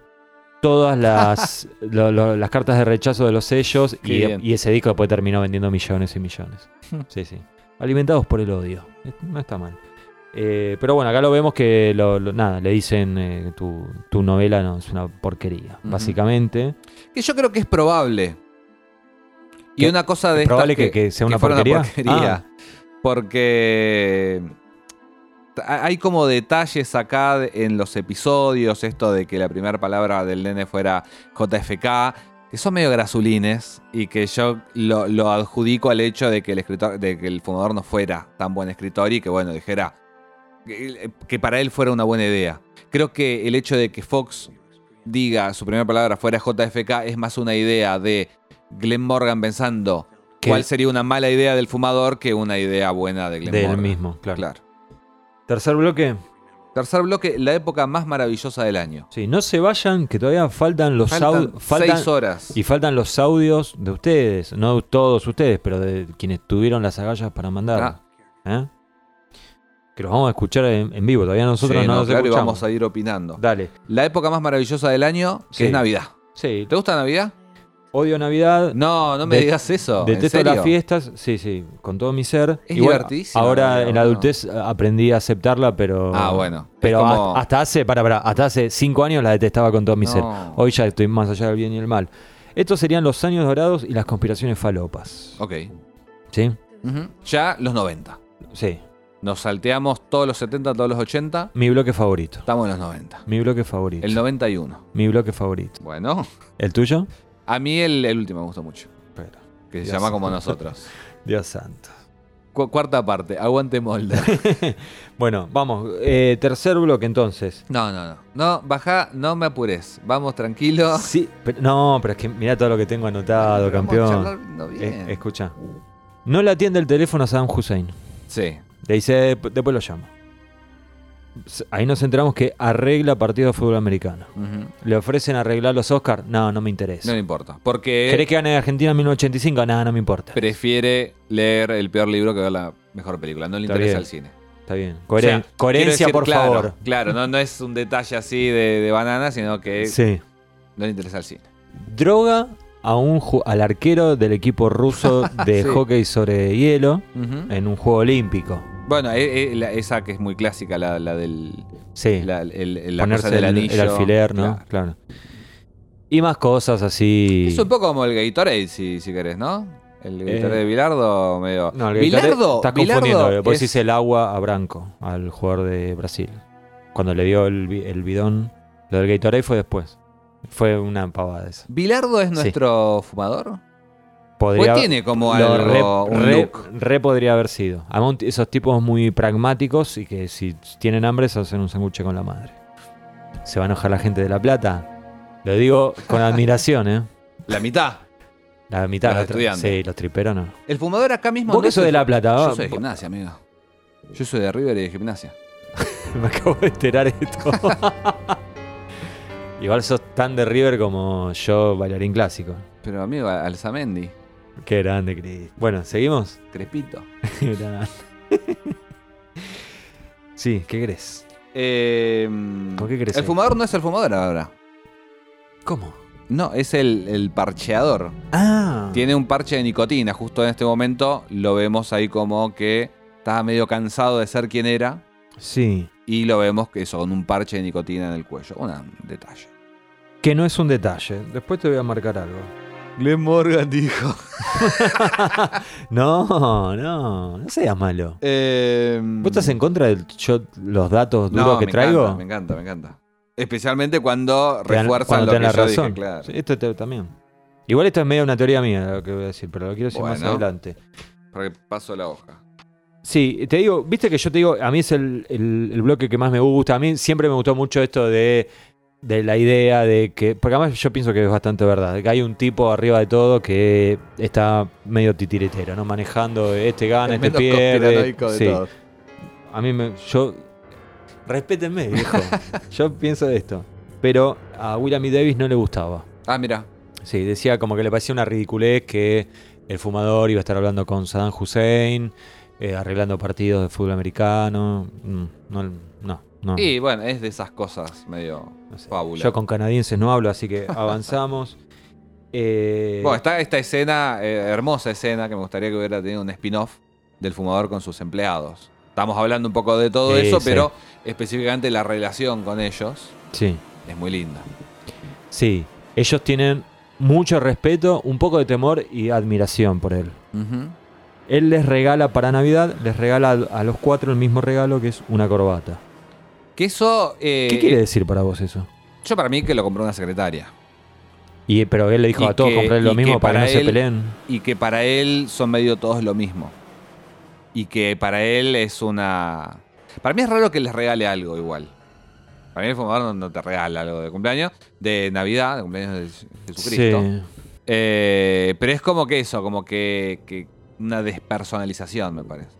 F: todas las, <laughs> lo- lo- las cartas de rechazo de los sellos y, ese disco después terminó vendiendo millones y millones. <laughs> Sí, sí. Alimentados por el odio. No está mal. Eh, pero bueno, acá lo vemos que lo- lo- nada, le dicen eh, tu, tu novela no es una porquería, básicamente.
G: Que yo creo que es probable. Y una cosa de
F: ¿Es probable que- que sea una porquería?
G: porquería. Porque t- hay como detalles acá en los episodios, esto de que la primera palabra del nene fuera JFK, que son medio grasulines y que yo lo, lo adjudico al hecho de que el escritor, de que el fumador no fuera tan buen escritor y que bueno, dijera que, que para él fuera una buena idea. Creo que el hecho de que Fox diga su primera palabra fuera JFK es más una idea de Glenn Morgan pensando
F: Que-
G: cuál sería una mala idea del fumador que una idea buena de Glenn
F: Del mismo, claro.
G: Claro.
F: Tercer bloque.
G: Tercer bloque, la época más maravillosa del año.
F: Sí, no se vayan, que todavía faltan los audios.
G: Seis horas.
F: y faltan los audios de ustedes. No todos ustedes, pero de quienes tuvieron las agallas para mandar.
G: Ah.
F: ¿Eh? Que los vamos a escuchar en, en vivo. Todavía nosotros
G: Sí,
F: no,
G: no,
F: los
G: claro, y
F: escuchamos.
G: vamos a ir opinando.
F: Dale.
G: La época más maravillosa del año, que
F: Sí.
G: es Navidad.
F: Sí,
G: ¿Te gusta Navidad?
F: Odio Navidad.
G: No, no me
F: De-
G: digas eso. ¿En
F: Detesto las fiestas, sí, sí, con todo mi ser.
G: Es divertidísima,
F: Ahora en la adultez eh, aprendí a aceptarla, pero.
G: Ah, bueno.
F: Pero
G: como-
F: hasta, hace, para, para, hasta hace cinco años la detestaba con todo mi ser. Hoy ya estoy más allá del bien y el mal. Estos serían los años dorados y las conspiraciones falopas.
G: Ok.
F: ¿Sí?
G: Ya los 90.
F: Sí.
G: Nos salteamos todos los 70, todos los 80.
F: Mi bloque favorito.
G: Estamos en los 90.
F: Mi bloque favorito.
G: El 91.
F: Mi bloque favorito.
G: Bueno,
F: ¿El tuyo?
G: A mí el, el último me gustó mucho.
F: Pero,
G: Que se
F: Dios
G: llama como nosotros. <laughs>
F: Dios santo.
G: Cu- cuarta parte, aguante Molder. <laughs>
F: Bueno, vamos. eh, tercer bloque entonces.
G: No, no, no. No, baja, no me apures. Vamos tranquilo.
F: Sí, pero- no, pero es que mira todo lo que tengo anotado,
G: a
F: campeón.
G: bien.
F: Eh, escucha. No le atiende el teléfono a Saddam Hussein.
G: Sí.
F: Le dice, "Dep- después lo llama. Ahí nos enteramos que arregla partido de fútbol americano. ¿Le ofrecen arreglar los Oscars? No, no me
G: No
F: interesa.
G: me importa. Porque
F: ¿Querés que gane Argentina en 1985? No, no me importa.
G: prefiere leer el peor libro que ver la mejor película. No le
F: Está
G: interesa
F: bien.
G: el cine.
F: Está bien.
G: O
F: Coheren-
G: sea,
F: coherencia,
G: decir,
F: por
G: claro,
F: favor.
G: Claro, no, no es un detalle así de, de banana, sino que
F: Sí.
G: no le interesa el cine.
F: Droga a un al arquero del equipo ruso <laughs> de
G: Sí.
F: hockey sobre hielo en un juego olímpico.
G: Bueno, e- e- la- esa que es muy clásica, la, la del.
F: Sí.
G: La, el- la
F: ponerse
G: cosa del
F: el,
G: anillo.
F: el alfiler, ¿no?
G: Claro.
F: Claro. Y más cosas así.
G: Es un poco como el Gatorade, si, si querés, ¿no? El Gatorade
F: Eh,
G: de Bilardo, medio.
F: No, el
G: Bilardo,
F: Estás
G: Bilardo
F: confundiendo. Vos
G: es-
F: el agua a Branco, al jugador de Brasil. Cuando le dio el, el bidón. Lo del Gatorade fue después. Fue una pavada esa.
G: ¿Bilardo es
F: Sí.
G: nuestro fumador?
F: Podría.
G: Pues tiene como algo,
F: re,
G: un
F: re- podría haber sido. Además, esos tipos muy pragmáticos y que si tienen hambre se hacen un sándwich con la madre. ¿Se va a enojar la gente de La Plata? Lo digo con admiración, ¿eh? <laughs>
G: La mitad.
F: La mitad.
G: Los estudiantes.
F: Sí, los triperos no.
G: El fumador acá mismo.
F: ¿Vos
G: no
F: que sos de La Plata?
G: Yo soy de gimnasia, amigo. Yo soy de River y de gimnasia. <laughs>
F: Me acabo de enterar esto. <laughs> Igual sos tan de River como yo, bailarín clásico.
G: Pero amigo, Alzamendi,
F: Qué grande, Cris. Bueno, ¿seguimos?
G: Crespito. <laughs>
F: Grande. <laughs> sí, ¿qué crees?
G: Eh,
F: ¿Por qué crees
G: El fumador no es el fumador ahora.
F: ¿Cómo?
G: No, es el, el parcheador.
F: Ah.
G: Tiene un parche de nicotina. Justo en este momento lo vemos ahí como que estaba medio cansado de ser quien era.
F: Sí.
G: Y lo vemos que eso, con un parche de nicotina en el cuello. Un detalle.
F: Que no es un detalle. Después te voy a marcar algo.
G: Glenn Morgan dijo. <laughs>
F: No, no, no seas malo.
G: Eh,
F: ¿Vos estás en contra de yo, los datos duros
G: no,
F: que
G: me
F: traigo?
G: Encanta, me encanta, me encanta. Especialmente cuando
F: Te
G: refuerzan
F: cuando
G: lo que yo
F: la
G: dije,
F: razón.
G: claro.
F: Sí, esto te- también. Igual esto es medio una teoría mía lo que voy a decir, pero lo quiero decir más adelante.
G: Para que paso la hoja.
F: Sí, te digo, viste que yo te digo, a mí es el, el- el bloque que más me gusta. A mí siempre me gustó mucho esto de, de la idea de que. Porque además yo pienso que es bastante verdad. que hay un tipo arriba de todo que está medio titiritero, ¿no? Manejando este gana,
G: El
F: este pierde.
G: de
F: Sí.
G: todos.
F: A mí me. Yo. Respétenme, viejo. <laughs> yo pienso esto. Pero a William E. Davis no le gustaba.
G: Ah, mira.
F: Sí, decía como que le parecía una ridiculez que el fumador iba a estar hablando con Saddam Hussein, eh, arreglando partidos de fútbol americano. Mm, No, no, no.
G: Y bueno, es de esas cosas medio
F: no sé.
G: fábula.
F: Yo con canadienses no hablo, así que <laughs> avanzamos. Eh,
G: Bueno, está esta escena, eh, hermosa escena, que me gustaría que hubiera tenido un spin-off del fumador con sus empleados. Estamos hablando un poco de todo eso,
F: sí.
G: pero específicamente la relación con ellos
F: sí,
G: es muy linda.
F: sí. Ellos tienen mucho respeto, un poco de temor y admiración por él. Él les regala para Navidad, les regala a los cuatro el mismo regalo que es una corbata.
G: Que eso... eh,
F: ¿Qué quiere decir para vos eso?
G: Yo para mí que lo compró una secretaria.
F: Y, pero él le dijo
G: Y
F: a todos comprar lo mismo
G: que
F: para, que no
G: para
F: se
G: él-
F: peleen.
G: Y que para él son medio todos lo mismo. Y que para él es una... Para mí es raro que les regale algo igual. Para mí el fumador no, te regala algo de cumpleaños, de Navidad, de cumpleaños de Jesucristo.
F: Sí.
G: Eh, pero es como que eso, como que, que una despersonalización, me parece.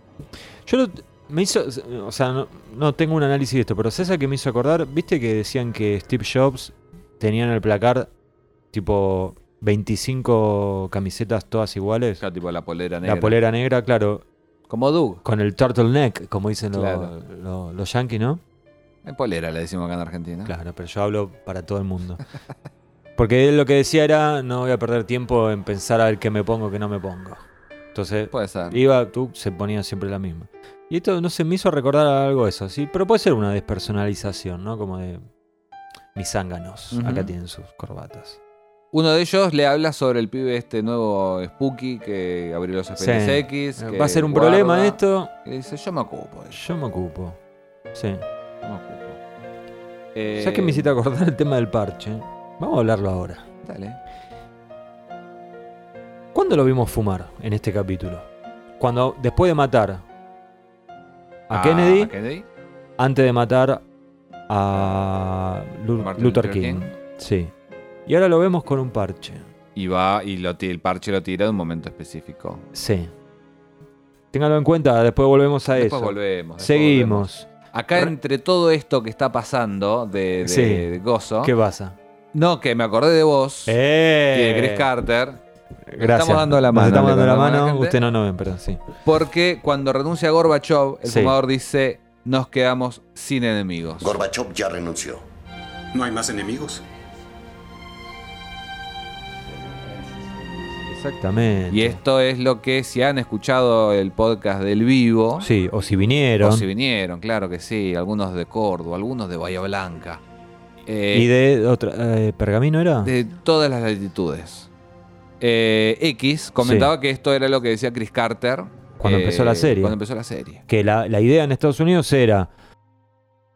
F: Yo me hizo, o sea, no, no tengo un análisis de esto, pero César que me hizo acordar, viste que decían que Steve Jobs tenía en el placar tipo 25 camisetas todas iguales.
G: Claro, tipo la polera negra.
F: La polera negra, claro,
G: Como Doug.
F: con el turtleneck, como dicen los- los, los yankees, ¿no?
G: En polera le decimos acá en Argentina.
F: Claro, pero yo hablo para todo el mundo. <laughs> Porque él lo que decía era, no voy a perder tiempo en pensar a ver qué me pongo, qué no me pongo. Entonces,
G: Puede ser.
F: Iba, tú, se ponía siempre la misma. Y esto, no sé, me hizo recordar algo eso, sí. Pero puede ser una despersonalización, ¿no? Como de mis zánganos. Acá tienen sus corbatas.
G: Uno de ellos le habla sobre el pibe este nuevo Spooky que abrió los
F: Sí.
G: X.
F: Va a ser un problema esto.
G: Y dice, yo me ocupo de eso.
F: Yo me ocupo. Sí.
G: yo me ocupo. Eh,
F: ¿Sabes qué me hiciste acordar el tema del parche? Vamos a hablarlo ahora.
G: Dale.
F: ¿Cuándo lo vimos fumar en este capítulo? Cuando, después de matar a Kennedy,
G: Kennedy.
F: antes de matar a Lu-
G: Martin
F: Luther King.
G: King.
F: Sí. Y ahora lo vemos con un parche.
G: Y va y lo, el parche lo tira de un momento específico.
F: Sí. Téngalo en cuenta, después volvemos a
G: Después
F: eso.
G: volvemos. después
F: Seguimos.
G: volvemos. Acá
F: Re-
G: entre todo esto que está pasando de, de,
F: Sí.
G: de Gozo.
F: ¿Qué pasa?
G: No, que me acordé de vos. Y
F: ¡Eh!
G: de Chris Carter.
F: Gracias.
G: estamos dando la
F: Nos
G: mano,
F: estamos
G: le
F: dando la
G: la
F: mano.
G: gente.
F: Usted no nos ven, pero sí.
G: Porque cuando renuncia Gorbachev, el
F: Sí.
G: fumador dice: Nos quedamos sin enemigos.
A: Gorbachev ya renunció.
B: No hay más enemigos.
F: Exactamente.
G: Y esto es lo que, si han escuchado el podcast del vivo,
F: Sí, o si vinieron.
G: o si vinieron, claro que sí, algunos de Córdoba, algunos de Bahía Blanca, eh,
F: y de otra. eh, ¿Pergamino era?
G: de todas las latitudes. Eh, X comentaba que esto era lo que decía Chris Carter
F: Cuando empezó la serie.
G: Cuando empezó la serie.
F: Que la, la idea en Estados Unidos era.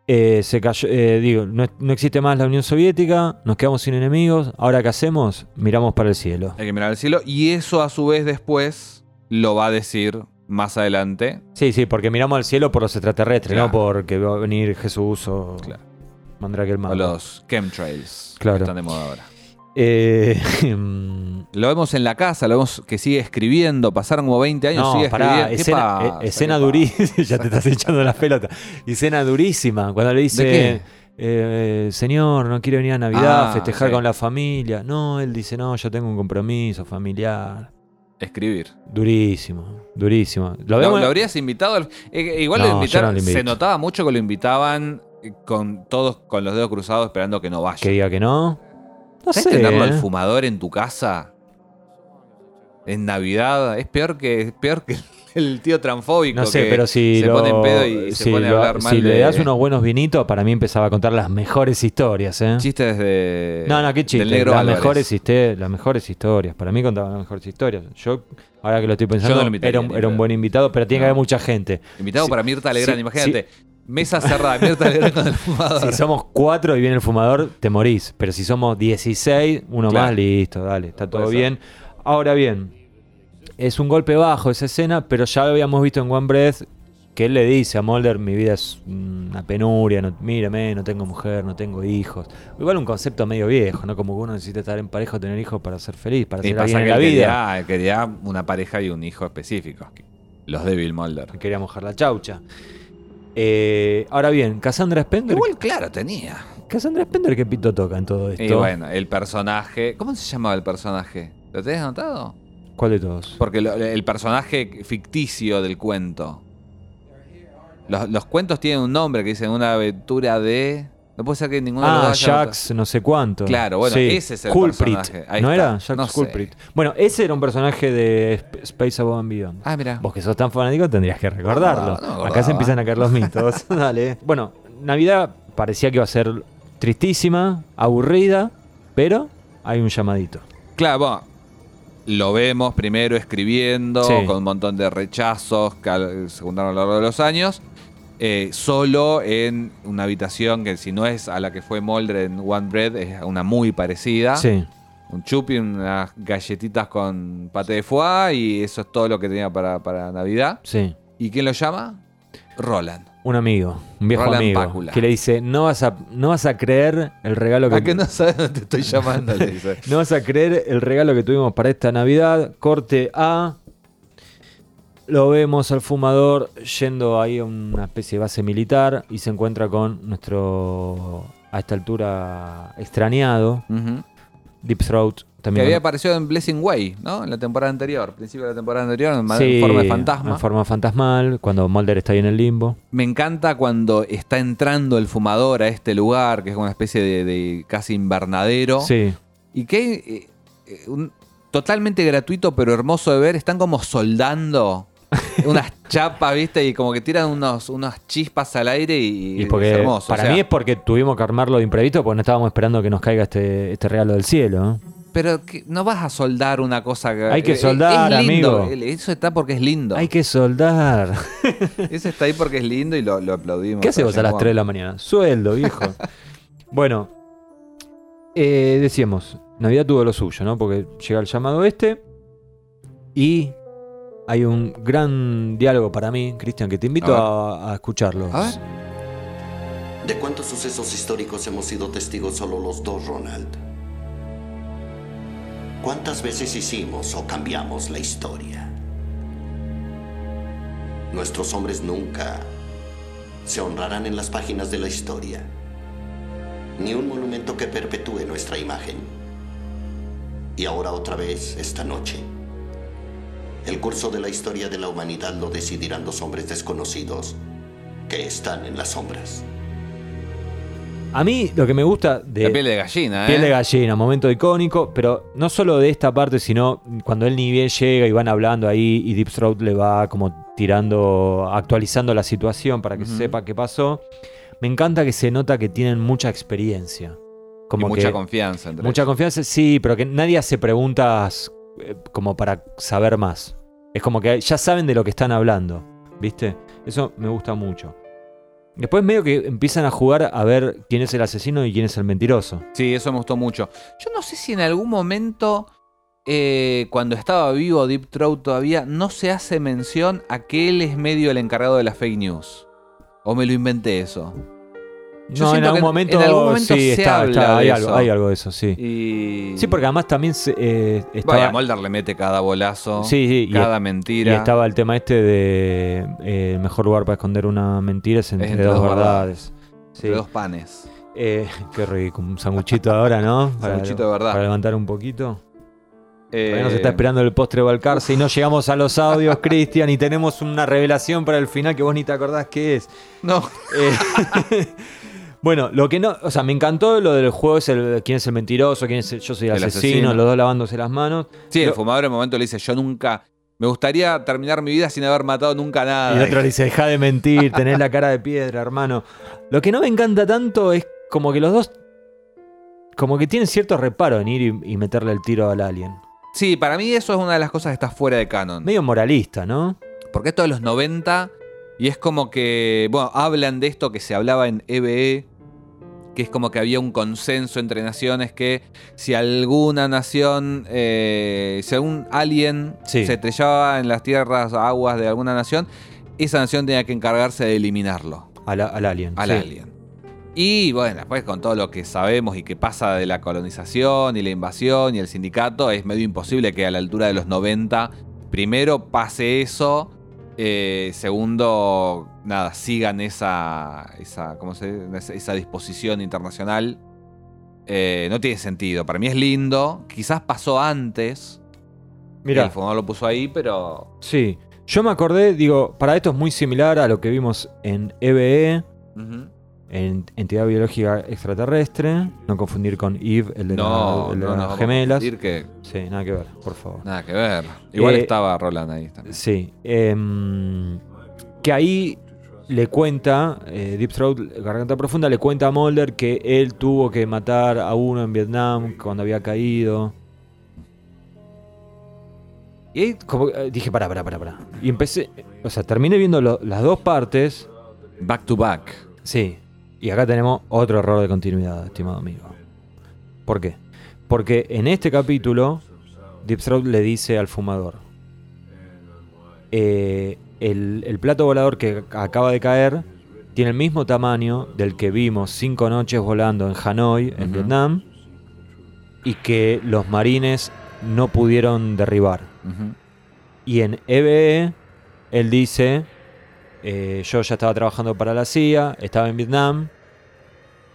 F: Eh, se cayó, eh, digo, no, no existe más la Unión Soviética, nos quedamos sin enemigos, ahora qué hacemos? Miramos para el cielo.
G: Hay que mirar al cielo. Y eso a su vez después lo va a decir más adelante.
F: Sí, sí, porque miramos al cielo por los extraterrestres,
G: Claro.
F: no porque va a venir Jesús o
G: Claro.
F: Mandrake el
G: O
F: Mago.
G: los chemtrails.
F: Claro.
G: Que están de moda ahora.
F: Eh, <laughs>
G: Lo vemos en la casa, lo vemos que sigue escribiendo. Pasaron como 20 años,
F: no,
G: sigue
F: pará,
G: escribiendo. ¿Qué
F: escena,
G: pasa?
F: eh, escena
G: ¿Qué
F: durísima, <laughs> ya te estás echando las pelotas. Escena durísima, cuando le dice, eh, señor, no quiere venir a Navidad,
G: Ah,
F: festejar
G: sí.
F: con la familia. No, él dice, no, yo tengo un compromiso familiar.
G: Escribir.
F: Durísimo, durísimo. Lo
G: ¿Lo,
F: vemos-
G: lo habrías invitado? al- eh, igual
F: No,
G: lo
F: yo
G: invitaron.
F: no lo invito.
G: se notaba mucho que lo invitaban con todos con los dedos cruzados esperando que no vaya.
F: que diga que no. No
G: ¿Sabes
F: sé.
G: tenerlo al
F: eh.
G: fumador en tu casa? En Navidad. Es peor que, es peor que <laughs> el tío transfóbico.
F: No sé,
G: que
F: pero si,
G: se
F: lo-
G: pone en pedo y se
F: si
G: pone a
F: lo-
G: hablar mal
F: si le
G: de
F: das unos buenos vinitos, para mí empezaba a contar las mejores historias, ¿eh?
G: chistes de.
F: No, no, qué chiste.
G: Negro
F: Las mejores, las mejores historias. Para mí contaba las mejores historias. Yo, ahora que lo estoy pensando,
G: no lo invitaría,
F: era, un, era un buen invitado, pero tiene que
G: No.
F: haber mucha gente.
G: Invitado para Mirta Legrand,
F: sí,
G: imagínate. Mesa cerrada, Mirta Legrand con el fumador.
F: Si somos cuatro y viene el fumador, te morís. Pero si somos 16, uno
G: Claro.
F: más, listo, dale, está todo
G: Puede ser.
F: bien. Ahora bien, es un golpe bajo esa escena, pero ya lo habíamos visto en One Breath, que él le dice a Mulder, mi vida es una penuria, no, mírame, no tengo mujer, no tengo hijos. Igual un concepto medio viejo, ¿no? Como que uno necesita estar en pareja o tener hijos para ser feliz, para
G: Y
F: ser alguien en la vida.
G: quería, él quería una pareja y un hijo específicos. Los de Bill Mulder.
F: Quería mojar la chaucha. Eh, ahora bien, Cassandra Spender.
G: Igual, claro, tenía.
F: Cassandra Spender, ¿qué pito toca en todo esto?
G: Y bueno, el personaje. ¿Cómo se llamaba el personaje? ¿Lo tenés anotado?
F: ¿Cuál de todos?
G: Porque lo- el personaje ficticio del cuento. Los, los cuentos tienen un nombre que dicen una aventura de. No puede ser que ninguno de los
F: Ah, Jax, no sé cuánto.
G: Claro, bueno, ese es el
F: Culprit.
G: personaje. Ahí
F: ¿No
G: está.
F: era? Jax
G: No sé.
F: Culprit. Bueno, ese era un personaje de Sp- Space Above and Beyond.
G: Ah, mira.
F: Vos que sos tan fanático tendrías que recordarlo.
G: No.
F: Acá se empiezan a caer los mitos. <laughs> Dale. Bueno, Navidad parecía que iba a ser tristísima, aburrida, pero hay un llamadito.
G: Claro, bueno, lo vemos primero escribiendo,
F: Sí.
G: con un montón de rechazos que se juntaron a lo largo de los años. Eh, solo en una habitación que si no es a la que fue Mulder en One Bread, es una muy parecida.
F: Sí.
G: Un chupi, unas galletitas con pate de foie y eso es todo lo que tenía para, para Navidad.
F: Sí.
G: ¿Y quién lo llama? Roland.
F: Un amigo, un viejo
G: Roland
F: amigo,
G: Pácula.
F: que le dice, no vas a, no vas a creer el regalo que...
G: ¿A que no sabes dónde te estoy llamando? <laughs> Le dice.
F: No vas a creer el regalo que tuvimos para esta Navidad. Corte A. Lo vemos al fumador yendo ahí a una especie de base militar y se encuentra con nuestro, a esta altura, extrañado. Deep Throat.
G: Que
F: También
G: había
F: con-
G: aparecido en Blessing Way, ¿no? En la temporada anterior, principio de la temporada anterior, en
F: Sí,
G: forma de fantasma.
F: En forma fantasmal, cuando Mulder está ahí en el limbo.
G: Me encanta cuando está entrando el fumador a este lugar, que es una especie de, de casi invernadero.
F: Sí,
G: Y que eh, eh, un- totalmente gratuito, pero hermoso de ver. Están como soldando <laughs> unas chapas, ¿viste? Y como que tiran unos, unas chispas al aire y,
F: y porque
G: es hermoso.
F: para
G: o sea,
F: mí es porque tuvimos que armarlo de imprevisto porque no estábamos esperando que nos caiga este, este regalo del cielo.
G: Pero que no vas a soldar una cosa que.
F: Hay que
G: eh,
F: soldar,
G: es lindo.
F: amigo.
G: Eso está porque es lindo.
F: Hay que soldar. <laughs>
G: Eso está ahí porque es lindo y lo, lo aplaudimos.
F: ¿Qué haces vos a las
G: James
F: 3 de la mañana? Sueldo, viejo. <laughs> bueno, eh, decíamos, Navidad tuvo lo suyo, ¿no? Porque llega el llamado este y hay un gran diálogo para mí, Cristian, que te invito
G: A
F: a, a escucharlo.
G: A ver.
A: ¿De cuántos sucesos históricos hemos sido testigos solo los dos, Ronald? ¿Cuántas veces hicimos o cambiamos la historia? Nuestros hombres nunca se honrarán en las páginas de la historia, ni un monumento que perpetúe nuestra imagen. Y ahora otra vez, esta noche, el curso de la historia de la humanidad lo decidirán dos hombres desconocidos que están en las sombras.
F: A mí lo que me gusta de...
G: La piel de gallina, ¿eh?
F: Piel de gallina, momento icónico, pero no solo de esta parte, sino cuando él ni bien llega y van hablando ahí y Deep Throat le va como tirando, actualizando la situación para que
G: Ujú.
F: sepa qué pasó. Me encanta que se nota que tienen mucha experiencia. Como
G: y mucha
F: que-
G: confianza entre
F: Mucha
G: ellos.
F: confianza, sí, pero que nadie hace preguntas eh, como para saber más. Es como que ya saben de lo que están hablando, ¿viste? Eso me gusta mucho. Después medio que empiezan a jugar a ver quién es el asesino y quién es el mentiroso.
G: Sí, eso me gustó mucho. Yo no sé si en algún momento, eh, cuando estaba vivo Deep Throat todavía, no se hace mención a que él es medio el encargado de las fake news. O me lo inventé eso. Yo
F: no, en algún, momento,
G: en algún momento
F: sí,
G: se
F: está,
G: habla
F: está, hay,
G: de
F: algo,
G: eso.
F: hay algo de eso, sí.
G: Y...
F: Sí, porque además también se, eh, estaba,
G: Vaya, Mulder le mete cada bolazo,
F: Sí, sí, y-
G: cada
F: y
G: mentira.
F: estaba el tema este de eh, el mejor lugar para esconder una mentira es entre,
G: entre
F: dos
G: dos
F: verdades. Sí.
G: entre dos panes.
F: Eh, qué rico, un sanguchito ahora, ¿no? <laughs>
G: Sanguchito de verdad.
F: Para levantar un poquito.
G: Eh,
F: nos está esperando el postre Balcarce y no llegamos a los audios, <laughs> Cristian, y tenemos una revelación para el final que vos ni te acordás qué es.
G: No,
F: Eh, <laughs> bueno, lo que no, o sea, me encantó lo del juego es el quién es el mentiroso, quién es el, yo soy el,
G: El
F: asesino,
G: asesino.
F: los dos lavándose las manos.
G: sí, el fumador en un momento le dice, yo nunca... Me gustaría terminar mi vida sin haber matado nunca
F: Y
G: nada.
F: el otro le dice, deja de mentir, <laughs> tenés la cara de piedra, hermano. Lo que no me encanta tanto es como que los dos, como que tienen cierto reparo en ir y, y meterle el tiro al alien.
G: Sí, para mí eso es una de las cosas que está fuera de canon.
F: Medio moralista, ¿no?
G: Porque esto de los 90 y es como que, bueno, hablan de esto que se hablaba en EBE, que es como que había un consenso entre naciones que si alguna nación, eh, si algún alien
F: Sí.
G: se estrellaba en las tierras, aguas de alguna nación, esa nación tenía que encargarse de eliminarlo
F: Al, al alien.
G: al
F: sí.
G: alien. Y bueno, después con todo lo que sabemos y que pasa de la colonización y la invasión y el sindicato, es medio imposible que a la altura de los 90, primero pase eso, eh, segundo, nada, sigan esa, esa, ¿cómo se dice? esa, disposición internacional. Eh, no tiene sentido. Para mí es lindo. Quizás pasó antes.
F: Mira,
G: El fumador lo puso ahí, pero...
F: sí. Yo me acordé, digo, para esto es muy similar a lo que vimos en EBE, en Entidad Biológica Extraterrestre. No confundir con Eve, el de, la-
G: No,
F: el de
G: no, no,
F: las gemelas.
G: decir que
F: Sí, nada que ver, por favor.
G: nada que ver. Igual
F: Eh,
G: estaba Roland ahí también.
F: Sí. em, que ahí le cuenta, eh, Deep Throat, Garganta Profunda, le cuenta a Mulder que él tuvo que matar a uno en Vietnam cuando había caído. Y ahí como, eh, dije, pará, pará, pará, pará. Y empecé, o sea, terminé viendo lo- las dos partes.
G: Back to back.
F: Sí. Y acá tenemos otro error de continuidad, estimado amigo. ¿Por qué? Porque en este capítulo, Deep Throat le dice al fumador: eh, el, el plato volador que acaba de caer tiene el mismo tamaño del que vimos cinco noches volando en Hanoi, en. Vietnam, y que los marines no pudieron derribar. Y en EBE, él dice, eh, yo ya estaba trabajando para la CIA, estaba en Vietnam,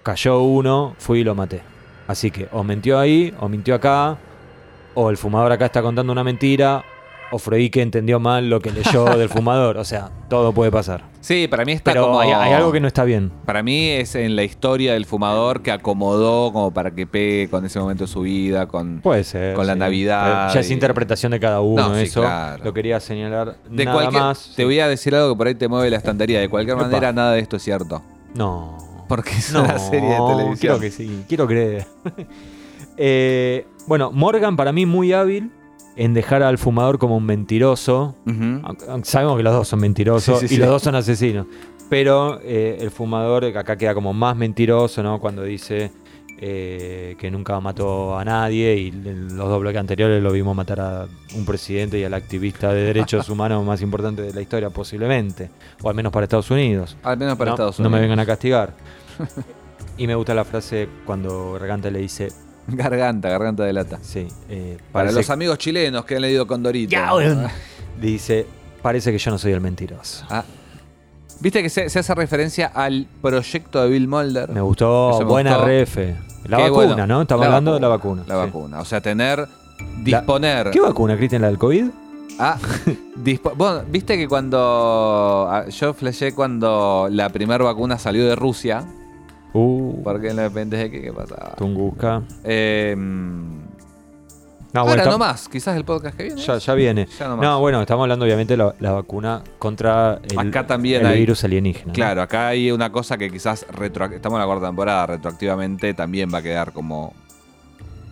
F: cayó uno, fui y lo maté. Así que o mintió ahí, o mintió acá, o el fumador acá está contando una mentira, o Freud que entendió mal lo que leyó <laughs> del fumador. O sea, todo puede pasar.
G: Sí, para mí está
F: Pero
G: como...
F: hay, hay algo que no está bien.
G: Para mí es en la historia del fumador que acomodó como para que pegue con ese momento de su vida, con...
F: Puede ser.
G: Con la. Navidad
F: Pero Ya es
G: y-
F: interpretación de cada uno,
G: No, sí,
F: eso.
G: claro.
F: Lo quería señalar.
G: De
F: nada
G: cualquier,
F: más.
G: Te voy a decir algo que por ahí te mueve la estantería. De cualquier
F: Epa.
G: manera, nada de esto es cierto.
F: No.
G: Porque es
F: No,
G: una serie de televisión.
F: Quiero que sí, quiero creer. <laughs> Eh, bueno, Morgan para mí muy hábil en dejar al fumador como un mentiroso. Sabemos que los dos son mentirosos
G: Sí, sí,
F: y
G: sí.
F: los dos son asesinos. Pero eh, el fumador acá queda como más mentiroso, ¿no? Cuando dice eh, que nunca mató a nadie y en los dos bloques anteriores lo vimos matar a un presidente y al activista de derechos <laughs> humanos más importante de la historia posiblemente. O al menos para Estados Unidos.
G: Al menos para
F: no,
G: Estados
F: no
G: Unidos.
F: me vengan a castigar. <laughs> y me gusta la frase cuando Garganta le dice, <laughs>
G: Garganta, garganta de lata.
F: sí, eh,
G: Para
F: parece-
G: los amigos chilenos que han leído Condorito.
F: Ya, weón. dice, parece que yo no soy el mentiroso.
G: Ah. Viste que se, se hace referencia al proyecto de Bill Mulder.
F: Me gustó,
G: Eso me
F: buena
G: gustó.
F: refe. La
G: Qué
F: vacuna,
G: bueno.
F: ¿no? Estamos
G: La
F: hablando de la vacuna.
G: La
F: sí.
G: vacuna. O sea, tener, disponer.
F: ¿Qué vacuna, Cristian? ¿La del COVID?
G: Ah, <laughs> dispo- bueno, viste que cuando. ah, Yo flashé cuando la primera vacuna salió de Rusia.
F: Uh,
G: Porque en la pendeje que qué pasaba.
F: Tunguska.
G: Eh,
F: No,
G: ahora
F: está-
G: no más, quizás el podcast que viene.
F: Ya, ya viene.
G: Ya no
F: bueno, estamos hablando obviamente de la, la vacuna contra el,
G: Acá también
F: el
G: hay-
F: virus alienígena. ¿no?
G: Claro, acá hay una cosa que quizás retro, estamos en la cuarta temporada, retroactivamente también va a quedar como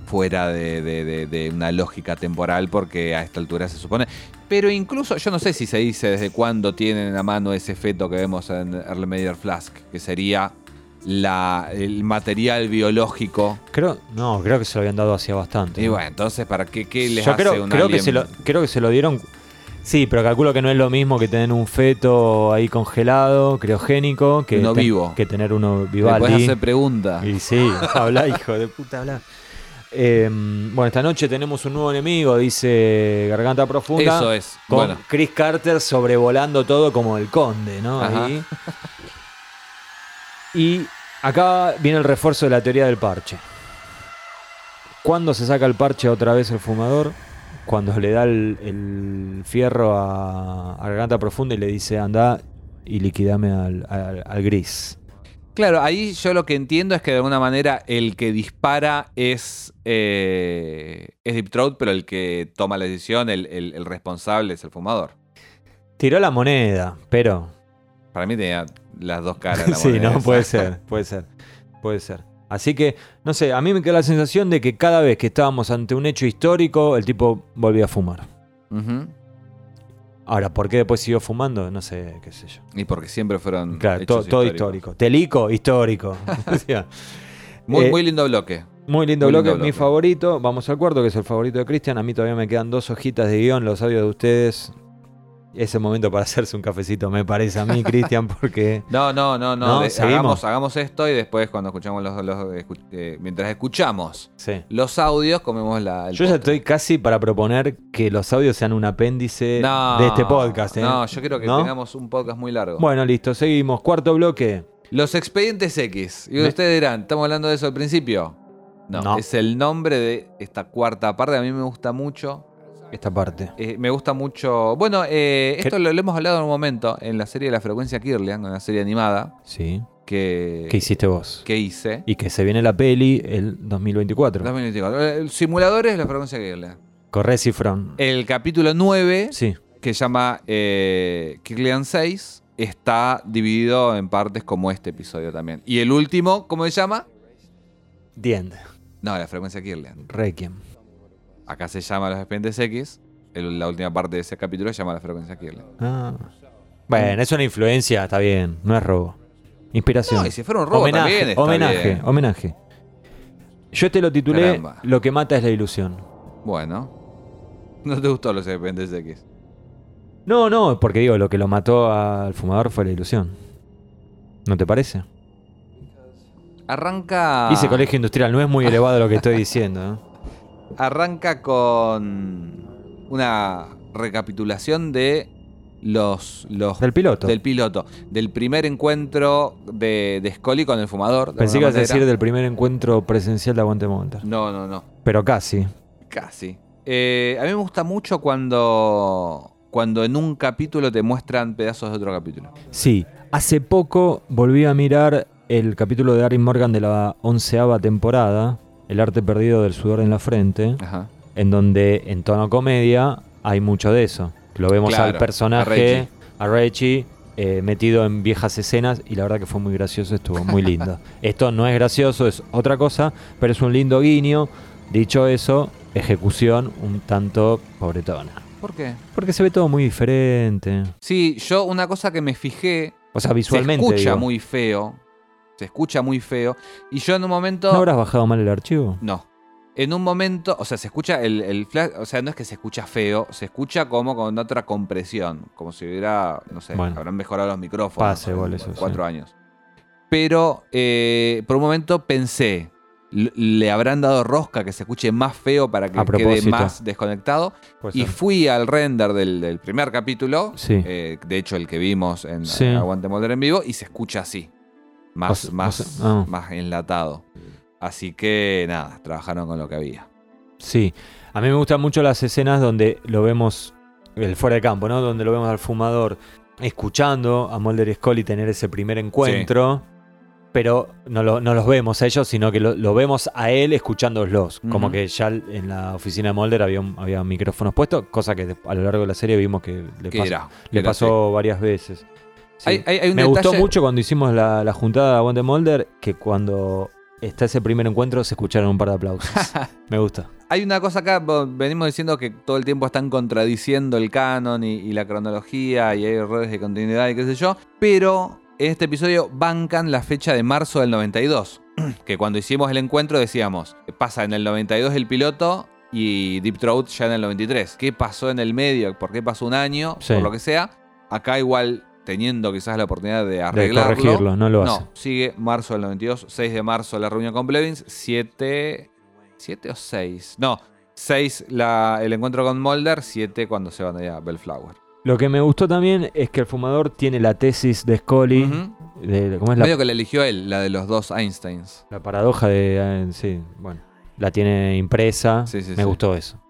G: fuera de, de- de- de una lógica temporal porque a esta altura se supone. Pero incluso, yo no sé si se dice desde cuándo tienen a mano ese feto que vemos en Early Meyer Flask, que sería la, el material biológico.
F: Creo, no, creo que se lo habían dado hacía bastante.
G: Y
F: ¿no?
G: bueno, entonces, ¿para qué, qué les
F: Yo
G: hace
F: creo,
G: un
F: creo que se lo, creo que se lo dieron. Sí, pero calculo que no es lo mismo que tener un feto ahí congelado, criogénico, que, ten-
G: vivo.
F: que tener uno
G: Le
F: Vivaldi.
G: puedes hacer preguntas.
F: Y sí, <laughs> habla, hijo de puta, habla. Eh, bueno, esta noche tenemos un nuevo enemigo, dice Garganta Profunda.
G: Eso es.
F: Con
G: Bueno.
F: Chris Carter sobrevolando todo como el conde, ¿no? Ahí. <laughs> Y acá viene el refuerzo de la teoría del parche. ¿Cuándo se saca el parche otra vez el fumador? Cuando le da el, el fierro a, a Garganta Profunda y le dice, anda y liquidame al, al- al gris.
G: Claro, ahí yo lo que entiendo es que de alguna manera el que dispara es, eh, es Deep Throat, pero el que toma la decisión, el, el- el responsable es el fumador.
F: Tiró la moneda, pero
G: Para mí tenía las dos caras. <laughs> La
F: sí, no, puede ser, puede ser, puede ser. Así que, no sé, a mí me queda la sensación de que cada vez que estábamos ante un hecho histórico, el tipo volvía a fumar. Ahora, ¿por qué después siguió fumando? No sé, qué sé yo.
G: Y porque siempre fueron.
F: Claro,
G: hechos
F: to- todo histórico. Telico, histórico. <laughs> <laughs> O sea,
G: Muy,
F: Eh,
G: muy lindo bloque.
F: muy lindo
G: Muy
F: bloque,
G: lindo
F: mi favorito. Vamos al cuarto, que es el favorito de Cristian. A mí todavía me quedan dos hojitas de guion, los audios de ustedes. Es el momento para hacerse un cafecito, me parece a mí, <laughs> Cristian, porque...
G: No, no, no, no. Hagamos, hagamos esto y después cuando escuchamos los, los- eh, mientras escuchamos
F: Sí.
G: los audios, comemos la.
F: Yo ya estoy casi para proponer que los audios sean un apéndice
G: No,
F: de este podcast. ¿eh?
G: No, yo quiero que
F: ¿No?
G: tengamos un podcast muy largo.
F: Bueno, listo, seguimos. Cuarto bloque.
G: Los expedientes X. Y
F: Me-
G: ustedes dirán, ¿estamos hablando de eso al principio? No. es el nombre de esta cuarta parte. A mí me gusta mucho.
F: Esta parte.
G: Eh, me gusta mucho. Bueno, eh, esto lo, lo hemos hablado en un momento en la serie de la frecuencia Kirlian, una serie animada
F: Sí.
G: que,
F: ¿Qué hiciste vos?
G: que hice.
F: Y que se viene la peli el 2024.
G: 2024. Eh, Simuladores de la frecuencia Kirlian.
F: Corre cifrón.
G: El capítulo 9,
F: Sí.
G: que se llama eh, Kirlian 6, está dividido en partes como este episodio también. Y el último, ¿cómo se llama?
F: The End.
G: No, la frecuencia Kirlian.
F: Requiem.
G: Acá se llama Los Expedientes X. el- la última parte de ese capítulo se llama La frecuencia Kirlian.
F: Ah. Bueno, es una influencia, está bien. No es robo. Inspiración.
G: No, y si fuera un robo
F: homenaje,
G: también está
F: homenaje,
G: bien.
F: homenaje. Yo te lo titulé
G: Caramba.
F: Lo que mata es la ilusión.
G: Bueno. <laughs> ¿No te gustó Los Expedientes X?
F: No, no, porque digo, lo que lo mató al fumador fue la ilusión. ¿No te parece?
G: Arranca.
F: Hice colegio industrial, no es muy elevado lo que estoy diciendo. ¿eh?
G: Arranca con una recapitulación de los, los
F: Del piloto.
G: del piloto, del primer encuentro de, de Scully con el fumador. de
F: Pensé que ibas a decir del primer encuentro presencial de Aguante.
G: No, no, no.
F: Pero casi.
G: Casi. Eh, a mí me gusta mucho cuando, cuando en un capítulo te muestran pedazos de otro capítulo.
F: Sí, hace poco volví a mirar el capítulo de Harry Morgan de la onceava temporada, El arte perdido del sudor en la frente,
G: Ajá.
F: en donde en tono comedia hay mucho de eso. Lo vemos
G: Claro,
F: al personaje,
G: a Reggie.
F: eh, metido en viejas escenas y la verdad que fue muy gracioso, estuvo muy lindo. <laughs> Esto no es gracioso, es otra cosa, pero es un lindo guiño. Dicho eso, ejecución un tanto pobretona.
G: ¿Por qué?
F: Porque se ve todo muy diferente.
G: Sí, yo una cosa que me fijé,
F: O sea, visualmente.
G: se escucha
F: digo.
G: muy feo. Se escucha muy feo. Y yo en un momento.
F: ¿No habrás bajado mal el archivo?
G: No. En un momento, o sea, se escucha el, el flash, o sea, no es que se escucha feo, se escucha como con otra compresión, como si hubiera, no sé,
F: Bueno.
G: habrán mejorado los micrófonos.
F: Pase, igual eso,
G: Cuatro años. Pero eh, por un momento pensé, l- le habrán dado rosca que se escuche más feo para que
F: A
G: quede
F: propósito.
G: más desconectado.
F: Puede
G: Y
F: ser.
G: fui al render del, del primer capítulo,
F: Sí.
G: eh, de hecho el que vimos en
F: Sí.
G: Aguante Molder en vivo, y se escucha así, más,
F: O sea- o
G: más,
F: sea, ah.
G: más enlatado. Así que nada, trabajaron con lo que había.
F: Sí. A mí me gustan mucho las escenas donde lo vemos, el fuera de campo, ¿no? Donde lo vemos al fumador escuchando a Mulder y Scully tener ese primer encuentro. Pero no, lo- no los vemos a ellos, sino que lo, lo vemos a él escuchándolos. Como que ya en la oficina de Mulder había, había micrófonos puestos, cosa que a lo largo de la serie vimos que le,
G: ¿Qué
F: pasó-
G: era?
F: le pasó varias veces. Sí.
G: Hay- hay- hay un
F: Me gustó mucho cuando hicimos la, la juntada de Aguante Mulder que cuando está ese primer encuentro, se escucharon un par de aplausos. <laughs> Me gusta.
G: Hay una cosa acá, venimos diciendo que todo el tiempo están contradiciendo el canon y, y la cronología y hay errores de continuidad y qué sé yo, pero en este episodio bancan la fecha de marzo del 92, <clears throat> que cuando hicimos el encuentro decíamos, pasa en el 92 el piloto y Deep Throat ya en el 93. ¿Qué pasó en el medio? ¿Por qué pasó un año?
F: Sí.
G: Por lo que sea. Acá igual teniendo quizás la oportunidad de arreglarlo.
F: corregirlo, no lo hace.
G: No, sigue marzo del 92, 6 de marzo la reunión con Blevins, 7... ¿7 o 6? No, 6 la, el encuentro con Mulder, 7 cuando se van allá a Bellflower.
F: Lo que me gustó también es que el fumador tiene la tesis de Scully.
G: Ujú.
F: de- ¿Cómo es la,
G: Medio que la eligió él, la de los dos Einsteins.
F: la paradoja de. eh, sí, bueno. La tiene impresa.
G: Sí, sí,
F: me
G: sí.
F: gustó eso.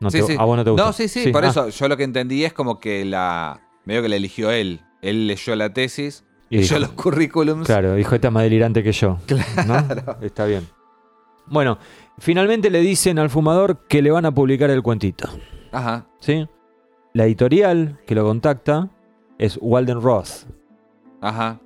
F: No
G: Sí,
F: te-
G: sí.
F: ¿A vos no te gustó?
G: No, sí, sí, por
F: ah,
G: eso yo lo que entendí es como que la... Medio que la eligió él. Él leyó la tesis,
F: Y
G: leyó
F: dijo-
G: los currículums.
F: Claro, dijo, esta es más delirante que yo. ¿no? Está bien. Bueno, finalmente le dicen al fumador que le van a publicar el cuentito.
G: Ajá.
F: ¿Sí? La editorial que lo contacta es Walden Roth.
G: Ajá.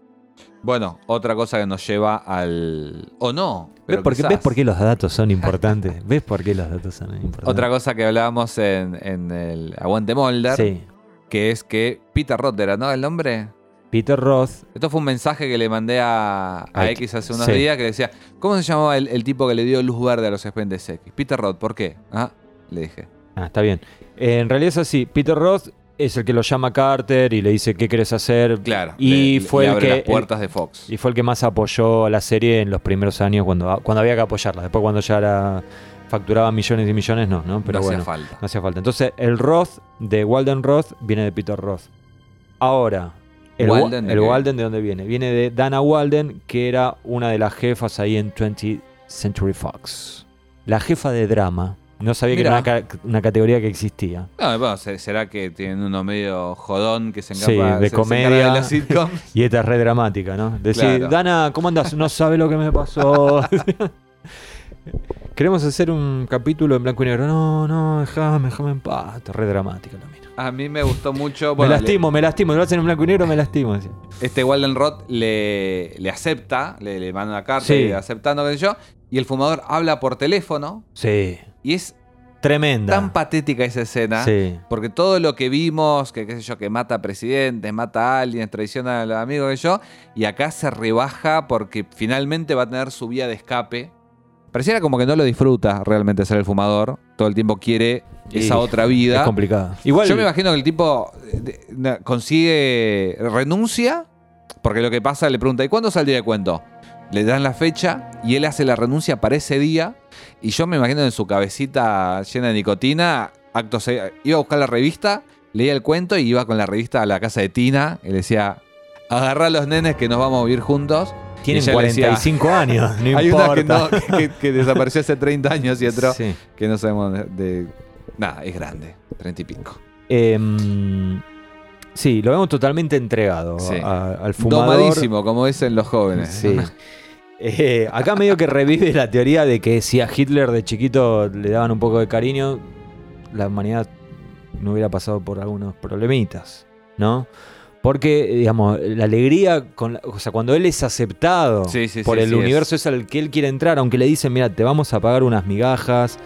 G: Bueno, otra cosa que nos lleva al... O no.
F: ¿Ves por, qué. ¿Ves por qué los datos son <laughs> importantes? ¿Ves por qué los datos son importantes?
G: Otra cosa que hablábamos en, en el Aguante Molder,
F: Sí.
G: que es que Peter Roth era, ¿no? El nombre.
F: Peter Roth.
G: Esto fue un mensaje que le mandé a, X hace unos
F: sí.
G: días que decía, ¿cómo se llamaba el, el tipo que le dio luz verde a los expedientes X? Peter Roth, ¿por qué? Ah, le dije.
F: Ah, está bien. Eh, en realidad es así. Peter Roth es el que lo llama a Carter y le dice qué querés hacer.
G: Claro.
F: Y
G: le-
F: fue
G: le
F: el
G: abre
F: que
G: las puertas de Fox.
F: Y fue el que más apoyó a la serie en los primeros años cuando, cuando había que apoyarla. Después cuando ya era, facturaba millones y millones, no, ¿no? Pero
G: no
F: bueno,
G: hacía falta.
F: no hacía falta. Entonces, el Roth de Walden Roth viene de Peter Roth. Ahora, el Wa-
G: ¿Walden de
F: el
G: qué?
F: Walden de dónde viene? Viene de Dana Walden, que era una de las jefas ahí en 20th Century Fox. La jefa de drama. No sabía que era una,
G: Mirá.
F: ca- una categoría que existía.
G: No, bueno, se- será que tienen uno medio jodón que se
F: Sí,
G: encarga
F: de
G: se- se
F: comedia.
G: de las sitcoms. <laughs>
F: Y esta es re dramática, ¿no? Decir,
G: Claro.
F: Dana, ¿cómo andas? No sabe lo que me pasó. <laughs> Queremos hacer un capítulo en blanco y negro. No, no, déjame, déjame en paz. Re dramática la mina.
G: A mí me gustó mucho.
F: me
G: le-
F: lastimo, me lastimo. Lo hacen en blanco y negro, me lastimo.
G: este Walden Roth le, le acepta, le, le manda una carta
F: Sí.
G: y aceptando, qué sé yo. Y el fumador habla por teléfono.
F: Sí,
G: Y es
F: tremenda.
G: tan patética esa escena.
F: Sí.
G: Porque todo lo que vimos, que qué sé yo, que mata a presidentes, mata a alguien, traiciona a los amigos que yo, y acá se rebaja porque finalmente va a tener su vía de escape. Pareciera como que no lo disfruta realmente ser el fumador. Todo el tiempo quiere esa otra
F: Es
G: vida.
F: complicado. Igual,
G: Yo me imagino que el tipo eh, consigue, renuncia, porque lo que pasa, le pregunta, ¿y cuándo sale el día de cuento? Le dan la fecha y él hace la renuncia para ese día. Y yo me imagino en su cabecita llena de nicotina, acto se- iba a buscar la revista, leía el cuento y iba con la revista a la casa de Tina y le decía, agarrá a los nenes que nos vamos a vivir juntos.
F: Tienen
G: y ella le decía,
F: 45 años. <laughs> No
G: Hay una que, no, que, que- desapareció hace 30 años y otro
F: Sí.
G: que no sabemos de... Nada, es grande, 30 y pico.
F: Em, sí, lo vemos totalmente entregado
G: Sí.
F: a- al fumador.
G: Domadísimo, como dicen los jóvenes.
F: Sí. <laughs> Eh, acá medio que revive la teoría de que si a Hitler de chiquito le daban un poco de cariño, la humanidad no hubiera pasado por algunos problemitas, ¿no? Porque, digamos, la alegría, con la- o sea, cuando él es aceptado
G: Sí, sí,
F: por
G: sí,
F: el universo es al que él quiere entrar, aunque le dicen, mira, te vamos a pagar unas migajas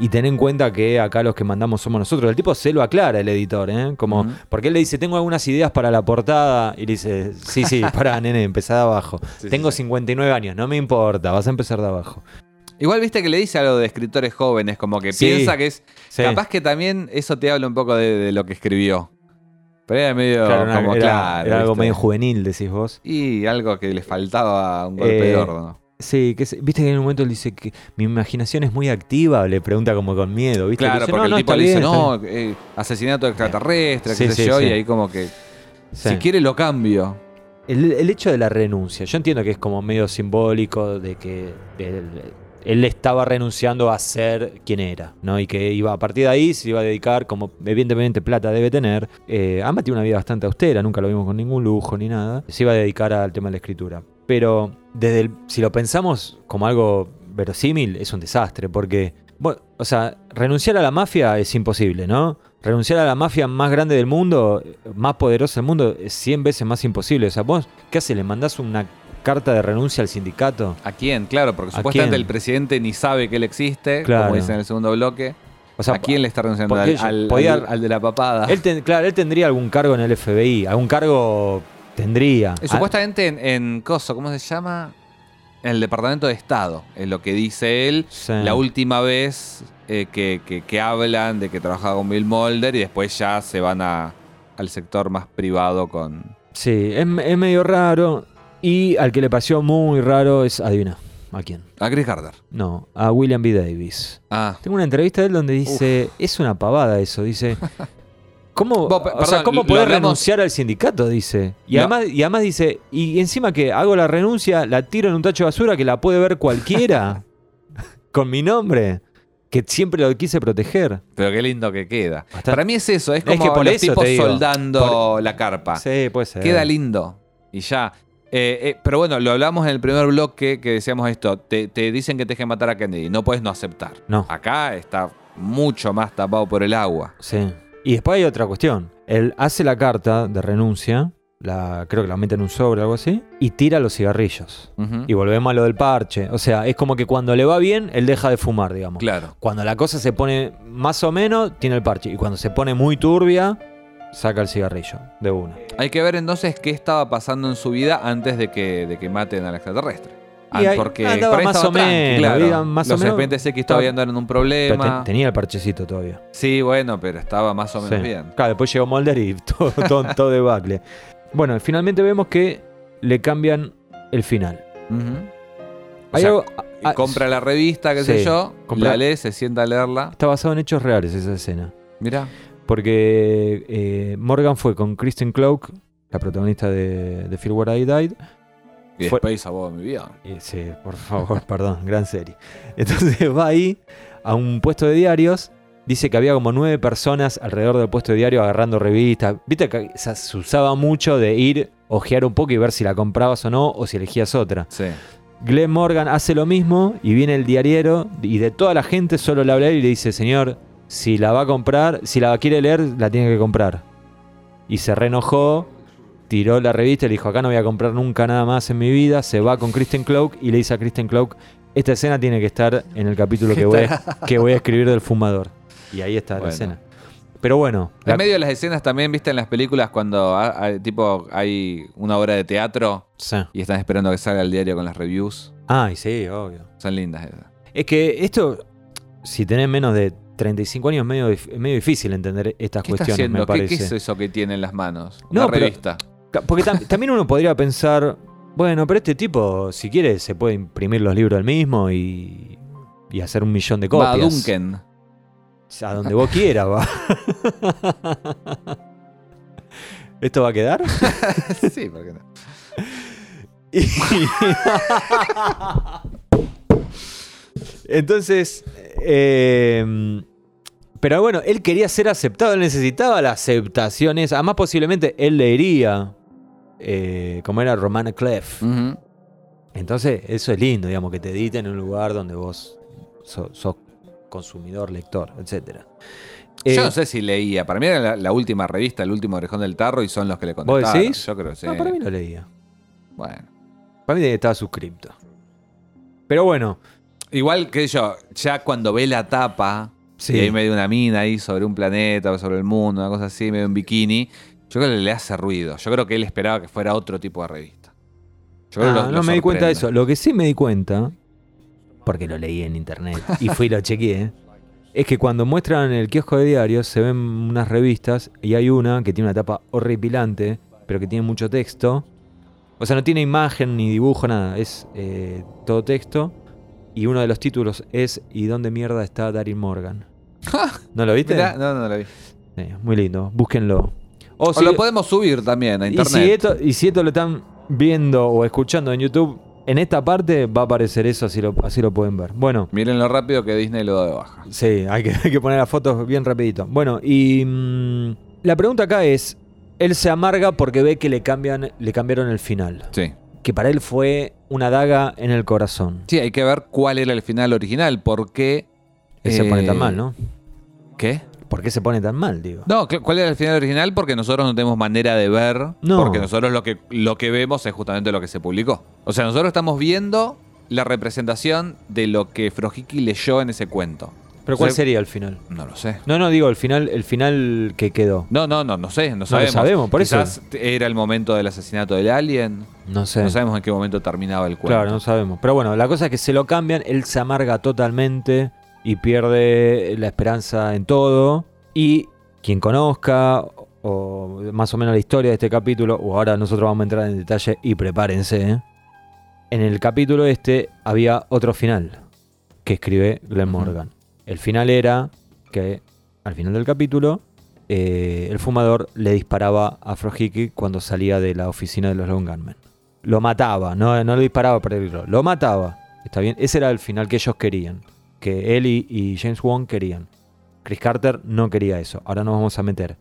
F: y ten en cuenta que acá los que mandamos somos nosotros. El tipo se lo aclara, el editor, ¿eh? Como, porque él le dice, tengo algunas ideas para la portada y le dice, sí, sí, <laughs> para, nene, empezá de abajo. Tengo
G: sí, sí.
F: 59 años, no me importa, vas a empezar de abajo.
G: Igual viste que le dice algo de escritores jóvenes, como que piensa que es. Capaz que también eso te habla un poco de, de lo que escribió. Pero era medio.
F: Claro, una-
G: como,
F: era,
G: claro,
F: era algo medio juvenil, decís vos.
G: Y algo que le faltaba un golpe de
F: Eh,
G: órgano.
F: Sí, que viste que en un momento él dice que mi imaginación es muy activa, le pregunta como con miedo, ¿viste?
G: Claro,
F: dice,
G: porque
F: "No, no,
G: el tipo
F: está
G: le dice,
F: bien,
G: no,
F: bien".
G: eh, asesinato extraterrestre,
F: Sí,
G: qué sé yo,
F: sí.
G: y ahí como que. Si quiere lo cambio.
F: El, el hecho de la renuncia, yo entiendo que es como medio simbólico de que él estaba renunciando a ser quien era, ¿no? Y que iba a partir de ahí se iba a dedicar, como evidentemente plata debe tener. Eh, Ama tiene una vida bastante austera, nunca lo vimos con ningún lujo ni nada. Se iba a dedicar al tema de la escritura. Pero desde el- si lo pensamos como algo verosímil, es un desastre, porque, o sea, renunciar a la mafia es imposible, ¿no? Renunciar a la mafia más grande del mundo, más poderosa del mundo, es 100 veces más imposible. O sea, vos, ¿qué haces? Le mandás una carta de renuncia al sindicato.
G: ¿A quién? Claro, porque
F: ¿A
G: supuestamente el presidente ni sabe que él existe,
F: Claro.
G: como dice en el segundo bloque.
F: O sea,
G: ¿A quién le está renunciando? Al, al-
F: podía-
G: al- al de la papada.
F: Él ten- claro, él tendría algún cargo en el FBI, algún cargo tendría.
G: Eh, supuestamente en, en Coso, ¿cómo se llama? En el Departamento de Estado, es lo que dice él.
F: Sí.
G: La última vez eh, que, que- que hablan de que trabajaba con Bill Mulder y después ya se van a, al sector más privado con...
F: Sí, es, es medio raro. Y al que le pareció muy raro es, adivina, ¿a quién?
G: A Chris Carter.
F: No, a William B. Davis.
G: Ah,
F: Tengo una entrevista de él donde dice, es una pavada eso, dice. <laughs> ¿Cómo, o sea, ¿cómo poder
G: hablamos-
F: renunciar al sindicato? Dice. Y, además, y además dice, y encima que hago la renuncia, la tiro en un tacho de basura que la puede ver cualquiera. <laughs> con mi nombre. Que siempre lo quise proteger.
G: pero qué lindo que queda.
F: Bastante-
G: Para mí es eso, es
F: Es
G: como
F: que por
G: los tipos soldando la carpa.
F: Sí, puede ser.
G: Queda lindo. Y ya. Eh, eh, pero bueno, lo hablamos en el primer bloque que decíamos esto. Te, te dicen que te dejen matar a Kennedy. No puedes no aceptar.
F: No.
G: Acá está mucho más tapado por el agua.
F: Sí. Y después hay otra cuestión. Él hace la carta de renuncia, la, creo que la mete en un sobre o algo así, y tira los cigarrillos. Y volvemos a lo del parche. O sea, es como que cuando le va bien, él deja de fumar, digamos.
G: Claro.
F: Cuando la cosa se pone más o menos, tiene el parche. Y cuando se pone muy turbia, saca el cigarrillo de una.
G: Hay que ver entonces qué estaba pasando en su vida antes de que, de que maten al extraterrestre.
F: Y
G: Ah,
F: ahí
G: porque
F: andaba
G: por ahí
F: más o menos,
G: claro.
F: más o
G: Los
F: menos-
G: serpientes X todavía en un problema.
F: te- tenía el parchecito todavía.
G: Sí, bueno, pero estaba más o menos
F: Sí.
G: bien.
F: Claro, después llegó Mulder y <laughs> todo, todo, todo debacle. Bueno, finalmente vemos que le cambian el final.
G: O sea,
F: algo-
G: y
F: ah,
G: compra la revista, qué sé
F: sí,
G: yo,
F: compra-
G: la lee, se sienta a leerla.
F: Está basado en hechos reales esa escena.
G: Mirá.
F: Porque eh, Morgan fue con Kristen Cloak, la protagonista de, de Feel Where I Died.
G: Y
F: Fue-
G: después sabó mi vida.
F: Eh, sí, por favor, <laughs> perdón, gran serie. Entonces va ahí a un puesto de diarios. Dice que había como nueve personas alrededor del puesto de diario agarrando revistas. Viste que se usaba mucho de ir, ojear un poco y ver si la comprabas o no, o si elegías otra.
G: Sí.
F: Glenn Morgan hace lo mismo y viene el diariero y de toda la gente solo le habla a y le dice, señor, si la va a comprar, si la quiere leer, la tiene que comprar. Y se reenojó, tiró la revista y le dijo, acá no voy a comprar nunca nada más en mi vida, se va con Kristen Cloak y le dice a Kristen Cloak, esta escena tiene que estar en el capítulo que voy, a, que voy a escribir del fumador. Y ahí está
G: Bueno.
F: la escena. Pero bueno, la-
G: En medio de las escenas también, viste en las películas cuando ha- hay- tipo hay una obra de teatro
F: sí.
G: y están esperando que salga el diario con las reviews.
F: Ay, sí, obvio.
G: Son lindas esas.
F: Es que esto, si tenés menos de 35 años, es medio, dif- medio difícil entender estas
G: ¿Qué está
F: cuestiones,
G: haciendo?
F: me
G: ¿Qué,
F: parece.
G: qué es eso que tiene en las manos?
F: No,
G: Una revista.
F: Porque tam- también uno podría pensar, bueno, pero este tipo, si quiere, se puede imprimir los libros él mismo y, y hacer un millón de
G: Va
F: copias.
G: Duncan.
F: A donde vos quieras, va. ¿Esto va a quedar? <laughs>
G: sí, ¿por qué no?
F: Y- <laughs> Entonces, eh, pero bueno, él quería ser aceptado, él necesitaba la aceptación esa. Además, posiblemente él leería, eh, como era Romana Clef. Entonces, eso es lindo, digamos, que te editen en un lugar donde vos so- sos consumidor, lector, etc.
G: Yo no sé si leía. Para mí era la, la última revista, el último orejón del tarro y son los que le
F: ¿Vos
G: contestaron.
F: decís?
G: Yo creo que sí.
F: No, para mí lo leía.
G: Bueno.
F: Para mí estaba suscripto. Pero bueno,
G: Igual que yo, ya cuando ve la tapa,
F: Sí.
G: y ahí medio una mina ahí sobre un planeta o sobre el mundo, una cosa así, medio en bikini, yo creo que le hace ruido. Yo creo que él esperaba que fuera otro tipo de revista. Yo
F: Ah,
G: lo-
F: no
G: lo
F: me di cuenta de eso. Lo que sí me di cuenta, porque lo leí en internet y fui y lo chequeé, es que cuando muestran el kiosco de diarios se ven unas revistas y hay una que tiene una tapa horripilante, pero que tiene mucho texto. O sea, no tiene imagen ni dibujo, nada. Es eh, todo texto. Y uno de los títulos es ¿Y dónde mierda está Daryl Morgan? ¿No lo viste?
G: Mirá, no, no lo vi.
F: Sí, muy lindo. Búsquenlo. O,
G: O
F: si-
G: lo podemos subir también a
F: y
G: internet.
F: si, esto, y si esto lo están viendo o escuchando en YouTube, en esta parte va a aparecer eso, así lo, así lo pueden ver. Bueno,
G: Miren lo rápido que Disney lo da de baja.
F: sí, hay que, <laughs> hay que poner las fotos bien rapidito. Bueno, y mm, la pregunta acá es, él se amarga porque ve que le, cambian, le cambiaron el final,
G: Sí.
F: que para él fue una daga en el corazón.
G: Sí, hay que ver cuál era el final original, por qué...
F: Se
G: eh,
F: pone tan mal, ¿no?
G: ¿Qué?
F: ¿Por qué se pone tan mal, digo?
G: No, ¿cuál era el final original? Porque nosotros no tenemos manera de ver.
F: No.
G: Porque nosotros lo que, lo que vemos es justamente lo que se publicó. O sea, nosotros estamos viendo la representación de lo que Frojiki leyó en ese cuento.
F: ¿Pero cuál sería el final?
G: No lo sé.
F: No, no, digo, el final, el final que quedó.
G: No, no, no, no sé, no sabemos.
F: sabemos, por eso.
G: Quizás era el momento del asesinato del alien.
F: No sé.
G: No sabemos en qué momento terminaba el cuento.
F: Claro, no sabemos. Pero bueno, la cosa es que se lo cambian, él se amarga totalmente y pierde la esperanza en todo. Y quien conozca o más o menos la historia de este capítulo, o ahora nosotros vamos a entrar en detalle y prepárense. ¿eh? En el capítulo este había otro final que escribe Glenn. Morgan. El final era que al final del capítulo eh, el fumador le disparaba a Frojiki cuando salía de la oficina de los Long Gunmen. Lo mataba, no, no le disparaba para herirlo, lo mataba. Está bien, ese era el final que ellos querían, que él y, y James Wong querían. Chris Carter no quería eso, ahora nos vamos a meter.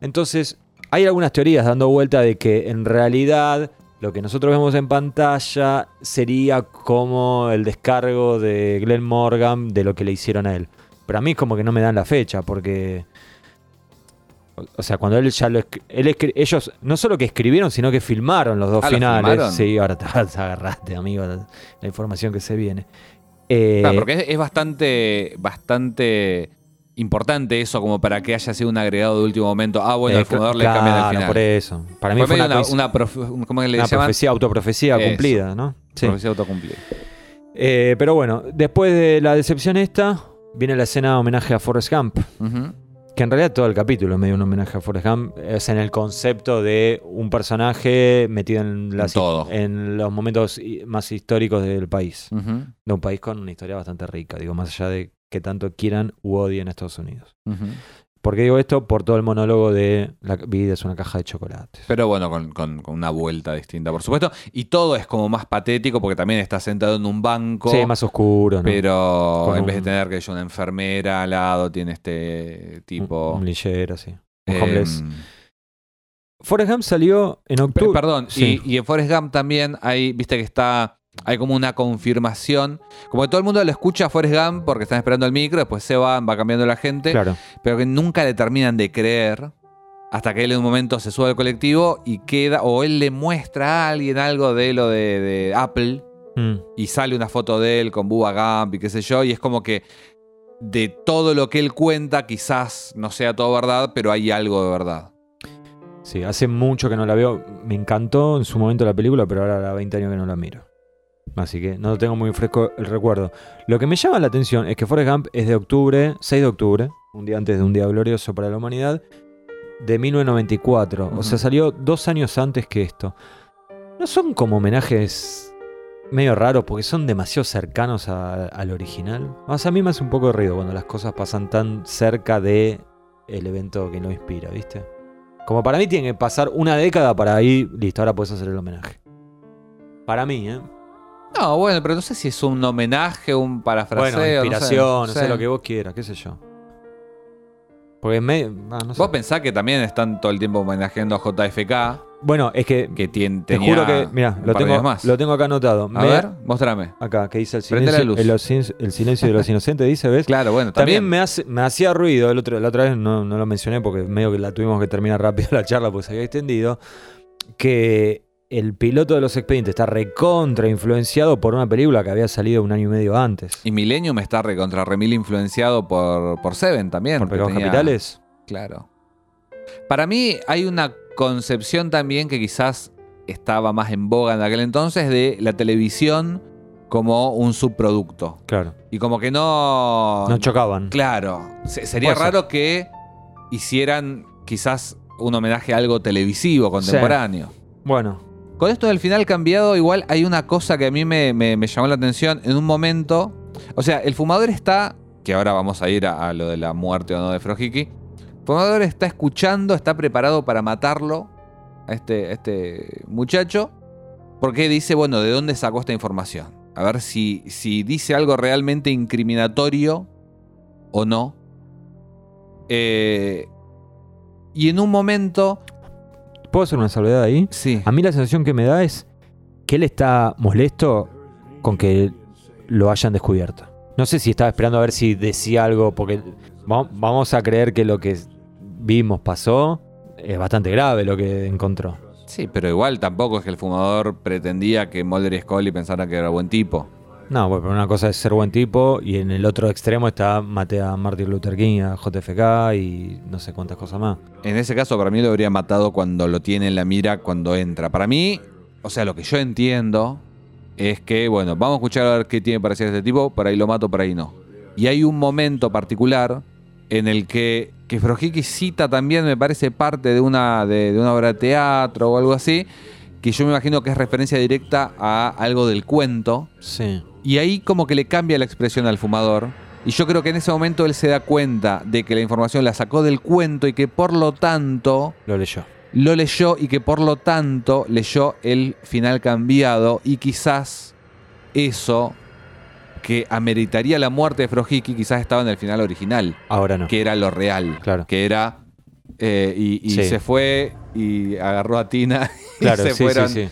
F: Entonces, hay algunas teorías dando vuelta de que en realidad lo que nosotros vemos en pantalla sería como el descargo de Glenn Morgan de lo que le hicieron a él. Pero a mí es como que no me dan la fecha, porque... o- sea, cuando él ya lo... él ellos no solo que escribieron, sino que filmaron los dos
G: Ah, ¿lo
F: finales. Sí, ahora te, <laughs> te agarraste, amigo, la, la información que se viene. Eh,
G: Claro, porque es, es bastante, bastante importante eso como para que haya sido un agregado de último momento. Ah, bueno,
F: eh,
G: al fumador le
F: claro,
G: cambian el final.
F: por eso. Para mí
G: Fue
F: fue, una,
G: una, una ¿cómo le
F: una profecía, autoprofecía
G: Eso.
F: cumplida, ¿no? Sí.
G: Profecía autocumplida.
F: Eh, pero bueno, después de la decepción esta, viene la escena homenaje a Forrest Gump. Que en realidad todo el capítulo es medio un homenaje a Forrest Gump. Es en el concepto de un personaje metido en, las-
G: todo.
F: en los momentos más históricos del país. De un país con una historia bastante rica, digo, más allá de que tanto quieran u odien a Estados Unidos.
G: Ujú.
F: ¿Por qué digo esto? Por todo el monólogo de la vida es una caja de chocolates.
G: Pero bueno, con, con- con una vuelta distinta, por supuesto. Y todo es como más patético porque también está sentado en un banco.
F: Sí, más oscuro, ¿no?
G: Pero
F: Con
G: en vez de tener que haya una enfermera al lado, tiene este tipo.
F: Un, un lillero, sí. Un homeless. Forrest Gump salió en octubre.
G: Perdón,
F: Sí.
G: y, y en Forrest Gump también hay, viste que está, hay como una confirmación. Como que todo el mundo lo escucha a Forrest Gump porque están esperando el micro, después se van, va cambiando la gente,
F: Claro.
G: pero que nunca le terminan de creer hasta que él en un momento se sube al colectivo y queda, o él le muestra a alguien algo de lo de, de Apple
F: Mm.
G: y sale una foto de él con Bubba Gump y qué sé yo, y es como que de todo lo que él cuenta quizás no sea todo verdad, pero hay algo de verdad.
F: Sí, hace mucho que no la veo. Me encantó en su momento la película, pero ahora hace 20 años que no la miro. Así que no tengo muy fresco el recuerdo. Lo que me llama la atención es que Forrest Gump es de octubre, 6 de octubre, un día antes de un día glorioso para la humanidad, de 1994. O sea, salió dos años antes que esto. No son como homenajes medio raros porque son demasiado cercanos a- al original. O sea, a mí me hace un poco de ruido cuando las cosas pasan tan cerca de el evento que lo inspira, ¿viste? Como para mí tiene que pasar una década para ahí, listo, ahora puedes hacer el homenaje. Para mí, ¿eh?
G: No, bueno, pero no sé si es un homenaje, un parafraseo.
F: Bueno, inspiración, no sé,
G: sé.
F: lo que vos quieras, qué sé yo. Porque me... ah, no sé.
G: Vos pensás que también están todo el tiempo homenajeando a JFK,
F: Bueno, es que
G: que tien-
F: te juro que, mira,
G: un
F: lo tengo,
G: años más.
F: lo tengo acá anotado.
G: A
F: Me-
G: ver, mostrame.
F: Acá, que dice el
G: Prende la
F: silencio,
G: luz.
F: el, silencio de los <laughs> inocentes, dice, ¿ves?
G: Claro, bueno,
F: También,
G: también.
F: me, hace, me hacía ruido, el otro, la otra vez no, no lo mencioné porque medio que la tuvimos que terminar rápido <laughs> la charla porque se había extendido, que el piloto de los expedientes está recontra influenciado por una película que había salido un año y medio antes.
G: Y Millennium está recontra remil influenciado por, por Seven también.
F: por pecados
G: tenía-
F: capitales.
G: Claro. Para mí hay una concepción también que quizás estaba más en boga en aquel entonces de la televisión como un subproducto.
F: Claro.
G: Y como que no...
F: No chocaban.
G: Claro. Se- sería
F: Puede ser.
G: raro que hicieran quizás un homenaje a algo televisivo, contemporáneo.
F: Bueno,
G: Con esto del final cambiado, igual hay una cosa que a mí me, llamó la atención en un momento. O sea, el fumador está, que ahora vamos a ir a, a lo de la muerte o no de Frojiki. El fumador está escuchando, está preparado para matarlo a este, a este muchacho. Porque dice, bueno, ¿de dónde sacó esta información? A ver si, si dice algo realmente incriminatorio o no. Eh, y en un momento,
F: ¿puedo hacer una salvedad ahí?
G: sí.
F: A mí la sensación que me da es que él está molesto con que lo hayan descubierto. No sé si estaba esperando a ver si decía algo, porque Va- Vamos a creer que lo que vimos pasó es bastante grave lo que encontró.
G: Sí, pero igual tampoco es que el fumador pretendía que Mulder y Scully pensaran que era buen tipo.
F: No, pero una cosa es ser buen tipo y en el otro extremo está mate a Martin Luther King, a JFK y no sé cuántas cosas más.
G: En ese caso, para mí lo habría matado cuando lo tiene en la mira, cuando entra. Para mí, o sea, lo que yo entiendo es que, bueno, vamos a escuchar a ver qué tiene para decir este tipo, por ahí lo mato, por ahí no. Y hay un momento particular en el que, que Frojiki cita también, me parece, parte de una, de una obra de teatro o algo así, que yo me imagino que es referencia directa a algo del cuento.
F: Sí.
G: Y ahí como que le cambia la expresión al fumador. Y yo creo que en ese momento él se da cuenta de que la información la sacó del cuento y que por lo tanto
F: Lo leyó.
G: lo leyó y que por lo tanto leyó el final cambiado y quizás eso que ameritaría la muerte de Frojiki quizás estaba en el final original,
F: Ahora no.
G: que era lo real,
F: Claro.
G: que era eh, y, y
F: Sí.
G: se fue y agarró a Tina <laughs>
F: Claro,
G: y se
F: sí,
G: fueron,
F: sí.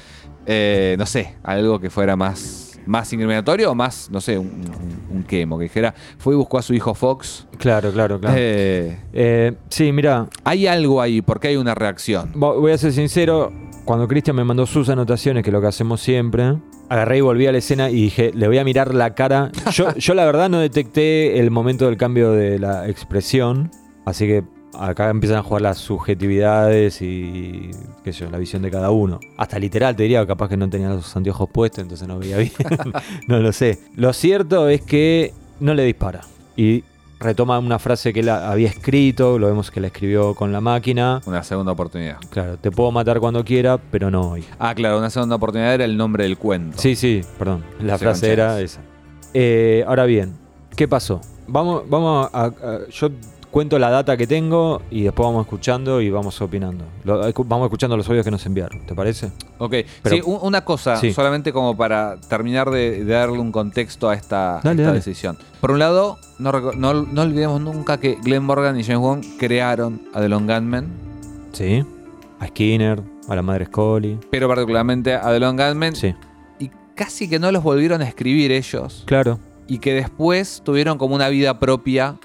G: eh, no sé, algo que fuera más más incriminatorio o más, no sé, un, un- un quemo, que dijera, fue y buscó a su hijo Fox.
F: Claro, claro, claro.
G: Eh,
F: sí, mira,
G: hay algo ahí, porque hay una reacción.
F: Vo- Voy a ser sincero, cuando Cristian me mandó sus anotaciones, que es lo que hacemos siempre, agarré y volví a la escena y dije, le voy a mirar la cara. Yo, <laughs> yo la verdad no detecté el momento del cambio de la expresión, así que acá empiezan a jugar las subjetividades y qué sé yo, la visión de cada uno. Hasta literal te diría, capaz que no tenía los anteojos puestos, entonces no veía bien. <laughs> no lo sé. Lo cierto es que no le dispara. Y retoma una frase que él había escrito, lo vemos que la escribió con la máquina.
G: Una segunda oportunidad.
F: Claro, te puedo matar cuando quiera, pero no hoy.
G: Ah, claro, una segunda oportunidad era el nombre del cuento.
F: Sí, sí, perdón. La frase era esa. Eh, ahora bien, ¿qué pasó? Vamos, vamos a, a- Yo cuento la data que tengo y después vamos escuchando y vamos opinando. Lo- escu- vamos escuchando los audios que nos enviaron, ¿te parece?
G: Ok,
F: Pero-
G: sí, un- una cosa,
F: Sí.
G: solamente como para terminar de, de darle un contexto a esta,
F: Dale,
G: esta
F: dale.
G: decisión. Por un lado, no, reco- no, no olvidemos nunca que Glenn Morgan y James Wong crearon a The Long Gunman,
F: Sí. A Skinner, a la madre Scully.
G: pero particularmente a The Long Gunman,
F: Sí,
G: y casi que no los volvieron a escribir ellos,
F: claro.
G: y que después tuvieron como una vida propia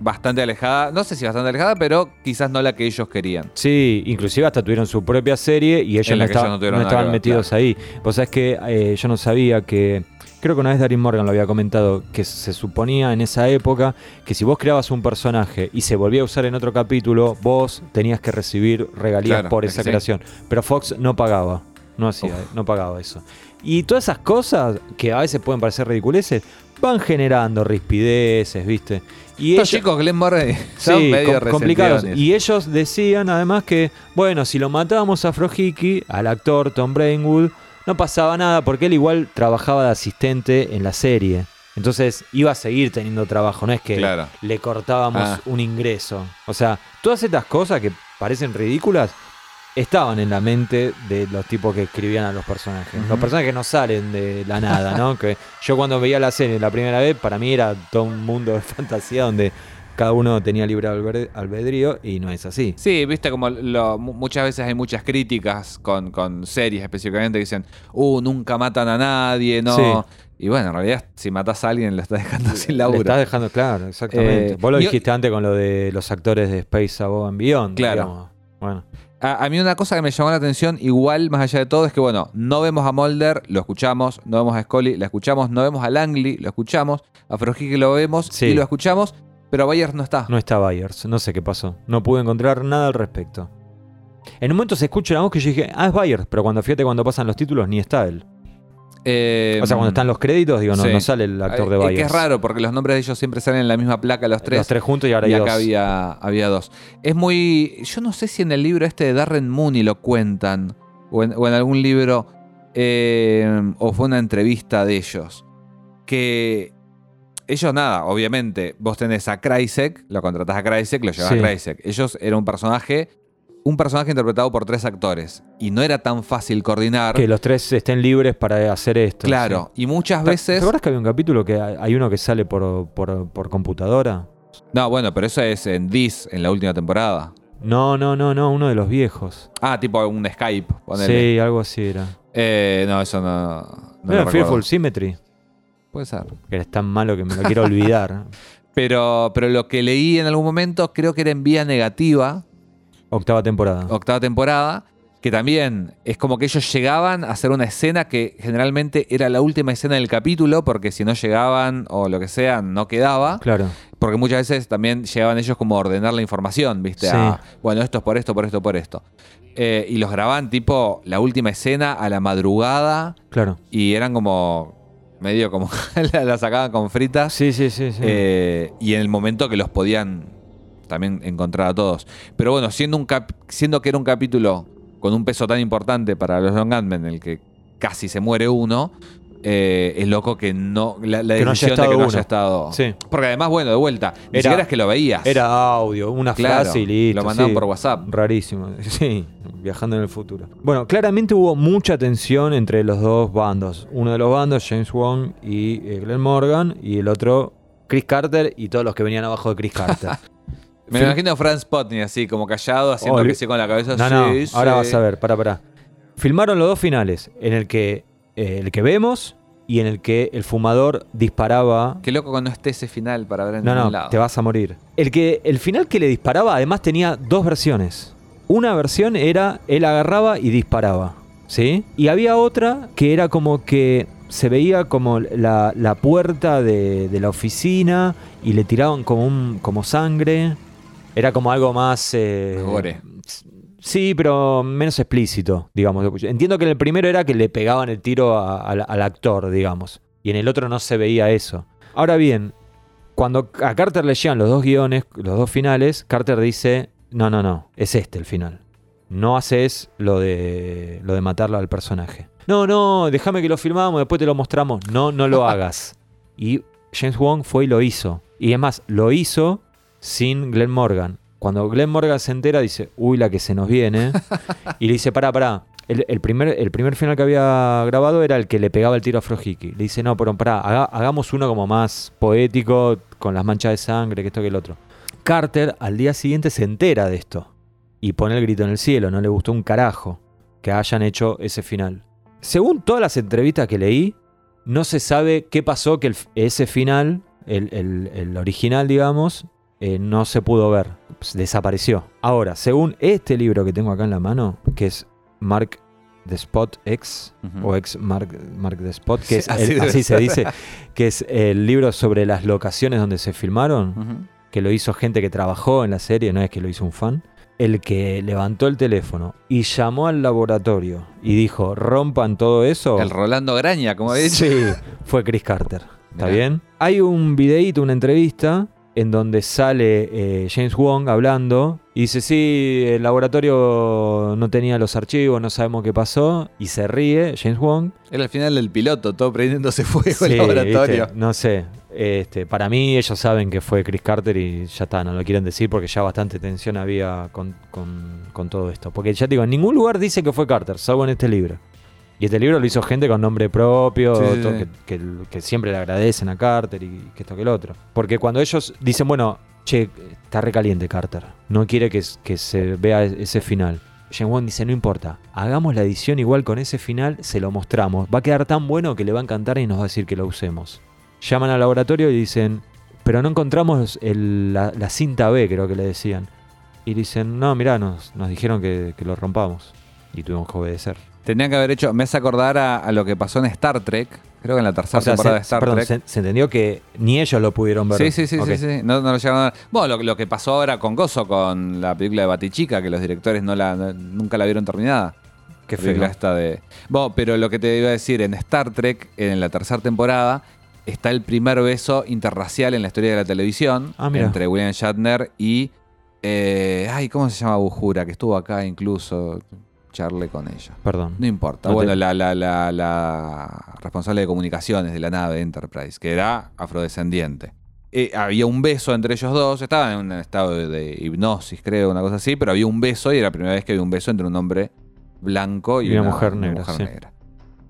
G: bastante alejada, no sé si bastante alejada, pero quizás no la que ellos querían.
F: Sí, inclusive hasta tuvieron su propia serie y ellos no,
G: que ellos
F: estaban-
G: no
F: estaban metidos ahí. Vos sabés que eh, yo no sabía que. Creo que una vez Darin Morgan lo había comentado, que se suponía en esa época que si vos creabas un personaje y se volvía a usar en otro capítulo, vos tenías que recibir regalías
G: Claro,
F: por
G: es
F: esa
G: sí.
F: creación. Pero Fox no pagaba, no hacía,
G: Uf.
F: no pagaba eso. Y todas esas cosas que a veces pueden parecer ridiculeces, van generando rispideces, ¿viste? Y
G: Estos
F: ellos-
G: chicos Glenn Morgan <laughs> son
F: Sí,
G: medio
F: com- complicados. Y ellos decían además que, bueno, si lo matábamos a Frojiki, al actor Tom Brainwood, no pasaba nada porque él igual trabajaba de asistente en la serie. Entonces iba a seguir teniendo trabajo, no es que
G: Claro.
F: le cortábamos
G: Ah.
F: un ingreso. O sea, todas estas cosas que parecen ridículas estaban en la mente de los tipos que escribían a los personajes. Los personajes no salen de la nada, ¿no? <laughs> que yo cuando veía la serie la primera vez, para mí era todo un mundo de <laughs> fantasía donde cada uno tenía libre albedrío y no es así.
G: Sí, viste como lo- mu- muchas veces hay muchas críticas con, con series específicamente que dicen, uh, nunca matan a nadie, ¿no?
F: Sí.
G: Y bueno, en realidad si matas a alguien lo estás dejando sin laburo.
F: estás dejando claro, exactamente.
G: Eh,
F: Vos lo dijiste antes con lo de los actores de Space Above and Beyond.
G: Claro.
F: digamos. Bueno,
G: A, a mí una cosa que me llamó la atención, igual más allá de todo, es que bueno, no vemos a Mulder, lo escuchamos, no vemos a Scully, lo escuchamos, no vemos a Langley, lo escuchamos, a Frojiki lo vemos
F: Sí.
G: y lo escuchamos, pero Byers no está.
F: no está Byers, no sé qué pasó. No pude encontrar nada al respecto. En un momento se escucha una voz que yo dije, ah, es Byers, pero cuando fíjate cuando pasan los títulos ni está él.
G: Eh,
F: O sea, cuando están los créditos, digo, no,
G: sí.
F: no sale el actor de
G: Eh,
F: Byers.
G: que es raro, porque los nombres de ellos siempre salen en la misma placa los tres.
F: Los tres juntos y ahora
G: y
F: hay
G: acá
F: dos.
G: había, había dos. Es muy. Yo no sé si en el libro este de Darren Mooney lo cuentan. O en, o en algún libro. eh, o fue una entrevista de ellos. Que. Ellos nada, obviamente. Vos tenés a Kreisek, lo contratás a Kreisek, lo llevas
F: Sí.
G: a Kreisek. Ellos eran un personaje. Un personaje interpretado por tres actores. Y no era tan fácil coordinar.
F: Que los tres estén libres para hacer esto.
G: claro. Y muchas
F: sí. ¿Te-
G: veces.
F: ¿Te acuerdas que había un capítulo que hay uno que sale por, por, por computadora?
G: No, bueno, pero eso es en This, en la última temporada.
F: No, no, no, no, uno de los viejos.
G: Ah, tipo un Skype. ponele.
F: Sí, algo así era.
G: Eh, no, eso no. No
F: ¿No era Fearful
G: recuerdo.
F: Symmetry?
G: Puede ser.
F: Que es tan malo que me lo quiero olvidar. <laughs>
G: Pero, pero lo que leí en algún momento creo que era en vía negativa,
F: Octava temporada.
G: octava temporada, que también es como que ellos llegaban a hacer una escena que generalmente era la última escena del capítulo, porque si no llegaban o lo que sea, no quedaba.
F: Claro.
G: Porque muchas veces también llegaban ellos como a ordenar la información, ¿viste?
F: Sí.
G: A, bueno, esto es por esto, por esto, por esto. Eh, y los grababan tipo la última escena a la madrugada
F: Claro.
G: y eran como medio como la, <laughs> la sacaban con fritas.
F: Sí, sí, sí. sí.
G: Eh, y en el momento que los podían también encontrar a todos. Pero bueno, siendo, un cap- siendo que era un capítulo con un peso tan importante para los Long Gunmen, en el que casi se muere uno, eh, es loco que no. La, la
F: Que no haya
G: decisión de que no
F: uno.
G: haya estado.
F: Sí.
G: Porque además, bueno, de vuelta, ni
F: Era-
G: siquiera es que lo veías.
F: Era audio, una
G: Claro,
F: frase y listo.
G: lo mandaban
F: sí.
G: por WhatsApp.
F: Rarísimo. <laughs> Sí, viajando en el futuro. Bueno, claramente hubo mucha tensión entre los dos bandos. Uno de los bandos, James Wong y eh, Glenn Morgan, y el otro, Chris Carter y todos los que venían abajo de Chris Carter. <laughs>
G: Me imagino a Franz Potney así, como callado, haciendo
F: Oh,
G: que sí con la cabeza.
F: No, no,
G: sí, sí.
F: ahora vas a ver, para, para. Filmaron los dos finales, en el que eh, el que vemos y en el que el fumador disparaba.
G: Qué loco que no esté ese final para ver en
F: No, no,
G: lado.
F: te vas a morir. El que el final que le disparaba además tenía dos versiones. Una versión era él agarraba y disparaba, ¿sí? Y había otra que era como que se veía como la, la puerta de, de la oficina y le tiraban como un como sangre. Era como algo más eh,
G: Gore.
F: Sí, pero menos explícito, digamos. Entiendo que en el primero era que le pegaban el tiro a- al actor, digamos. Y en el otro no se veía eso. Ahora bien, cuando a Carter le llegan los dos guiones, los dos finales, Carter dice, no, no, no, es este el final. No haces lo de, lo de matarlo al personaje. No, no, déjame que lo filmamos, después te lo mostramos. No, no lo <laughs> hagas. Y James Wong fue y lo hizo. Y es más, lo hizo sin Glenn Morgan. Cuando Glenn Morgan se entera, dice, uy, la que se nos viene. <laughs> y le dice, pará, pará. El, el primer, el primer final que había grabado era el que le pegaba el tiro a Frojiki. Le dice, no, pero pará, haga- hagamos uno como más poético, con las manchas de sangre, que esto que el otro. Carter al día siguiente se entera de esto. Y pone el grito en el cielo, no le gustó un carajo que hayan hecho ese final. Según todas las entrevistas que leí, no se sabe qué pasó que el- ese final, el, el- el original, digamos, eh, no se pudo ver. Pues, desapareció. Ahora, según este libro que tengo acá en la mano, que es Mark the Spot X, o ex Mark, Mark the Spot, que es
G: Sí, así
F: el- así se dice, que es el libro sobre las locaciones donde se filmaron que lo hizo gente que trabajó en la serie, no es que lo hizo un fan, el que levantó el teléfono y llamó al laboratorio y dijo, rompan todo eso.
G: El Rolando Graña, como he dicho.
F: Sí, fue Chris Carter. ¿Está
G: Mirá.
F: bien? Hay un videíto, una entrevista en donde sale eh, James Wong hablando y dice, sí, el laboratorio no tenía los archivos, no sabemos qué pasó, y se ríe James Wong.
G: Era el final del piloto, todo prendiéndose fuego
F: Sí,
G: el laboratorio.
F: viste, no sé. Este, para mí ellos saben que fue Chris Carter y ya está, no lo quieren decir porque ya bastante tensión había con, con- con todo esto. Porque ya te digo, en ningún lugar dice que fue Carter, salvo en este libro. Y este libro lo hizo gente con nombre propio,
G: Sí, sí.
F: Que, que- que siempre le agradecen a Carter y que esto que el otro. Porque cuando ellos dicen, bueno, che, está recaliente Carter, no quiere que, que se vea e- ese final. James Wan dice, no importa, hagamos la edición igual con ese final, se lo mostramos. Va a quedar tan bueno que le va a encantar y nos va a decir que lo usemos. Llaman al laboratorio y dicen, pero no encontramos el- la, la cinta B, creo que le decían. Y dicen, no, mirá, nos, nos dijeron que, que lo rompamos. Y tuvimos que obedecer.
G: Tenían que haber hecho, me hace acordar a, a lo que pasó en Star Trek, creo que en la tercera
F: O sea,
G: temporada
F: se,
G: de Star
F: perdón,
G: Trek.
F: se, se entendió que ni ellos lo pudieron ver.
G: Sí, sí, sí, sí, sí. No, no lo llegaron a ver. Bueno, lo, lo que pasó ahora con Gozo, con la película de Batichica, que los directores no la, no- nunca la vieron terminada.
F: Qué feo.
G: esta de. Bueno, pero lo que te iba a decir, en Star Trek, en la tercera temporada, está el primer beso interracial en la historia de la televisión
F: Ah,
G: entre William Shatner y. eh, ay, ¿cómo se llama Bujura? Que estuvo acá incluso. Con ella.
F: Perdón.
G: No importa.
F: No
G: bueno,
F: te-
G: la, la, la, la responsable de comunicaciones de la nave Enterprise, que era afrodescendiente. Eh, había un beso entre ellos dos, estaban en un estado de, de hipnosis, creo, una cosa así, pero había un beso y era la primera vez que había un beso entre un hombre blanco y,
F: Y una mujer negra, sí.
G: negra.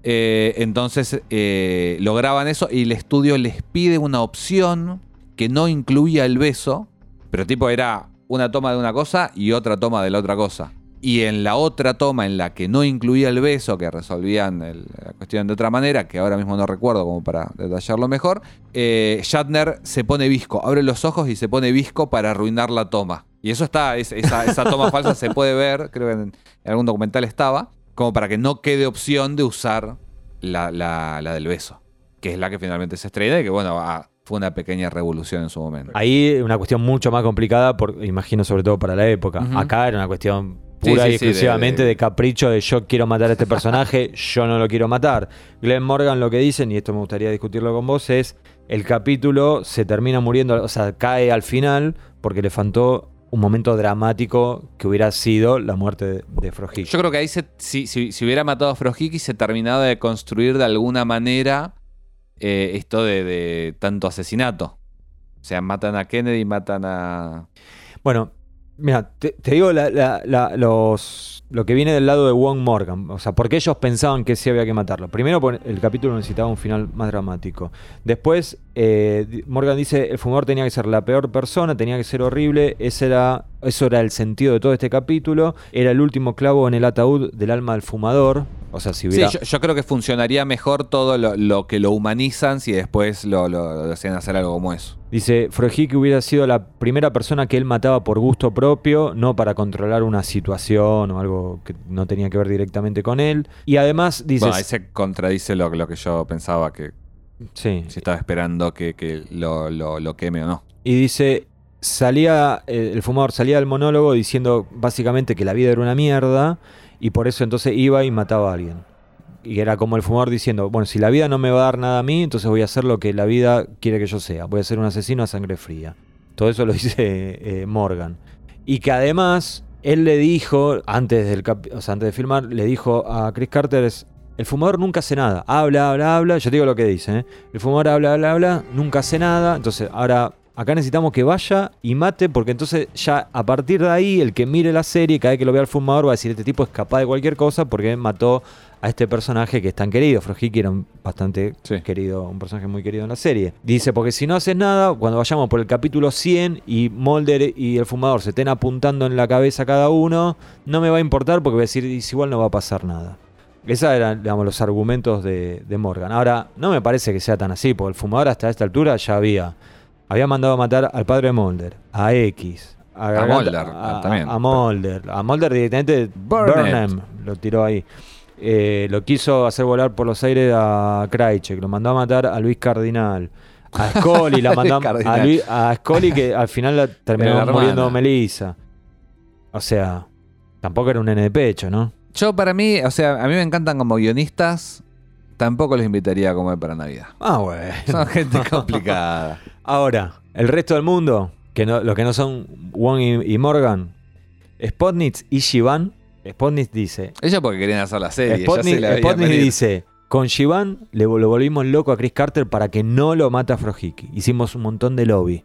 G: Eh, entonces eh, lograban eso y el estudio les pide una opción que no incluía el beso, pero tipo era una toma de una cosa y otra toma de la otra cosa. Y en la otra toma, en la que no incluía el beso, que resolvían el- la cuestión de otra manera, que ahora mismo no recuerdo como para detallarlo mejor, eh, Shatner se pone visco, abre los ojos y se pone visco para arruinar la toma. Y eso está, es- esa, esa toma <laughs> falsa se puede ver, creo que en, en algún documental estaba, como para que no quede opción de usar la, la- la del beso, que es la que finalmente se estrena y que, bueno, ah, fue una pequeña revolución en su momento.
F: Ahí una cuestión mucho más complicada, por, imagino sobre todo para la época. Acá era una cuestión pura
G: sí,
F: y
G: sí, de-
F: exclusivamente de,
G: de-
F: capricho de yo quiero matar a este personaje, <laughs> yo no lo quiero matar. Glenn Morgan lo que dicen, y esto me gustaría discutirlo con vos, es el capítulo se termina muriendo, o sea, cae al final porque le faltó un momento dramático que hubiera sido la muerte de, de Frojik.
G: Yo creo que ahí se- si, si- si hubiera matado a Frojiki se terminaba de construir de alguna manera eh, esto de, de tanto asesinato. O sea, matan a Kennedy, matan a...
F: Bueno, mira, te, te digo la- la- la- los, lo que viene del lado de Wong Morgan. O sea, porque ellos pensaban que sí había que matarlo. Primero, el capítulo necesitaba un final más dramático. Después, eh, Morgan dice, el fumador tenía que ser la peor persona, tenía que ser horrible. Ese era, eso era el sentido de todo este capítulo. Era el último clavo en el ataúd del alma del fumador. O sea, si
G: Sí,
F: hubiera...
G: yo, yo creo que funcionaría mejor todo lo, lo que lo humanizan si después lo, lo- lo hacían hacer algo como eso.
F: Dice, Frojiki hubiera sido la primera persona que él mataba por gusto propio, no para controlar una situación o algo que no tenía que ver directamente con él. Y además dice...
G: Bueno, ahí se contradice lo, lo que yo pensaba que
F: Sí.
G: si estaba esperando que, que lo, lo- lo queme o no.
F: Y dice, salía, eh, el fumador salía del monólogo diciendo básicamente que la vida era una mierda y por eso entonces iba y mataba a alguien. Y era como el fumador diciendo, bueno, si la vida no me va a dar nada a mí, entonces voy a hacer lo que la vida quiere que yo sea. Voy a ser un asesino a sangre fría. Todo eso lo <laughs> dice eh, Morgan. Y que además él le dijo, antes, del cap- o sea, antes de filmar, le dijo a Chris Carter, es, el fumador nunca hace nada. Habla, habla, habla. Yo te digo lo que dice. ¿eh? El fumador habla, habla, habla. Nunca hace nada. Entonces, ahora acá necesitamos que vaya y mate, porque entonces ya a partir de ahí, el que mire la serie, cada vez que lo vea al fumador, va a decir, este tipo es capaz de cualquier cosa porque mató a este personaje que es tan querido. Frojiki era un bastante
G: Sí.
F: querido, un personaje muy querido en la serie. Dice, porque si no haces nada, cuando vayamos por el capítulo 100 y Mulder y el fumador se estén apuntando en la cabeza cada uno, no me va a importar porque voy a decir, "Y si igual no va a pasar nada. Esos eran, digamos, los argumentos de, de Morgan. Ahora, no me parece que sea tan así, porque el fumador hasta esta altura ya había, había mandado a matar al padre de Mulder, a X, a, Garganta-
G: Mulder,
F: a,
G: también.
F: a- a Mulder, a Mulder directamente
G: Burnham.
F: Burnham lo tiró ahí. Eh, lo quiso hacer volar por los aires a Krajicek, lo mandó a matar a Luis Cardinal. A <laughs> Scully la mandó a, a, Luis- a Scully que al final la terminó muriendo. Melissa. O sea, tampoco era un nene de pecho, ¿no?
G: Yo para mí, o sea, a mí me encantan como guionistas, tampoco los invitaría a comer para Navidad.
F: Ah, bueno.
G: Son gente complicada. <laughs>
F: Ahora, el resto del mundo, que no, los que no son Wong y, y Morgan, Spotnitz y Shivan, Spotnitz dice,
G: Ellos porque querían hacer la serie.
F: Spotnitz,
G: se la
F: Spotnitz dice, con Shivan le, lo volvimos loco a Chris Carter para que no lo mate a Frojiki. Hicimos un montón de lobby.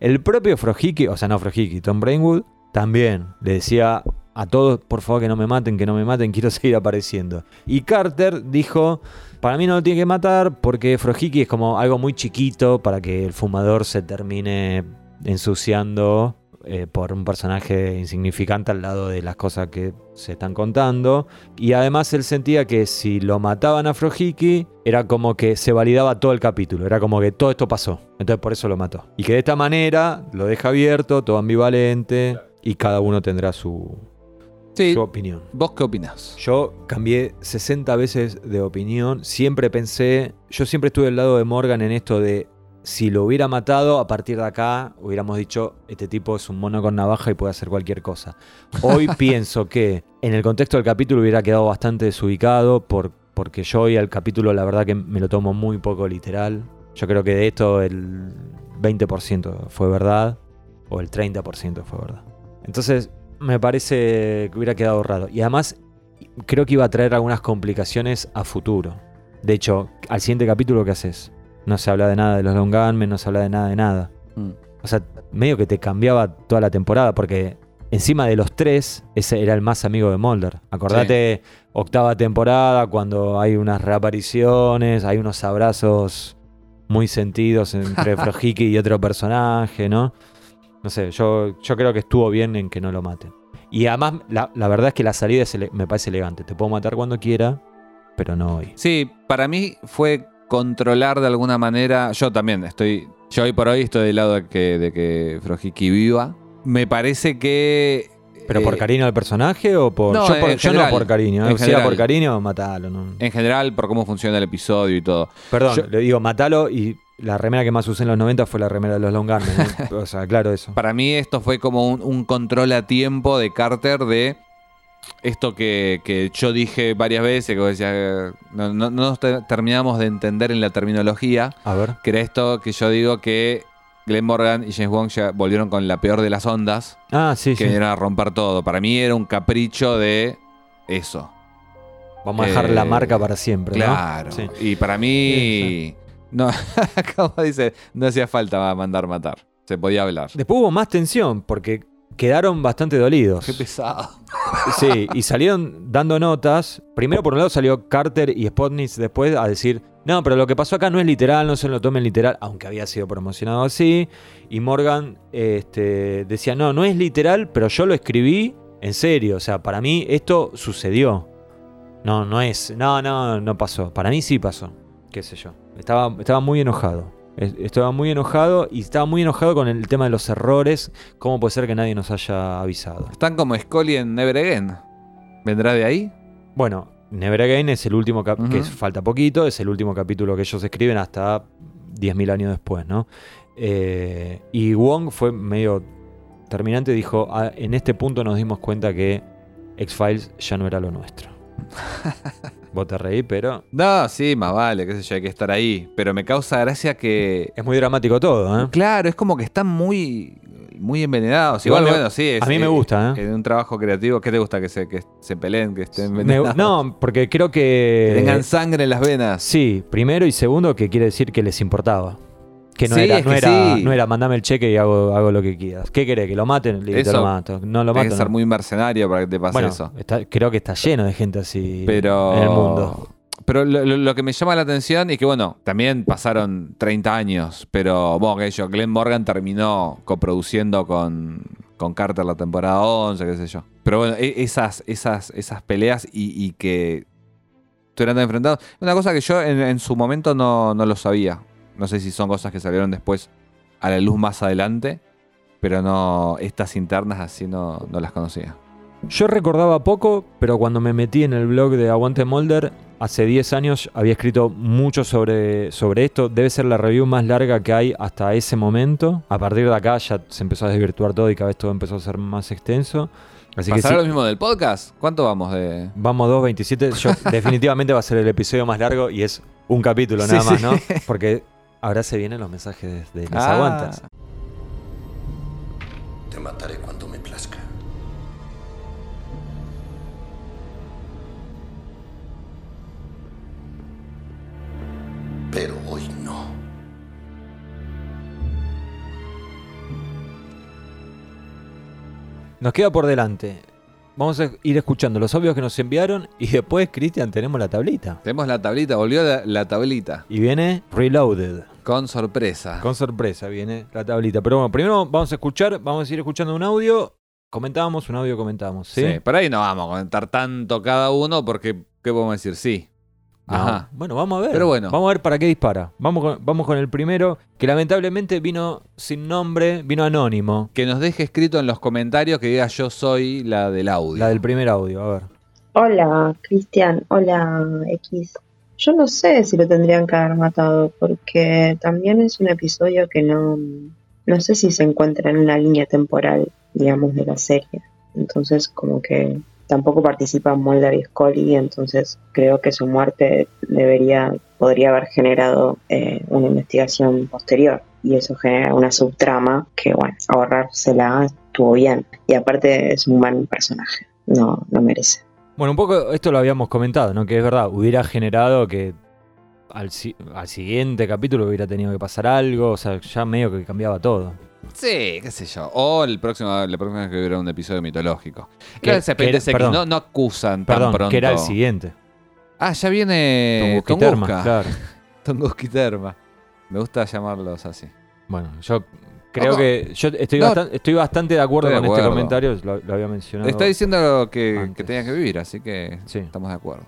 F: El propio Frojiki, o sea, no Frojiki, Tom Brainwood, también le decía a todos, por favor, que no me maten, que no me maten, <laughs> quiero seguir apareciendo. Y Carter dijo, para mí no lo tiene que matar porque Frojiki es como algo muy chiquito para que el fumador se termine ensuciando eh, por un personaje insignificante al lado de las cosas que se están contando. Y además él sentía que si lo mataban a Frojiki, era como que se validaba todo el capítulo, era como que todo esto pasó. Entonces por eso lo mató. Y que de esta manera lo deja abierto, todo ambivalente, y cada uno tendrá su,
G: Sí,
F: su opinión.
G: ¿vos qué opinás?
F: Yo cambié 60 veces de opinión. Siempre pensé, yo siempre estuve al lado de Morgan en esto de si lo hubiera matado, a partir de acá hubiéramos dicho, este tipo es un mono con navaja y puede hacer cualquier cosa. Hoy <laughs> pienso que en el contexto del capítulo hubiera quedado bastante desubicado por, porque yo hoy al capítulo la verdad que me lo tomo muy poco literal. Yo creo que de esto el 20% fue verdad o el 30% fue verdad. Entonces me parece que hubiera quedado raro. Y además creo que iba a traer algunas complicaciones a futuro. De hecho, al siguiente capítulo, ¿qué haces? No se habla de nada de los Long Gunmen, no se habla de nada de nada.
G: Mm.
F: O sea, medio que te cambiaba toda la temporada, porque encima de los tres, ese era el más amigo de Mulder. Acordate, octava temporada, cuando hay unas reapariciones, hay unos abrazos muy sentidos entre <laughs> Frojiki y otro personaje, ¿no? No sé, yo, yo creo que estuvo bien en que no lo maten. Y además, la, la verdad es que la salida es me parece elegante. Te puedo matar cuando quiera, pero no hoy.
G: Sí, para mí fue controlar de alguna manera. Yo también estoy. Yo hoy por hoy estoy del lado de que, de que Frojiki viva. Me parece que.
F: ¿Pero por
G: eh,
F: cariño al personaje o por.?
G: no,
F: yo, por-
G: en
F: yo
G: general,
F: no por cariño. ¿eh?
G: en
F: Si era por cariño, matalo. No.
G: En general, por cómo funciona el episodio y todo.
F: Perdón,
G: Yo-
F: le digo matalo y la remera que más usé en los 90 fue la remera de los Long Arms. ¿eh? <laughs> o sea, claro eso.
G: Para mí esto fue como un, un control a tiempo de Carter de esto que, que yo dije varias veces, que vos decías, eh, no, no- no nos te- terminamos de entender en la terminología,
F: A ver.
G: que era esto que yo digo que Glenn Morgan y James Wong ya volvieron con la peor de las ondas,
F: Ah, sí,
G: que
F: sí.
G: vinieron a romper todo. Para mí era un capricho de eso.
F: Vamos a dejar la
G: Eh,
F: marca para siempre. ¿no?
G: Claro.
F: Sí.
G: Y para mí, no, <laughs> como dice, no hacía falta mandar matar. Se podía hablar.
F: Después hubo más tensión porque quedaron bastante dolidos.
G: Qué pesado. <laughs>
F: Sí, y salieron dando notas. Primero, por un lado, salió Carter y Spotnik después a decir: No, pero lo que pasó acá no es literal, no se lo tomen literal, aunque había sido promocionado así. Y Morgan este, decía: No, no es literal, pero yo lo escribí en serio. O sea, para mí esto sucedió. No, no es. No, no, no pasó. Para mí sí pasó. Qué sé yo. Estaba, estaba muy enojado. Es- Estaba muy enojado y estaba muy enojado con el tema de los errores. ¿Cómo puede ser que nadie nos haya avisado?
G: Están como Scully en Never Again. ¿Vendrá de ahí?
F: Bueno, Never Again es el último cap-
G: Ujú.
F: que es- falta poquito, es el último capítulo que ellos escriben hasta 10.000 años después, ¿no? Eh, y Wong fue medio terminante, dijo, "Ah, en este punto nos dimos cuenta que X-Files ya no era lo nuestro. <laughs> Vos te reí, pero
G: No, sí, más vale, qué sé yo, hay que estar ahí. Pero me causa gracia que.
F: es muy dramático todo, ¿eh?
G: Claro, es como que están muy. Muy envenenados.
F: Igual
G: bueno, sí. es-
F: a mí me gusta, ¿eh?
G: En un trabajo creativo, ¿qué te gusta? Que se, que se peleen, que estén
F: Me-
G: envenenados.
F: no, porque creo
G: Que
F: que...
G: tengan sangre en las venas.
F: Sí, primero y segundo que quiere decir que les importaba. Que no
G: Sí,
F: era, no,
G: que
F: era,
G: sí.
F: no era mandame el cheque y hago, hago lo que quieras. ¿Qué querés? ¿Que lo maten? Listo,
G: Eso,
F: lo mato. No lo
G: Tienes
F: mato.
G: que ser
F: no.
G: muy mercenario para que te pase
F: bueno,
G: eso.
F: está- creo que está lleno de gente así
G: Pero.
F: en el mundo.
G: Pero lo, lo- lo que me llama la atención es que, bueno, también pasaron 30 años, pero, bueno, que yo, Glenn Morgan terminó coproduciendo con, con Carter la temporada 11, qué sé yo. Pero bueno, e- esas, esas, esas peleas y, y que estuvieran enfrentados. Una cosa que yo en, en su momento no, no lo sabía. No sé si son cosas que salieron después a la luz más adelante, pero no, estas internas así no, no las conocía.
F: Yo recordaba poco, pero cuando me metí en el blog de Aguante Molder, hace 10 años había escrito mucho sobre, sobre esto. Debe ser la review más larga que hay hasta ese momento. A partir de acá ya se empezó a desvirtuar todo y cada vez todo empezó a ser más extenso. Así que
G: ¿Pasará
F: sí,
G: lo mismo del podcast? ¿Cuánto vamos de...?
F: Vamos 2.27. Yo, <laughs> definitivamente va a ser el episodio más largo y es un capítulo
G: Sí,
F: nada más,
G: sí.
F: ¿no? Porque ahora se vienen los mensajes de, de las
G: Ah.
F: aguantas.
A: Te mataré cuando me plazca. Pero hoy no.
F: Nos queda por delante. Vamos a ir escuchando los audios que nos enviaron y después, Cristian, tenemos la tablita.
G: Tenemos la tablita, volvió la, la tablita.
F: Y viene Reloaded.
G: Con sorpresa.
F: Con sorpresa viene la tablita. Pero bueno, primero vamos a escuchar, vamos a ir escuchando un audio. Comentábamos, un audio comentábamos. ¿sí?
G: sí. por ahí no vamos a comentar tanto cada uno porque, ¿qué podemos decir? Sí.
F: No.
G: Ajá.
F: Bueno, vamos a ver.
G: Pero bueno.
F: Vamos a ver para qué dispara. Vamos con, vamos con el primero, que lamentablemente vino sin nombre, vino anónimo.
G: Que nos deje escrito en los comentarios que diga yo soy la del audio.
F: La del primer audio, a ver.
I: Hola, Cristian. Hola, X. Yo no sé si lo tendrían que haber matado, porque también es un episodio que no, no sé si se encuentra en una línea temporal, digamos, de la serie. Entonces, como que tampoco participan Mulder y Scully, entonces creo que su muerte debería, podría haber generado eh, una investigación posterior. Y eso genera una subtrama que, bueno, ahorrársela estuvo bien. Y aparte es un buen personaje. No, no merece.
F: Bueno, un poco esto lo habíamos comentado, ¿no? Que es verdad, hubiera generado que al, al siguiente capítulo hubiera tenido que pasar algo, o sea, ya medio que cambiaba todo.
G: Sí, qué sé yo. O el próximo, la próxima vez que hubiera un episodio mitológico.
F: Que- que perdón.
G: no, no acusan tan
F: Perdón,
G: pronto.
F: que era el siguiente.
G: Ah, ya viene Tunguska.
F: claro. <laughs>
G: Tunguski Terma. Me gusta llamarlos así.
F: Bueno, yo Creo que yo estoy,
G: No.
F: bastan- estoy bastante de acuerdo
G: de
F: con este comentario, lo, lo había mencionado.
G: Está diciendo que, que tenía que vivir, así que
F: Sí.
G: estamos de acuerdo.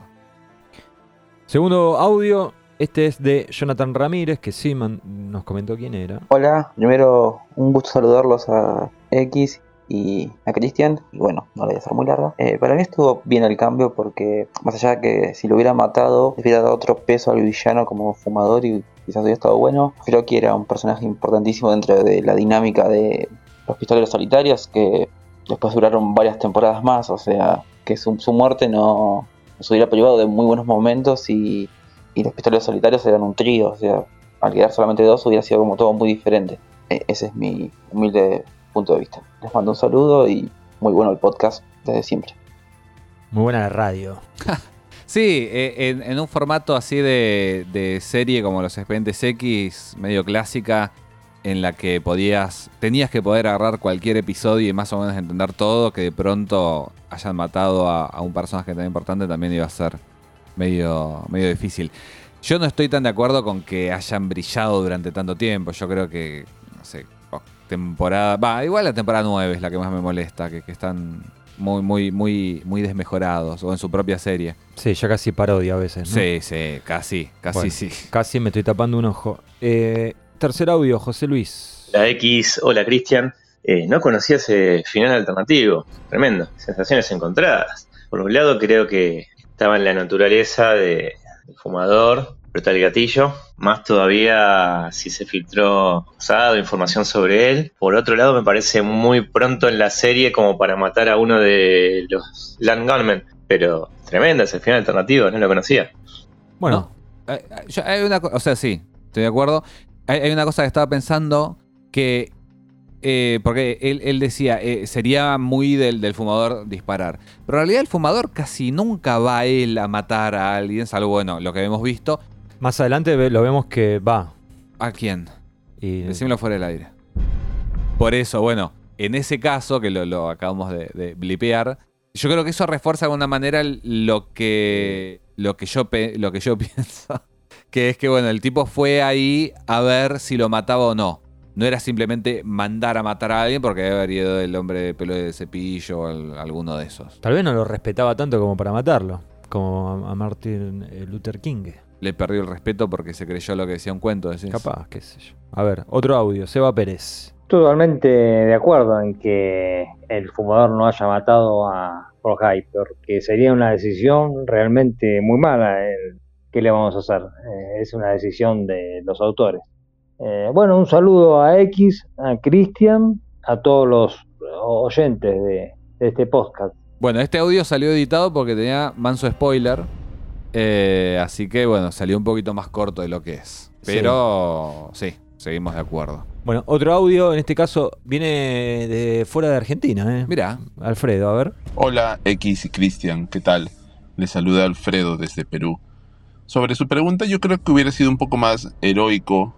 F: Segundo audio, este es de Jonathan Ramírez, que sí nos comentó quién era.
J: Hola, primero un gusto saludarlos a X y a Cristian. Y bueno, no la voy a hacer muy larga. Eh, para mí estuvo bien el cambio porque, más allá de que si lo hubiera matado, le hubiera dado otro peso al villano como fumador y quizás hubiera estado bueno. Creo que era un personaje importantísimo dentro de la dinámica de los pistoleros solitarios que después duraron varias temporadas más. O sea, que su, su muerte no nos hubiera privado de muy buenos momentos y, y los pistoleros solitarios eran un trío. O sea, al quedar solamente dos hubiera sido como todo muy diferente. E- ese es mi humilde punto de vista. Les mando un saludo y muy bueno el podcast desde siempre.
F: Muy buena la radio. <laughs>
G: Sí, en, en un formato así de, de serie como los Expedientes X, medio clásica, en la que podías, tenías que poder agarrar cualquier episodio y más o menos entender todo, que de pronto hayan matado a, a un personaje tan importante también iba a ser medio, medio difícil. Yo no estoy tan de acuerdo con que hayan brillado durante tanto tiempo. Yo creo que, no sé, oh, temporada. Va, igual la temporada 9 es la que más me molesta, que, que están muy, muy, muy, muy desmejorados o en su propia serie.
F: Sí, ya casi parodia a veces, ¿no?
G: Sí, sí, casi, casi
F: Bueno,
G: sí.
F: Casi me estoy tapando un ojo. Eh, tercer audio, José Luis.
K: La X, hola Cristian. Eh, no conocía ese final alternativo. Tremendo. Sensaciones encontradas. Por un lado, creo que estaba en la naturaleza de- del fumador, apretar el gatillo. Más todavía si se filtró usado información sobre él. Por otro lado, me parece muy pronto en la serie como para matar a uno de los Land Gunmen. Pero tremendo ese final alternativo, no lo conocía.
F: Bueno,
G: Eh, eh, hay una o sea, sí, estoy de acuerdo. Hay, hay una cosa que estaba pensando que. Eh, porque él, él decía, eh, sería muy del, del fumador disparar. Pero en realidad el fumador casi nunca va él a matar a alguien, salvo, bueno, lo que hemos visto.
F: más adelante lo vemos que va.
G: ¿A quién?
F: Y
G: Decímelo fuera del aire. Por eso, bueno, en ese caso, que lo, lo acabamos de, de blipear, yo creo que eso refuerza de alguna manera lo que, lo que, yo, lo que yo <laughs> pienso. Que es que, bueno, el tipo fue ahí a ver si lo mataba o no. No era simplemente mandar a matar a alguien porque había haber ido el hombre de pelo de cepillo o al- alguno de esos.
F: Tal vez no lo respetaba tanto como para matarlo. Como a a Martin eh, Luther King.
G: Le perdió el respeto porque se creyó lo que decía un cuento. decís.
F: Capaz, qué sé yo. A ver, otro audio. Seba Pérez.
L: Totalmente de acuerdo en que el fumador no haya matado a Jorge, porque sería una decisión realmente muy mala. el- ¿Qué le vamos a hacer? Eh, es una decisión de los autores. Eh, bueno, un saludo a X, a Cristian, a todos los oyentes de, de este podcast.
G: Bueno, este audio salió editado porque tenía manso spoiler. eh, así que bueno, salió un poquito más corto de lo que es. Pero sí, seguimos de acuerdo.
F: Bueno, otro audio, en este caso, viene de fuera de Argentina, ¿eh?
G: Mira.
F: Alfredo, a ver.
M: Hola X y Cristian, ¿qué tal? Les saluda Alfredo desde Perú. Sobre su pregunta, yo creo que hubiera sido un poco más heroico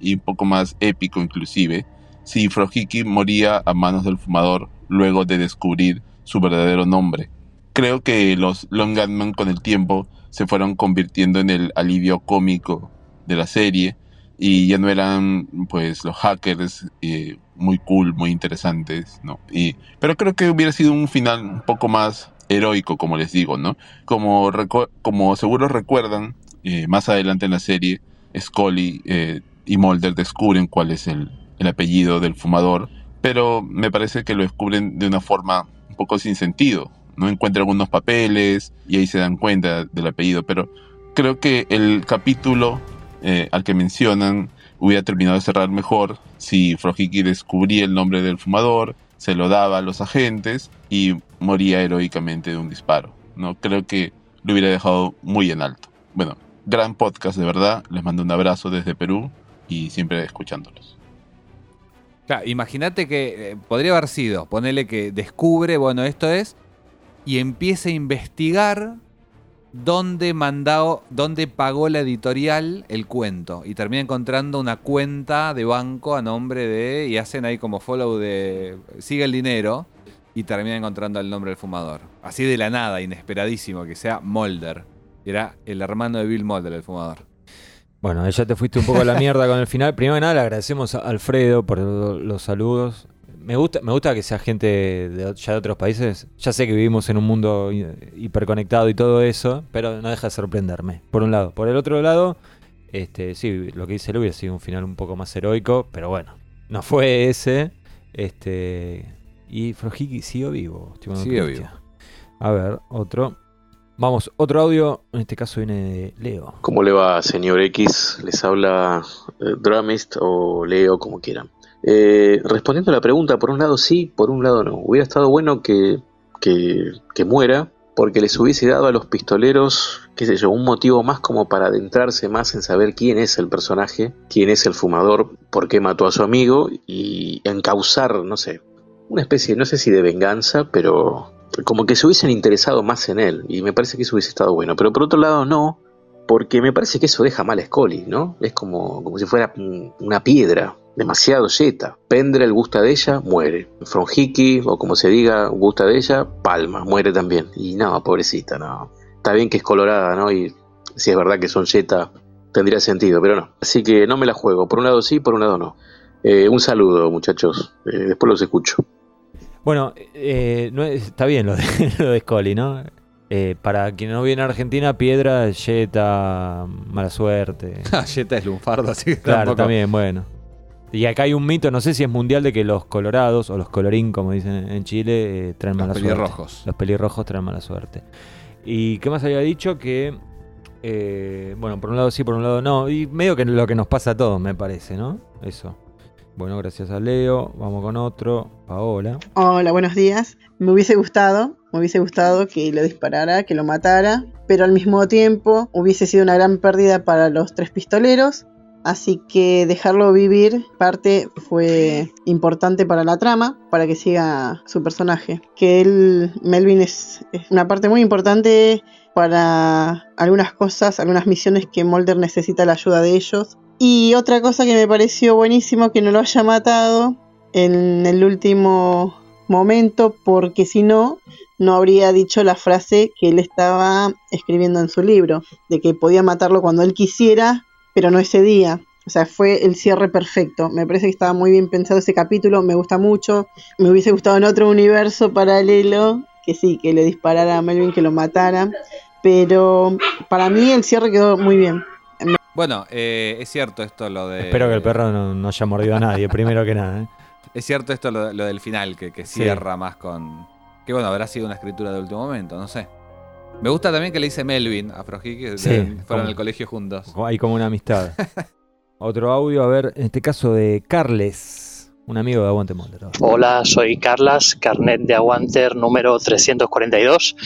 M: y un poco más épico inclusive si Frojiki moría a manos del fumador luego de descubrir su verdadero nombre. Creo que los Long Gunman con el tiempo se fueron convirtiendo en el alivio cómico de la serie y ya no eran pues los hackers eh, muy cool, muy interesantes, ¿no? Y, pero creo que hubiera sido un final un poco más heroico, como les digo, ¿no? Como, como seguro recuerdan, eh, más adelante en la serie, Scully eh, y Mulder descubren cuál es el, el apellido del fumador, pero me parece que lo descubren de una forma un poco sin sentido. No encuentran algunos papeles y ahí se dan cuenta del apellido, pero creo que el capítulo eh, al que mencionan hubiera terminado de cerrar mejor si Frojiki descubría el nombre del fumador, se lo daba a los agentes y moría heroicamente de un disparo. No creo que lo hubiera dejado muy en alto. Bueno, gran podcast de verdad. Les mando un abrazo desde Perú y siempre escuchándolos.
G: Claro, imagínate que eh, podría haber sido, ponele que descubre, bueno, esto es, y empieza a investigar dónde mandado, dónde pagó la editorial el cuento. Y termina encontrando una cuenta de banco a nombre de. Y hacen ahí como follow de. Sigue el dinero. Y termina encontrando el nombre del fumador. Así de la nada, inesperadísimo, que sea Mulder. Era el hermano de Bill Mulder, el fumador.
F: Bueno, ya te fuiste un poco a la mierda con el final. Primero que nada, le agradecemos a Alfredo por lo- los saludos. Me gusta, me gusta que sea gente de, ya de otros países. Ya sé que vivimos en un mundo hi- hiperconectado y todo eso, pero no deja de sorprenderme. Por un lado. Por el otro lado, este, sí, lo que dice Lu hubiera sido un final un poco más heroico, pero bueno, no fue ese. Este, y Frojiki siguió vivo.
G: Sigue
F: Cristian. A ver, otro. Vamos, otro audio. En este caso viene de Leo.
N: ¿Cómo le va, señor X? Les habla eh, Dramist o Leo, como quieran. Eh, respondiendo a la pregunta, por un lado sí, por un lado no. Hubiera estado bueno que, que, que muera, porque les hubiese dado a los pistoleros, qué sé yo, un motivo más como para adentrarse más en saber quién es el personaje, quién es el fumador, por qué mató a su amigo y encauzar, no sé, una especie, no sé si de venganza, pero como que se hubiesen interesado más en él. Y me parece que eso hubiese estado bueno. Pero por otro lado, no, porque me parece que eso deja mal a Scully, ¿no? Es como, como si fuera una piedra, demasiado yeta. Pendrell gusta de ella, muere. Fronjiki, o como se diga, gusta de ella, palma, muere también. Y no, pobrecita, no. Está bien que es colorada, ¿no? Y si es verdad que son yeta, tendría sentido, pero no. Así que no me la juego. Por un lado sí, por un lado no. Eh, un saludo, muchachos. Eh, después los escucho.
F: Bueno, eh, no es- está bien lo de, <laughs> lo de Scully, ¿no? Eh, para quien no viene a Argentina, piedra, yeta, mala suerte. <laughs>
G: Yeta es lunfardo, así que
F: Claro,
G: tampoco-
F: también, bueno. Y acá hay un mito, no sé si es mundial, de que los colorados o los colorín, como dicen en Chile, eh, traen
G: Los
F: mala
G: pelirrojos.
F: suerte. Los pelirrojos traen mala suerte. ¿Y qué más había dicho? Que, eh, bueno, por un lado sí, por un lado no. Y medio que lo que nos pasa a todos, me parece, ¿no? Eso. Bueno, gracias a Leo. Vamos con otro. Paola.
O: Hola, buenos días. Me hubiese gustado, me hubiese gustado que lo disparara, que lo matara, pero al mismo tiempo hubiese sido una gran pérdida para los tres pistoleros. Así que dejarlo vivir parte fue importante para la trama, para que siga su personaje. Que él, Melvin, es, es una parte muy importante para algunas cosas, algunas misiones que Mulder necesita la ayuda de ellos. Y otra cosa que me pareció buenísimo que no lo haya matado en el último momento, porque si no, no habría dicho la frase que él estaba escribiendo en su libro, de que podía matarlo cuando él quisiera, pero no ese día. O sea, fue el cierre perfecto. Me parece que estaba muy bien pensado ese capítulo, me gusta mucho. Me hubiese gustado en otro universo paralelo, que sí, que le disparara a Melvin, que lo matara. Pero para mí el cierre quedó muy bien.
G: Bueno, eh, es cierto esto lo de.
F: Espero que el perro no, no haya mordido a nadie, <laughs> primero que nada. ¿eh?
G: Es cierto esto lo, lo del final, que, que
F: Sí.
G: cierra más con. Que bueno, habrá sido una escritura de último momento, no sé. Me gusta también que le dice Melvin a Frojiki, que
F: Sí,
G: fueron al colegio juntos.
F: Hay como una amistad. <laughs> Otro audio, a ver, en este caso de Carles, un amigo de Aguante ver.
P: Hola, soy Carlas, carnet de Aguanter número 342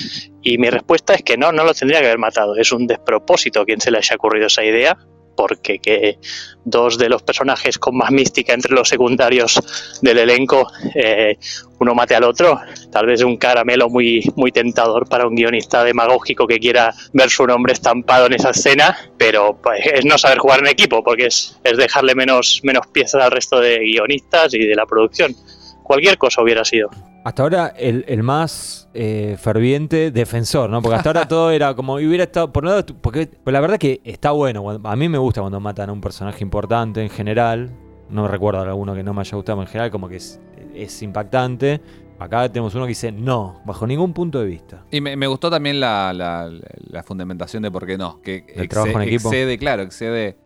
P: y mi respuesta es que no, no lo tendría que haber matado. Es un despropósito quien se le haya ocurrido esa idea porque que dos de los personajes con más mística entre los secundarios del elenco, eh, uno mate al otro, tal vez un caramelo muy, muy tentador para un guionista demagógico que quiera ver su nombre estampado en esa escena, pero pues, es no saber jugar en equipo, porque es, es dejarle menos, menos piezas al resto de guionistas y de la producción. Cualquier cosa hubiera sido.
F: Hasta ahora el, el más eh, ferviente defensor, ¿no? Porque hasta ahora <laughs> todo era como hubiera estado. Por un lado, porque pues la verdad que está bueno. a mí me gusta cuando matan a un personaje importante en general. No recuerdo alguno que no me haya gustado, pero en general como que es, es impactante. Acá tenemos uno que dice no, bajo ningún punto de vista.
G: Y me, me gustó también la, la- la fundamentación de por qué no. Que
F: ¿El trabajo en equipo?
G: excede, claro, excede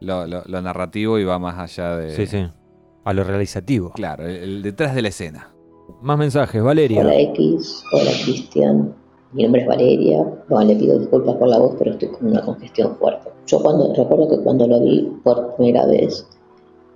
G: lo, lo- lo narrativo y va más allá de.
F: Sí, sí. A lo realizativo.
G: Claro, el, el detrás de la escena.
F: Más mensajes, Valeria.
Q: Hola X, hola Cristian, mi nombre es Valeria, le pido disculpas por la voz, pero estoy con una congestión fuerte. Yo cuando recuerdo que cuando lo vi por primera vez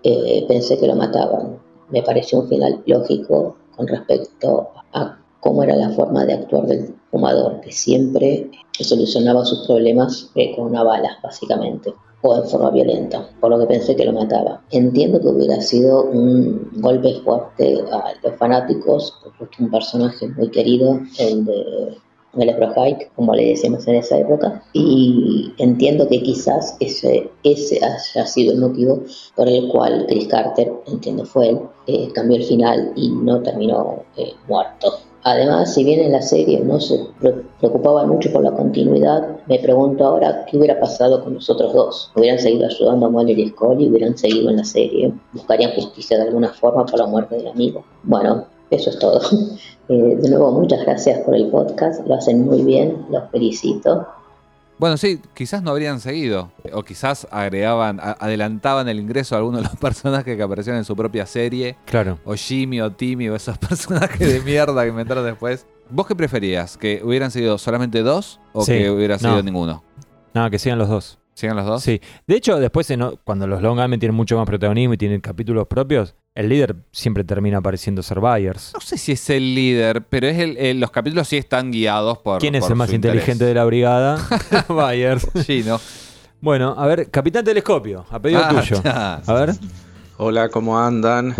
Q: eh, pensé que lo mataban. Me pareció un final lógico con respecto a cómo era la forma de actuar del fumador, que siempre solucionaba sus problemas eh, con una bala, básicamente, o en forma violenta, por lo que pensé que lo mataba. Entiendo que hubiera sido un golpe fuerte a los fanáticos, porque un personaje muy querido, el de Mel Hike, como le decíamos en esa época, y entiendo que quizás ese, ese haya sido el motivo por el cual Chris Carter, entiendo fue él, eh, cambió el final y no terminó eh, muerto. Además, si bien en la serie no se pre- preocupaban mucho por la continuidad, me pregunto ahora qué hubiera pasado con los otros dos. ¿Hubieran seguido ayudando a Mulder y Scully? ¿Hubieran seguido en la serie? ¿Buscarían justicia de alguna forma por la muerte del amigo? Bueno, eso es todo. <laughs> Eh, de nuevo, muchas gracias por el podcast. Lo hacen muy bien, los felicito.
G: Bueno, sí, quizás no habrían seguido. O quizás agregaban, a- adelantaban el ingreso a algunos de los <laughs> personajes que aparecieron en su propia serie.
F: Claro.
G: O Jimmy o Timmy o esos <laughs> personajes de mierda que inventaron después. ¿Vos qué preferías? ¿Que hubieran sido solamente dos o
F: Sí,
G: que hubiera sido
F: no.
G: ninguno?
F: No, que sigan los dos.
G: ¿Sigan los dos?
F: Sí. De hecho, después, en cuando los Long Island tienen mucho más protagonismo y tienen capítulos propios, el líder siempre termina apareciendo ser Byers.
G: No sé si es el líder, pero es el, el- los capítulos sí están guiados por.
F: ¿Quién es
G: por
F: el más
G: interés.
F: inteligente de la brigada? <laughs> Byers.
G: Sí, ¿no?
F: Bueno, a ver, Capitán Telescopio, a pedido
R: Ah,
F: tuyo.
R: ya.
F: A ver.
R: Hola, ¿cómo andan?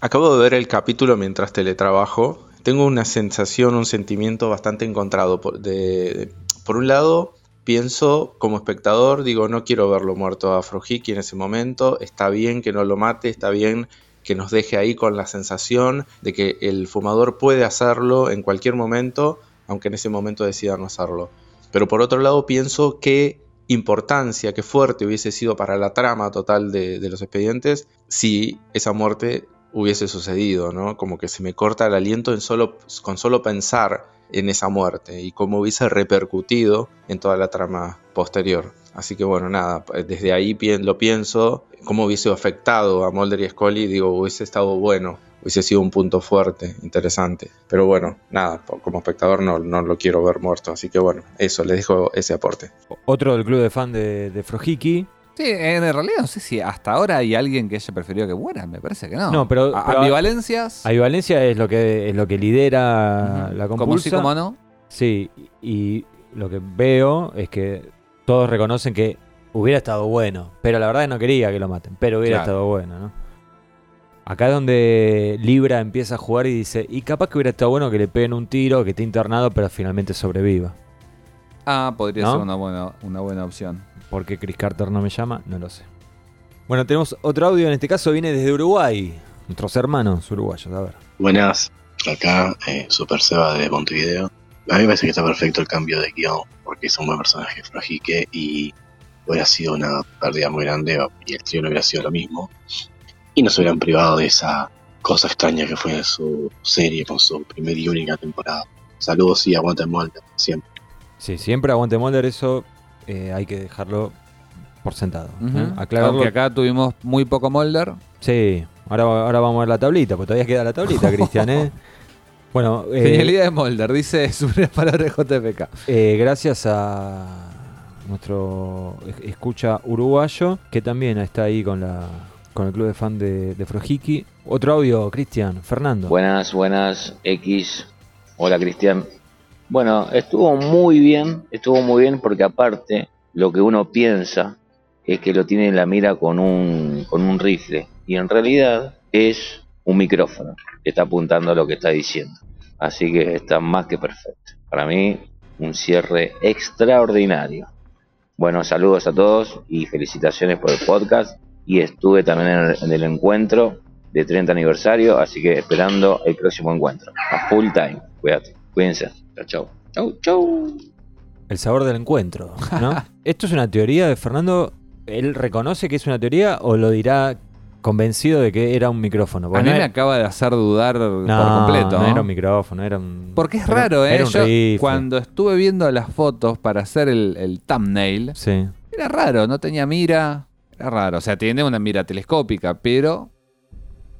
R: Acabo de ver el capítulo mientras teletrabajo. Tengo una sensación, un sentimiento bastante encontrado. Por, de- por un lado, pienso como espectador, digo, no quiero verlo muerto a Frojiki en ese momento. Está bien que no lo mate, está bien que nos deje ahí con la sensación de que el fumador puede hacerlo en cualquier momento, aunque en ese momento decida no hacerlo. Pero por otro lado, pienso que importancia, qué fuerte hubiese sido para la trama total de, los expedientes si esa muerte hubiese sucedido, ¿no? Como que se me corta el aliento en solo, con solo pensar en esa muerte y cómo hubiese repercutido en toda la trama posterior. Así que bueno, nada, desde ahí lo pienso, cómo hubiese afectado a Mulder y Scully, digo, hubiese estado bueno, hubiese sido un punto fuerte, interesante. Pero bueno, nada, como espectador no, no lo quiero ver muerto, así que bueno, eso, les dejo ese aporte.
F: Otro del club de fan de, de Frojiki.
G: Sí, en realidad no sé si hasta ahora hay alguien que haya preferido que muera, me parece que no.
F: No, pero,
G: A-
F: pero
G: ambivalencias.
F: Ambivalencia es lo que es lo que lidera la compulsa.
G: Como sí, como no.
F: Sí, y lo que veo es que todos reconocen que hubiera estado bueno, pero la verdad es que no quería que lo maten, pero hubiera
G: Claro.
F: estado bueno, ¿no? Acá es donde Libra empieza a jugar y dice, y capaz que hubiera estado bueno que le peguen un tiro, que esté internado, pero finalmente sobreviva.
G: Ah, podría
F: ¿No?
G: ser una buena, una buena opción.
F: ¿Por qué Chris Carter no me llama? No lo sé. Bueno, tenemos otro audio, en este caso viene desde Uruguay. Nuestros hermanos uruguayos, a ver.
S: Buenas, acá eh, Super Seba de Montevideo. A mí me parece que está perfecto el cambio de guion, porque es un buen personaje Frojique y hubiera sido una pérdida muy grande y el trío no hubiera sido lo mismo. Y no se hubieran privado de esa cosa extraña que fue su serie con su primera y única temporada. Saludos y aguanten Molde, siempre.
F: Sí, siempre aguante Mulder, eso eh, hay que dejarlo por sentado.
G: Ujú.
F: ¿eh? Aclararlo.
G: Aunque acá tuvimos muy poco Molder.
F: Sí, ahora, ahora vamos a ver la tablita, porque todavía queda la tablita, <laughs> Cristian, ¿eh? Bueno, eh,
G: Genialidad de Molder, dice <laughs> su palabra de JPK.
F: eh, gracias a nuestro es- escucha uruguayo, que también está ahí con la con el club de fan de, de Frojiki. Otro audio, Cristian, Fernando.
T: Buenas, buenas, X. Hola, Cristian. Bueno, estuvo muy bien, estuvo muy bien porque aparte lo que uno piensa es que lo tiene en la mira con un, con un rifle y en realidad es un micrófono que está apuntando a lo que está diciendo. Así que está más que perfecto. Para mí, un cierre extraordinario. Bueno, saludos a todos y felicitaciones por el podcast. Y estuve también en el, en el encuentro de 30 aniversario, así que esperando el próximo encuentro. A full time. Cuídate. Cuídense. Chau, chau. Chau, chau.
F: El sabor del encuentro, ¿no? <laughs> ¿Esto es una teoría de Fernando? ¿Él reconoce que es una teoría o lo dirá convencido de que era un micrófono?
G: A
F: Porque
G: mí
F: no
G: me
F: era-
G: acaba de hacer dudar por completo.
F: no
G: ¿no?
F: era un micrófono, era un...
G: Porque es
F: era-
G: raro, ¿eh?
F: Era un
G: Yo, cuando estuve viendo las fotos para hacer el, el thumbnail,
F: Sí.
G: era raro, no tenía mira. Era raro. O sea, tiene una mira telescópica, pero.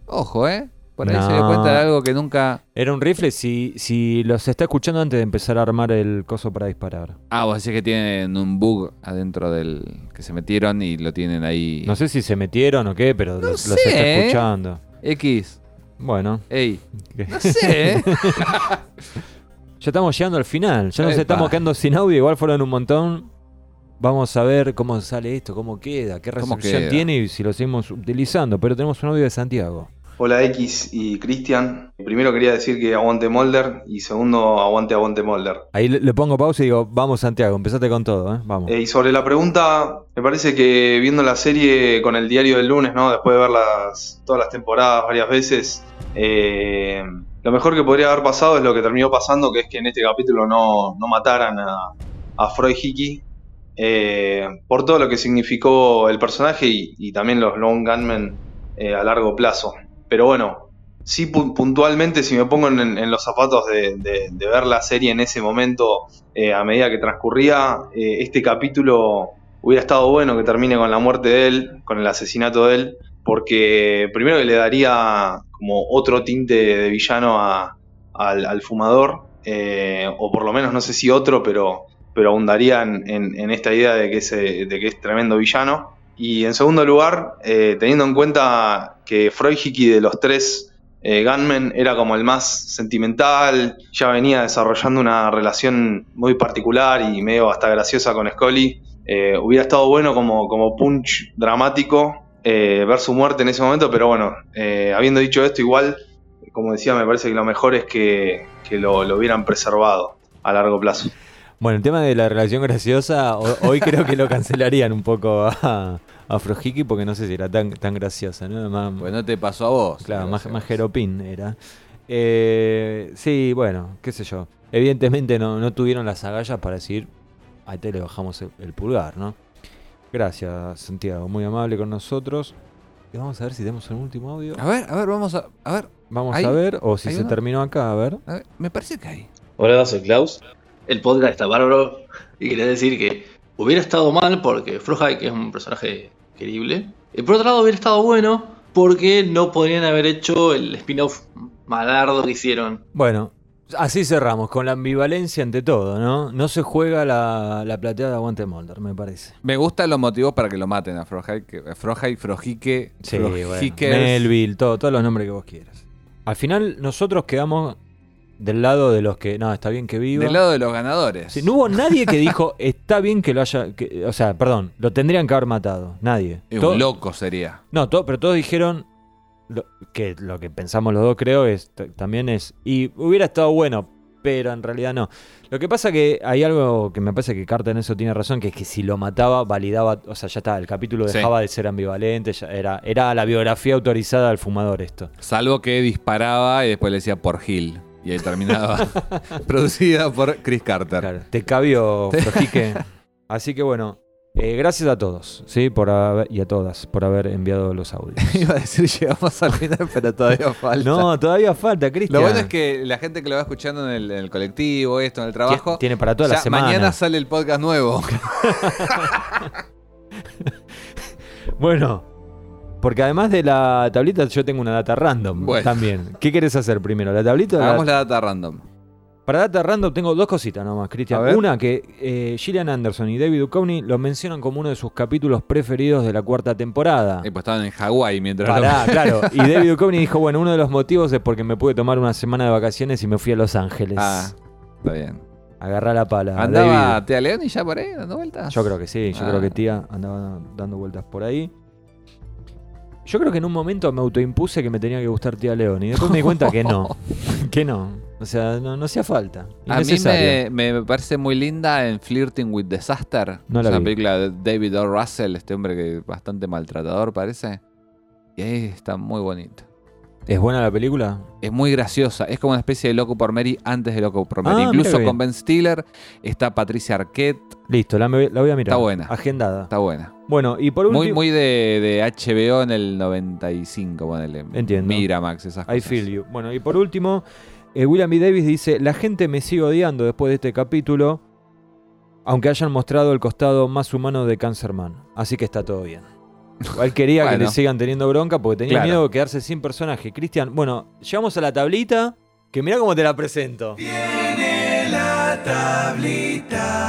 G: Ojo, ¿eh? Por ahí se dio
F: No.
G: cuenta de algo que nunca.
F: Era un rifle si, si los está escuchando antes de empezar a armar el coso para disparar.
G: Ah, vos decís que tienen un bug adentro del. que se metieron y lo tienen ahí.
F: No sé si se metieron o qué, pero los, los
G: sé,
F: está escuchando.
G: X.
F: Bueno.
G: Ey. No sé, ¿eh? <laughs>
F: ya estamos llegando al final. Ya nos
G: Epa.
F: estamos quedando sin audio. Igual fueron un montón. Vamos a ver cómo sale esto, cómo queda, qué
G: ¿Cómo
F: recepción
G: queda?
F: tiene y si lo seguimos utilizando. Pero tenemos un audio de Santiago.
U: Hola X y Cristian. Primero quería decir que aguante Molder y segundo aguante aguante Molder.
F: Ahí le, pongo pausa y digo, vamos Santiago, empezate con todo, ¿eh? Vamos.
U: Eh, y sobre la pregunta, me parece que viendo la serie con el diario del lunes, ¿no? Después de ver las, todas las temporadas varias veces, eh, lo mejor que podría haber pasado es lo que terminó pasando, que es que en este capítulo no, no mataran a, a Freud Hickey. eh, por todo lo que significó el personaje y, y también los Long Gunmen eh, a largo plazo. Pero bueno, sí pu- puntualmente si me pongo en, los zapatos de, ver la serie en ese momento eh, a medida que transcurría, eh, este capítulo hubiera estado bueno que termine con la muerte de él, con el asesinato de él, porque primero que le daría como otro tinte de villano al, fumador, eh, o por lo menos no sé si otro, pero, pero ahondaría en, en- esta idea de que, es, de que es tremendo villano. Y en segundo lugar, teniendo en cuenta que Freud de los tres eh, Gunmen era como el más sentimental, ya venía desarrollando una relación muy particular y medio hasta graciosa con Scully. Eh, hubiera estado bueno como, como punch dramático eh, ver su muerte en ese momento, pero bueno, eh, habiendo dicho esto, igual, como decía, me parece que lo mejor es que, que lo, lo hubieran preservado a largo plazo.
F: Bueno, el tema de la relación graciosa, ho- hoy creo que lo cancelarían un poco a, a Frojiki porque no sé si era tan, tan graciosa, ¿no? Más,
G: Pues no te pasó a vos.
F: claro, más, más jeropín era. Eh, sí, bueno, qué sé yo. Evidentemente no, no tuvieron las agallas para decir, a este le bajamos el, el pulgar, ¿no? Gracias, Santiago, muy amable con nosotros. Y vamos a ver si tenemos un último audio.
G: A ver, a ver, vamos a, a ver.
F: Vamos
G: ¿Hay-
F: a ver, o si se
G: uno?
F: terminó acá, a ver.
G: A ver, me parece que hay.
V: Hola, soy Klaus. El podcast está bárbaro y quería decir que hubiera estado mal porque Frohike que es un personaje querible. Y por otro lado hubiera estado bueno porque no podrían haber hecho el spin-off malardo que hicieron.
F: Bueno, así cerramos, con la ambivalencia ante todo, ¿no? No se juega la, la plateada de Aguante Molder, me parece.
G: Me gustan los motivos para que lo maten a Frojike, Frojike, Frojique,
F: Sí, bueno,
G: Frojikers.
F: Melville, todo, todos los nombres que vos quieras. Al final nosotros quedamos del lado de los que, no, está bien que viva.
G: Del lado de los ganadores.
F: Sí, no hubo <laughs> nadie que dijo, está bien que lo haya, que- o sea, perdón, lo tendrían que haber matado. Nadie.
G: Un
F: Todo-
G: loco sería.
F: No, to- pero todos dijeron lo- que lo que pensamos los dos creo es también es y hubiera estado bueno, pero en realidad no. Lo que pasa que hay algo que me parece que Carter en eso tiene razón, que es que si lo mataba validaba, o sea, ya está, el capítulo
G: Sí.
F: dejaba de ser ambivalente, ya era era la biografía autorizada al fumador esto.
G: Salvo que disparaba y después le decía por Hill. Y ahí terminaba. <laughs> producida por Chris Carter.
F: Te cabió, Frojique. Así que bueno, eh, gracias a todos, sí, por haber, y a todas por haber enviado los audios. <laughs>
G: Iba a decir llegamos al final, pero todavía <laughs> falta.
F: No, todavía falta, Cristian.
G: Lo bueno es que la gente que lo va escuchando en el, en el colectivo, esto, en el trabajo.
F: Tiene para toda la semana.
G: Mañana sale el podcast nuevo.
F: Bueno, porque además de la tablita, yo tengo una data random
G: Bueno.
F: también. ¿Qué quieres hacer primero? ¿La tablita o la-
G: Hagamos la data random.
F: Para data random tengo dos cositas nomás, Cristian. Una que eh, Gillian Anderson y David Duchovny lo mencionan como uno de sus capítulos preferidos de la cuarta temporada.
G: Y pues estaban en Hawái mientras
F: Pará,
G: lo-
F: claro. <laughs> Y David Duchovny dijo, bueno, uno de los motivos es porque me pude tomar una semana de vacaciones y me fui a Los Ángeles.
G: Ah, está bien.
F: Agarrá la pala.
G: ¿Andaba
F: David.
G: Tía León y ya por ahí dando vueltas?
F: Yo creo que sí, yo
G: Ah.
F: creo que tía andaba dando vueltas por ahí. Yo creo que en un momento me autoimpuse que me tenía que gustar tía León y después me di cuenta que no. <laughs> que no. O sea, no, no hacía falta.
G: A mí me, me parece muy linda en Flirting with Disaster.
F: No la
G: es una
F: vi.
G: película de David O. Russell, este hombre que es bastante maltratador parece. Y ahí está muy bonita.
F: ¿Es buena la película?
G: Es muy graciosa. Es como una especie de Loco por Mary antes de Loco por Mary.
F: Ah,
G: Incluso con. Ben Stiller está Patricia Arquette.
F: Listo, la, me- la voy a mirar.
G: Está buena.
F: Agendada.
G: Está buena.
F: Bueno, y por último.
G: Muy, muy de, de HBO en el 95, ponele.
F: Entiendo.
G: Miramax, esas
F: I
G: cosas.
F: feel you. Bueno, y por último, eh, William B. Davis dice: La gente me sigue odiando después de este capítulo, aunque hayan mostrado el costado más humano de Cancerman. Así que está todo bien. Igual quería que le sigan teniendo bronca porque tenía
G: Claro.
F: miedo de quedarse sin personaje. Cristian, bueno, llegamos a la tablita. Que mirá cómo te la presento.
W: la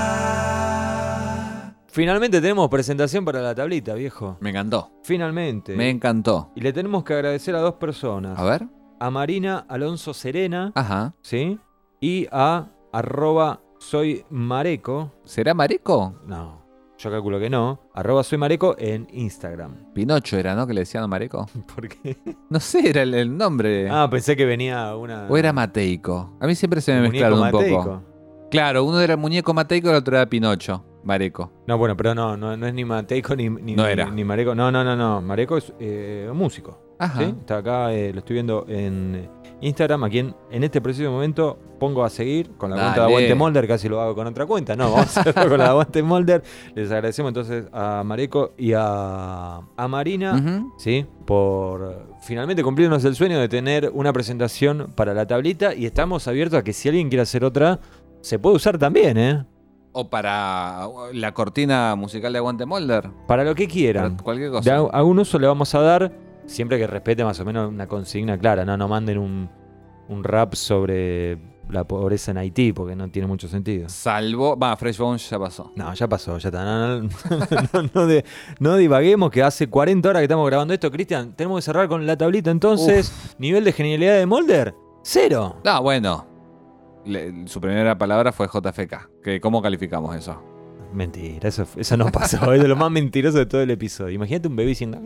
W: tablita.
F: Finalmente tenemos presentación para la tablita, viejo.
G: Me encantó.
F: Finalmente.
G: Me encantó.
F: Y le tenemos que agradecer a dos personas.
G: A ver.
F: A Marina Alonso Serena.
G: Ajá.
F: ¿Sí? Y a arroba soy Mareco.
G: ¿Será Mareco?
F: No, yo calculo que no. Arroba soy Mareco en Instagram.
G: Pinocho era, ¿no? Que le decían Mareco. <laughs>
F: ¿Por qué?
G: No sé, era el, el nombre.
F: Ah, pensé que venía una...
G: O era Mateico. A mí siempre se me mezclaron un
F: muñeco
G: poco.
F: Mateico.
G: Claro, uno era el muñeco Mateico y el otro era Pinocho. Mareco.
F: No, bueno, pero no, no, no es ni Mateico ni, ni,
G: No era.
F: ni Mareco. No, no, no, no. Mareco es eh, un músico.
G: Ajá.
F: ¿sí? Está acá, eh, lo estoy viendo en, Instagram, a quien en este preciso momento pongo a seguir con la cuenta de. Aguante Molder, casi lo hago con otra cuenta. No, vamos a hacerlo con la de Aguante Molder. Les agradecemos entonces a Mareco y a, a Marina. ¿sí? Por finalmente cumplirnos el sueño de tener una presentación para la tablita y estamos abiertos a que si alguien quiere hacer otra, se puede usar también, ¿eh?
G: O para la cortina musical de Aguante Molder.
F: Para lo que quieran.
G: Para cualquier
F: De
G: cosa.
F: a- algún uso le vamos a dar, siempre que respete más o menos una consigna clara. No, no manden un, un rap sobre la pobreza en Haití, porque no tiene mucho sentido.
G: Salvo. Va, Fresh Bones ya pasó.
F: No, ya pasó, ya está. No, no, no, <laughs> no de- no divaguemos que hace 40 horas que estamos grabando esto, Cristian. Tenemos que cerrar con la tablita entonces. Nivel de genialidad de Molder, cero.
G: No, bueno. Le- su primera palabra fue JFK. Que, ¿Cómo calificamos eso?
F: Mentira, eso, eso no pasó. <laughs> es de lo más mentiroso de todo el episodio. Imagínate un bebé diciendo.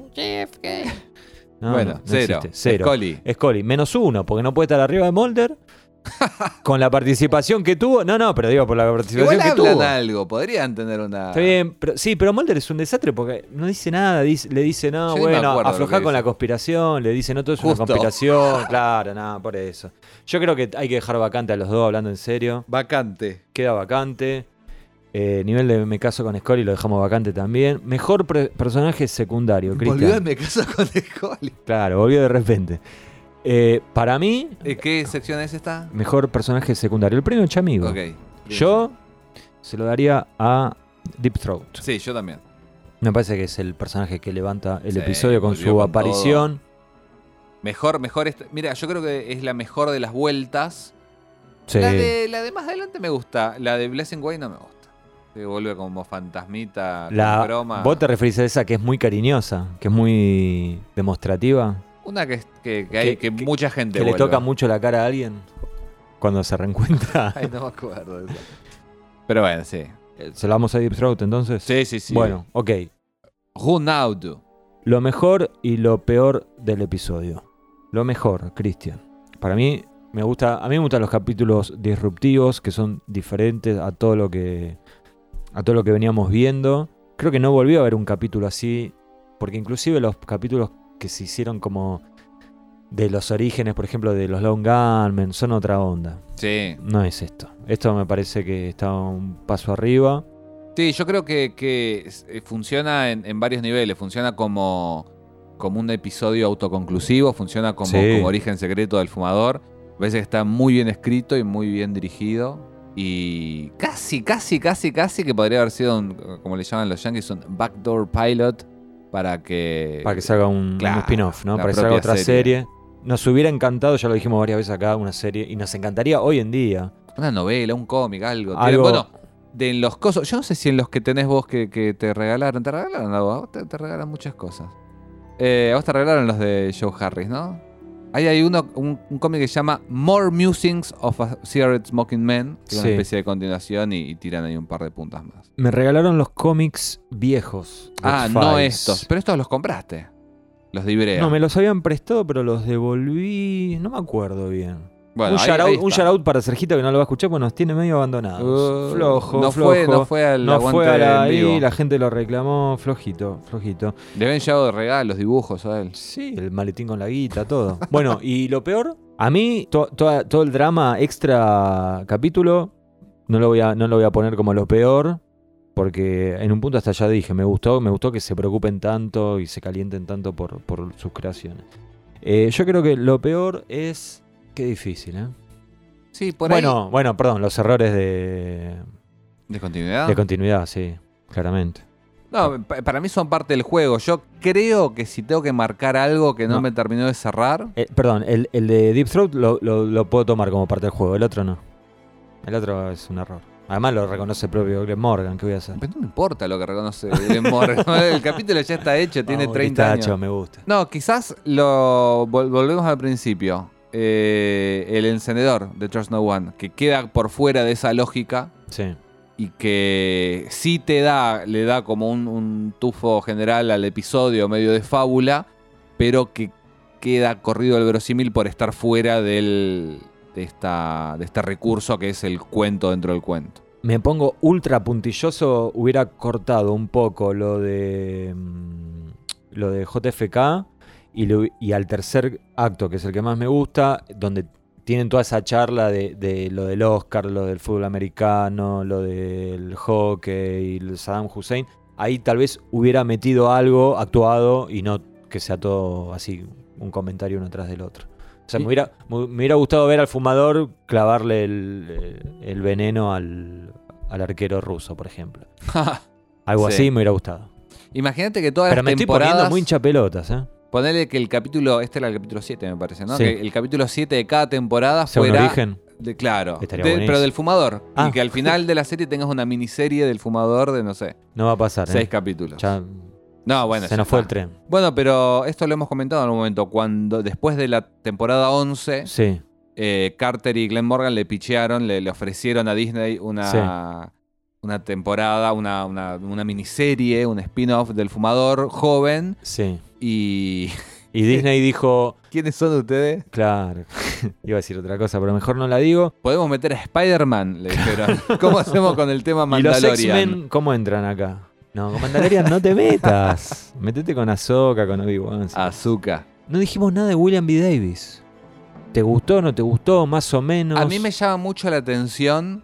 F: No,
G: Bueno,
F: no, no
G: cero.
F: existe. Cero.
G: Scully.
F: Scully, menos uno, porque no puede estar arriba de Mulder. <laughs> con la participación que tuvo. No, no, pero digo por la participación
G: Igual
F: que
G: hablan
F: tuvo.
G: algo. Podrían tener una.
F: Está bien, pero, sí, pero Mulder es un desastre porque no dice nada, dice- le dice, no,
G: Yo
F: bueno,
G: que
F: con la conspiración, le dice, no, todo es una conspiración, <laughs> claro, nada, por eso. Yo creo que hay que dejar vacante a los dos hablando en serio.
G: Vacante.
F: Queda vacante. Eh, nivel de me caso con Scully lo dejamos vacante también. Mejor pre- personaje secundario,
G: Volvió
F: Cristian.
G: en Me caso con Scully.
F: Claro, volvió de repente. Eh, para mí,
G: Eh, ¿Qué sección es esta?
F: mejor personaje secundario. El premio Chamigo.
G: Ok.
F: Yo se lo daría a Deep Throat.
G: Sí, yo también.
F: Me parece que es el personaje que levanta el
G: Sí,
F: episodio con
G: volvió
F: su
G: con
F: aparición.
G: Mejor, mejor. esta- Mira, yo creo que es la mejor de las vueltas.
F: Sí.
G: La, de, la de más adelante me gusta. La de Blessing Way no me gusta. Se vuelve como fantasmita, con
F: La,
G: broma.
F: vos te referís a esa que es muy cariñosa, que es muy demostrativa,
G: Una que, que, que hay, que, mucha gente
F: que le toca mucho la cara a alguien cuando se reencuentra. <laughs>
G: Ay, no me acuerdo de eso. Pero bueno, sí.
F: ¿Se lo vamos a Deep Throat entonces?
G: Sí, sí, sí.
F: Bueno, ok.
G: Who now do?
F: Lo mejor y lo peor del episodio. Lo mejor, Cristian. Para mí me gusta, a mí me gustan los capítulos disruptivos que son diferentes a todo lo que a todo lo que veníamos viendo. Creo que no volvió a haber un capítulo así, porque inclusive los capítulos que se hicieron como de los orígenes, por ejemplo, de los Long Gunmen, son otra onda.
G: Sí.
F: No es esto. Esto me parece que está un paso arriba.
G: Sí, yo creo que, que eh, funciona en, en varios niveles. Funciona como, como un episodio autoconclusivo, funciona como,
F: Sí.
G: como origen secreto del fumador. Parece que está muy bien escrito y muy bien dirigido. Y casi, casi, casi, casi que podría haber sido, un, como le llaman los yankees, un backdoor pilot para que...
F: Para que se haga un, spin-off, ¿no? Para que se haga otra serie. Nos hubiera encantado, ya lo dijimos varias veces acá, una serie. Y nos encantaría hoy en día.
G: Una novela, un cómic, algo.
F: Algo-
G: Bueno, de en los cosos. Yo no sé si en los que tenés vos que, que te regalaron. ¿Te regalaron algo? Te, te regalan muchas cosas. Eh, a vos te regalaron los de Joe Harris, ¿no? Ahí hay uno, un, un cómic que se llama More Musings of a Cigarette Smoking Man, que es
F: Sí.
G: una especie de continuación y, y tiran ahí un par de puntas más.
F: Me regalaron los cómics viejos.
G: Ah, no estos. Pero estos los compraste. Los de Ibrea.
F: No, me los habían prestado, pero los devolví. No me acuerdo bien.
G: Bueno,
F: un
G: ahí-
F: shout
G: ahí
F: out- un
G: está.
F: shout out para Sergito que no lo va a escuchar porque nos tiene medio abandonados.
G: Uh,
F: flojo,
G: no
F: flojo.
G: fue- no fue al
F: No fue a la,
G: vivo.
F: ahí, la gente lo reclamó. Flojito, flojito.
G: Le habían llevado de regalos, dibujos a él.
F: Sí, el maletín con la guita, todo. <laughs> bueno, y lo peor, a mí to- todo el drama extra capítulo no lo, voy a, no lo voy a poner como lo peor, porque en un punto hasta ya dije, me gustó, me gustó que se preocupen tanto y se calienten tanto por, por sus creaciones. Eh, yo creo que lo peor es... Qué difícil, ¿eh?
G: Sí, por ahí.
F: bueno, bueno, perdón, los errores de,
G: ¿De continuidad?
F: de continuidad, sí, claramente.
G: No, pa- para mí son parte del juego. Yo creo que si tengo que marcar algo que no,
F: No.
G: me terminó de cerrar.
F: Eh, perdón, el, el de Deep Throat lo, lo- lo puedo tomar como parte del juego, el otro no. El otro es un error. Además lo reconoce el propio Glenn Morgan, ¿qué voy a hacer?
G: Pero no me importa lo que reconoce Glenn Morgan. <laughs> el capítulo ya está hecho, tiene
F: Vamos,
G: 30 años.
F: Pistacho, me gusta.
G: No, quizás lo vol- volvemos al principio. Eh, el encendedor de Trust No One, que queda por fuera de esa lógica
F: Sí.
G: y que sí te da, le da como un, un tufo general al episodio medio de fábula, pero que queda corrido el verosímil por estar fuera del, de, esta, de este recurso que es el cuento dentro del cuento.
F: Me pongo ultra puntilloso, hubiera cortado un poco lo de mm, lo de JFK y, lo- y al tercer acto, que es el que más me gusta, donde tienen toda esa charla de, de lo del Oscar, lo del fútbol americano, lo del hockey, el Saddam Hussein, ahí tal vez hubiera metido algo actuado y no que sea todo así, un comentario uno tras del otro. O sea,
G: Sí.
F: me, hubiera, me hubiera gustado ver al fumador clavarle el, eh, el veneno al, al arquero ruso, por ejemplo. <laughs> Algo
G: Sí.
F: así me hubiera gustado.
G: Imagínate que todas
F: Pero
G: las
F: me estoy poniendo muy hincha pelotas, ¿eh?
G: Ponele que el capítulo, este era el capítulo 7 me parece, ¿no?
F: Sí.
G: Que el capítulo 7 de cada temporada
F: Sea un
G: fuera...
F: origen.
G: De, claro,
F: Estaría
G: de-
F: buenísimo.
G: pero del fumador.
F: Ah.
G: Y que al final de la serie tengas una miniserie del fumador de, no sé,
F: No va a pasar, ¿eh?
G: seis capítulos.
F: Ya
G: No, bueno,
F: se
G: ya
F: nos fue el
G: está.
F: tren.
G: Bueno, pero esto lo hemos comentado en un momento. Cuando después de la temporada 11,
F: Sí.
G: eh, Carter y Glenn Morgan le pichearon, le, le ofrecieron a Disney una, una temporada, una, una, una miniserie, un spin-off del fumador joven.
F: Sí.
G: Y. <laughs>
F: Y Disney dijo.
G: ¿Quiénes son ustedes?
F: Claro. <laughs> Iba a decir otra cosa, pero mejor no la digo.
G: Podemos meter a Spider-Man, le dijeron. <laughs> ¿Cómo hacemos con el tema
F: ¿Y los
G: Mandalorian?
F: X-Men cómo entran acá? No, con Mandalorian no te metas. Metete con Ahsoka, con Obi-Wan.
G: Azúcar.
F: No dijimos nada de William B. Davis. ¿Te gustó, no te gustó? Más o menos.
G: A mí me llama mucho la atención.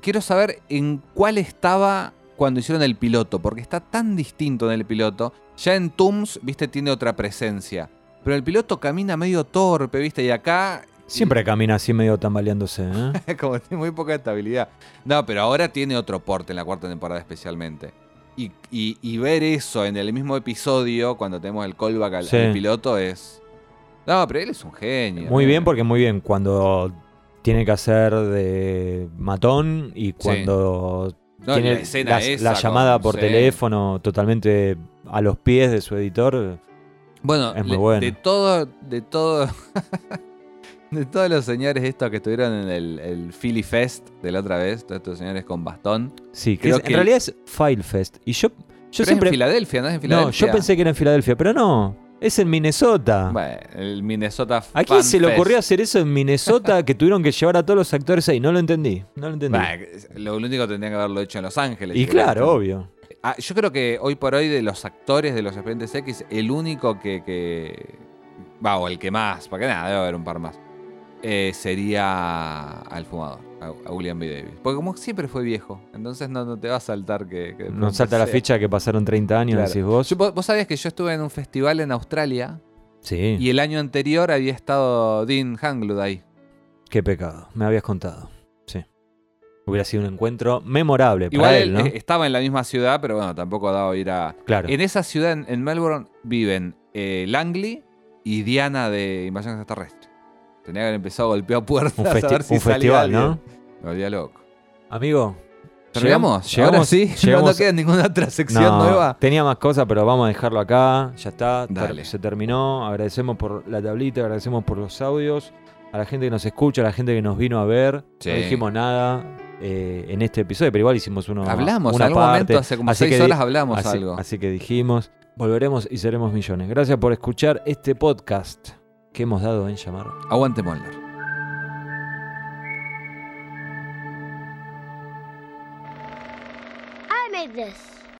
G: Quiero saber en cuál estaba cuando hicieron el piloto, porque está tan distinto en el piloto. Ya en Tooms, viste, tiene otra presencia. Pero el piloto camina medio torpe, viste, y acá
F: Siempre camina así medio tambaleándose, ¿eh? <laughs>
G: como tiene muy poca estabilidad. No, pero ahora tiene otro porte en la cuarta temporada especialmente. Y, y- y ver eso en el mismo episodio, cuando tenemos el callback al,
F: Sí.
G: al piloto, es... No, pero él es un genio.
F: Muy
G: ¿eh?
F: bien, porque muy bien. Cuando tiene que hacer de matón y cuando
G: No,
F: tiene
G: la escena
F: la,
G: esa
F: la
G: con-
F: llamada por
G: sí.
F: teléfono totalmente a los pies de su editor.
G: Bueno,
F: es muy
G: le-
F: bueno.
G: de todo, de todo, <laughs> de todos los señores estos que estuvieron en el, el Philly Fest de la otra vez, todos estos señores con bastón.
F: Sí, que en realidad es File Fest. Y yo, yo
G: Pero es
F: siempre.
G: en Filadelfia, ¿no es en
F: No,
G: Filadelfia?
F: yo pensé que era en Filadelfia, pero no. Es en Minnesota.
G: Bueno, el Minnesota
F: ¿A quién se le ocurrió hacer eso en Minnesota que tuvieron que llevar a todos los actores ahí? No lo entendí. No lo entendí.
G: Lo único que tendrían que haberlo hecho en Los Ángeles.
F: y claro, obvio.
G: Ah, yo creo que hoy por hoy de los actores de los Expedientes X, el único que, que- va, o el que más, porque nada, debe haber un par más, eh, sería al fumador, a, a William B. Davis. Porque como siempre fue viejo, entonces no, no te va a saltar que... que pronto
F: salta la
G: sea.
F: ficha que pasaron 30 años,
G: Claro.
F: decís vos.
G: Yo- vos, sabías que yo estuve en un festival en Australia
F: Sí.
G: y el año anterior había estado Dean Hanglud ahí.
F: Qué pecado. Me habías contado. Sí. Hubiera sido un encuentro memorable
G: Igual
F: para
G: él
F: ¿no?
G: eh, estaba en la misma ciudad, pero bueno, tampoco ha dado ir a...
F: Claro.
G: En esa ciudad, en, Melbourne, viven eh, Langley y Diana de Invasión Extraterrestre. Tenía que haber empezado a golpear puertas
F: Un,
G: a
F: festi-
G: ver si
F: un festival,
G: alguien.
F: ¿no?
G: Me volvía loco.
F: Amigo.
G: ¿Terminamos?
F: llegamos-
G: Ahora sí, <laughs>
F: llegamos-
G: no queda ninguna otra sección
F: No,
G: nueva.
F: Tenía más cosas, pero vamos a dejarlo acá. Ya está.
G: Dale.
F: Se terminó. Agradecemos por la tablita, agradecemos por los audios. A la gente que nos escucha, a la gente que nos vino a ver.
G: Sí.
F: No dijimos nada eh, en este episodio, pero igual hicimos uno.
G: Hablamos,
F: una
G: en algún
F: parte.
G: momento, hace como
F: Así
G: seis horas hablamos
F: así-
G: algo.
F: Así que dijimos, volveremos y seremos millones. Gracias por escuchar este podcast que hemos dado en llamar.
G: Aguante Molnar. I made.